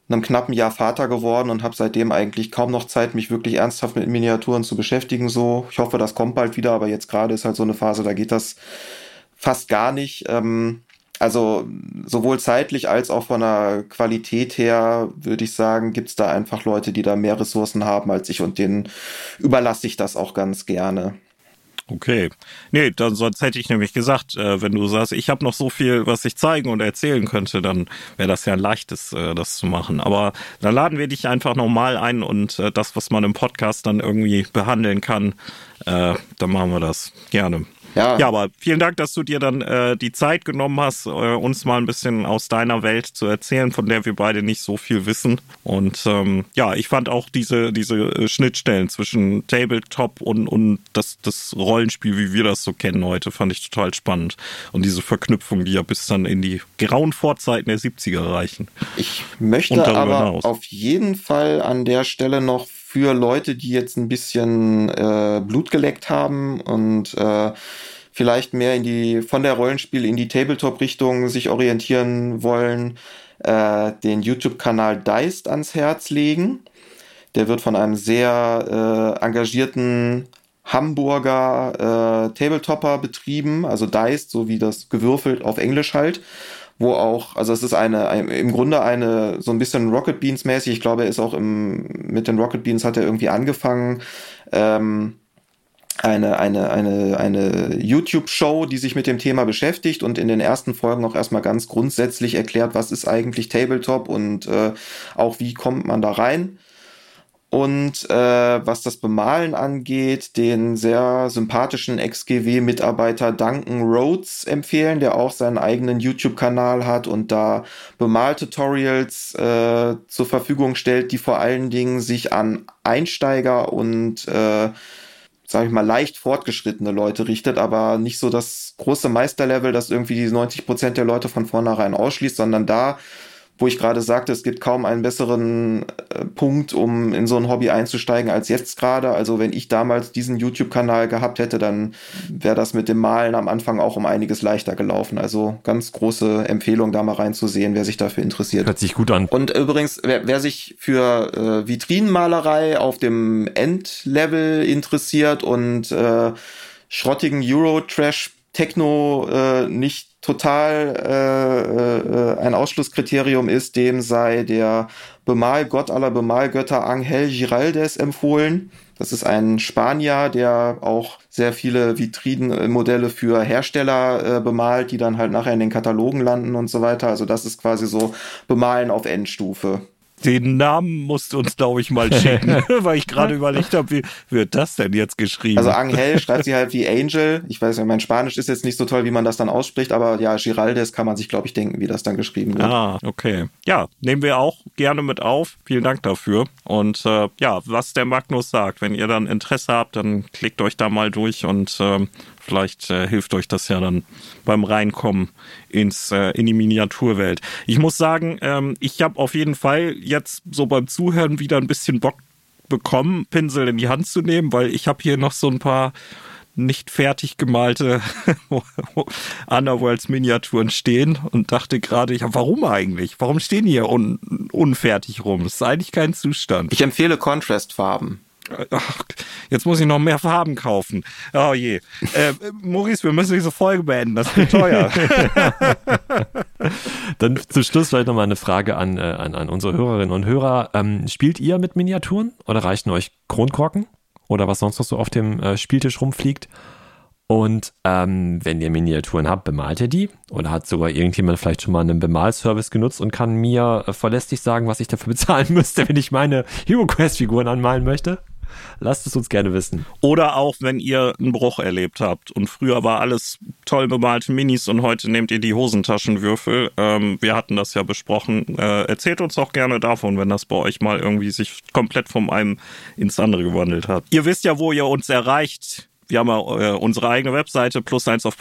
Speaker 4: einem knappen Jahr Vater geworden und habe seitdem eigentlich kaum noch Zeit, mich wirklich ernsthaft mit Miniaturen zu beschäftigen. So, ich hoffe, das kommt bald wieder, aber jetzt gerade ist halt so eine Phase, da geht das fast gar nicht. Ähm, also sowohl zeitlich als auch von der Qualität her würde ich sagen, gibt es da einfach Leute, die da mehr Ressourcen haben als ich und denen überlasse ich das auch ganz gerne.
Speaker 3: Okay. Nee, dann sonst hätte ich nämlich gesagt, äh, wenn du sagst, ich habe noch so viel, was ich zeigen und erzählen könnte, dann wäre das ja ein leichtes, äh, das zu machen. Aber dann laden wir dich einfach nochmal ein und äh, das, was man im Podcast dann irgendwie behandeln kann, äh, dann machen wir das gerne. Ja. ja, aber vielen Dank, dass du dir dann äh, die Zeit genommen hast, äh, uns mal ein bisschen aus deiner Welt zu erzählen, von der wir beide nicht so viel wissen. Und ähm, ja, ich fand auch diese, diese äh, Schnittstellen zwischen Tabletop und, und das, das Rollenspiel, wie wir das so kennen heute, fand ich total spannend. Und diese Verknüpfung, die ja bis dann in die grauen Vorzeiten der 70er reichen.
Speaker 4: Ich möchte aber hinaus. auf jeden Fall an der Stelle noch für Leute, die jetzt ein bisschen äh, Blut geleckt haben und äh, vielleicht mehr in die von der Rollenspiel in die Tabletop-Richtung sich orientieren wollen, äh, den YouTube-Kanal Deist ans Herz legen. Der wird von einem sehr äh, engagierten Hamburger äh, Tabletopper betrieben, also Deist, so wie das gewürfelt auf Englisch halt wo auch, also es ist eine, ein, im Grunde eine, so ein bisschen Rocket Beans mäßig. Ich glaube, er ist auch im, mit den Rocket Beans hat er irgendwie angefangen, ähm, eine, eine, eine, eine YouTube-Show, die sich mit dem Thema beschäftigt und in den ersten Folgen auch erstmal ganz grundsätzlich erklärt, was ist eigentlich Tabletop und äh, auch wie kommt man da rein. Und äh, was das Bemalen angeht, den sehr sympathischen XGW-Mitarbeiter Duncan Rhodes empfehlen, der auch seinen eigenen YouTube-Kanal hat und da Bemaltutorials äh, zur Verfügung stellt, die vor allen Dingen sich an Einsteiger und äh, sage ich mal, leicht fortgeschrittene Leute richtet, aber nicht so das große Meisterlevel, das irgendwie die 90 Prozent der Leute von vornherein ausschließt, sondern da wo ich gerade sagte, es gibt kaum einen besseren äh, Punkt, um in so ein Hobby einzusteigen als jetzt gerade. Also wenn ich damals diesen YouTube-Kanal gehabt hätte, dann wäre das mit dem Malen am Anfang auch um einiges leichter gelaufen. Also ganz große Empfehlung, da mal reinzusehen, wer sich dafür interessiert.
Speaker 2: Hört sich gut an.
Speaker 4: Und übrigens, wer, wer sich für äh, Vitrinenmalerei auf dem Endlevel interessiert und äh, schrottigen Euro-Trash Techno äh, nicht total äh, äh, ein Ausschlusskriterium ist, dem sei der Bemalgott aller Bemalgötter Angel Giraldes empfohlen. Das ist ein Spanier, der auch sehr viele Vitrinenmodelle für Hersteller äh, bemalt, die dann halt nachher in den Katalogen landen und so weiter. Also das ist quasi so Bemalen auf Endstufe.
Speaker 3: Den Namen musst du uns, glaube ich, mal schicken, weil ich gerade überlegt habe, wie wird das denn jetzt geschrieben?
Speaker 4: Also Angel schreibt sie halt wie Angel. Ich weiß ja, mein Spanisch ist jetzt nicht so toll, wie man das dann ausspricht, aber ja, Giraldes kann man sich, glaube ich, denken, wie das dann geschrieben wird.
Speaker 3: Ah, okay. Ja, nehmen wir auch gerne mit auf. Vielen Dank dafür. Und äh, ja, was der Magnus sagt, wenn ihr dann Interesse habt, dann klickt euch da mal durch und äh, Vielleicht äh, hilft euch das ja dann beim Reinkommen ins, äh, in die Miniaturwelt. Ich muss sagen, ähm, ich habe auf jeden Fall jetzt so beim Zuhören wieder ein bisschen Bock bekommen, Pinsel in die Hand zu nehmen, weil ich habe hier noch so ein paar nicht fertig gemalte Underworlds Miniaturen stehen und dachte gerade, ja, warum eigentlich? Warum stehen die hier un unfertig rum? Das ist eigentlich kein Zustand.
Speaker 4: Ich empfehle Contrastfarben.
Speaker 3: Ach, jetzt muss ich noch mehr Farben kaufen. Oh je. Äh, Maurice, wir müssen diese Folge beenden. Das wird teuer.
Speaker 2: Dann zum Schluss vielleicht nochmal eine Frage an, äh, an, an unsere Hörerinnen und Hörer. Ähm, spielt ihr mit Miniaturen oder reichen euch Kronkorken oder was sonst noch so auf dem äh, Spieltisch rumfliegt? Und ähm, wenn ihr Miniaturen habt, bemalt ihr die? Oder hat sogar irgendjemand vielleicht schon mal einen Bemalservice genutzt und kann mir äh, verlässlich sagen, was ich dafür bezahlen müsste, wenn ich meine Hero Quest Figuren anmalen möchte? Lasst es uns gerne wissen.
Speaker 3: Oder auch, wenn ihr einen Bruch erlebt habt und früher war alles toll bemalte Minis und heute nehmt ihr die Hosentaschenwürfel. Ähm, wir hatten das ja besprochen. Äh, erzählt uns auch gerne davon, wenn das bei euch mal irgendwie sich komplett vom einen ins andere gewandelt hat. Ihr wisst ja, wo ihr uns erreicht. Wir haben ja äh, unsere eigene Webseite plus eins auf.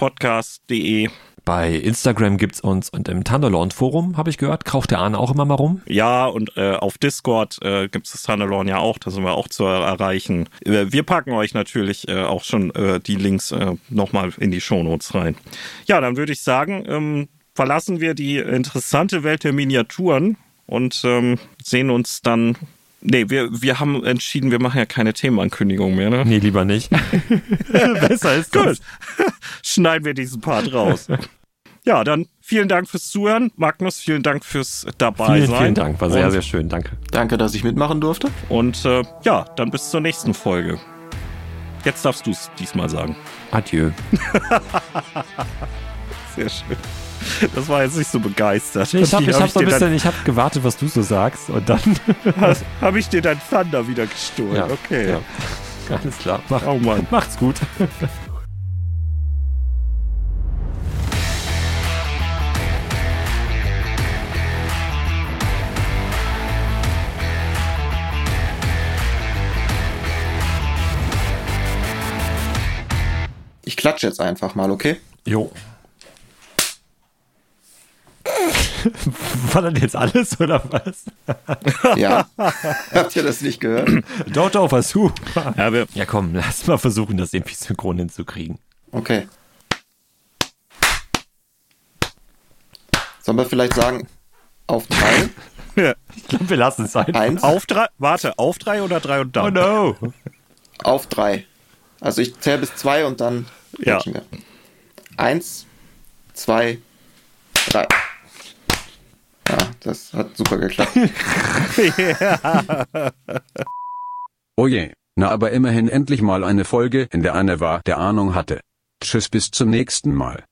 Speaker 2: Bei Instagram gibt's uns und im Thunderlorn Forum, habe ich gehört, kauft der Arne auch immer mal rum.
Speaker 3: Ja, und äh, auf Discord äh, gibt's das Thunderlorn ja auch, da sind wir auch zu erreichen. Äh, wir packen euch natürlich äh, auch schon äh, die Links äh, nochmal in die Shownotes rein. Ja, dann würde ich sagen, ähm, verlassen wir die interessante Welt der Miniaturen und ähm, sehen uns dann Nee, wir, wir haben entschieden, wir machen ja keine Themenankündigung mehr, ne?
Speaker 2: Nee, lieber nicht.
Speaker 3: Besser ist Gut. Schneiden wir diesen Part raus. Ja, dann vielen Dank fürs Zuhören. Magnus, vielen Dank fürs dabei
Speaker 2: vielen,
Speaker 3: sein.
Speaker 2: Vielen Dank, war sehr, Und sehr schön. Danke.
Speaker 4: Danke, dass ich mitmachen durfte.
Speaker 3: Und äh, ja, dann bis zur nächsten Folge. Jetzt darfst du es diesmal sagen.
Speaker 2: Adieu.
Speaker 3: sehr schön. Das war jetzt nicht so begeistert.
Speaker 2: Ich habe hab, hab so ein bisschen, ich habe gewartet, was du so sagst und dann
Speaker 3: habe ich dir dein Thunder wieder gestohlen. Ja, okay. Ja.
Speaker 2: Alles klar. Mach, oh Mann. Macht's gut.
Speaker 4: Ich klatsche jetzt einfach mal, okay?
Speaker 2: Jo. War das jetzt alles oder was?
Speaker 4: Ja. Habt ihr das nicht gehört?
Speaker 2: Doch, doch, versuch. Ja, ja, komm, lass mal versuchen, das irgendwie synchron hinzukriegen.
Speaker 4: Okay. Sollen wir vielleicht sagen, auf drei?
Speaker 2: Ja. Ich glaube, wir lassen es einfach.
Speaker 3: Eins. Auf drei, warte, auf drei oder drei und dann?
Speaker 2: Oh no.
Speaker 4: Auf drei. Also ich zähle bis zwei und dann
Speaker 3: ja.
Speaker 4: Eins, zwei, drei. Das hat super geklappt.
Speaker 1: oh je, na aber immerhin endlich mal eine Folge, in der eine war, der Ahnung hatte. Tschüss bis zum nächsten Mal.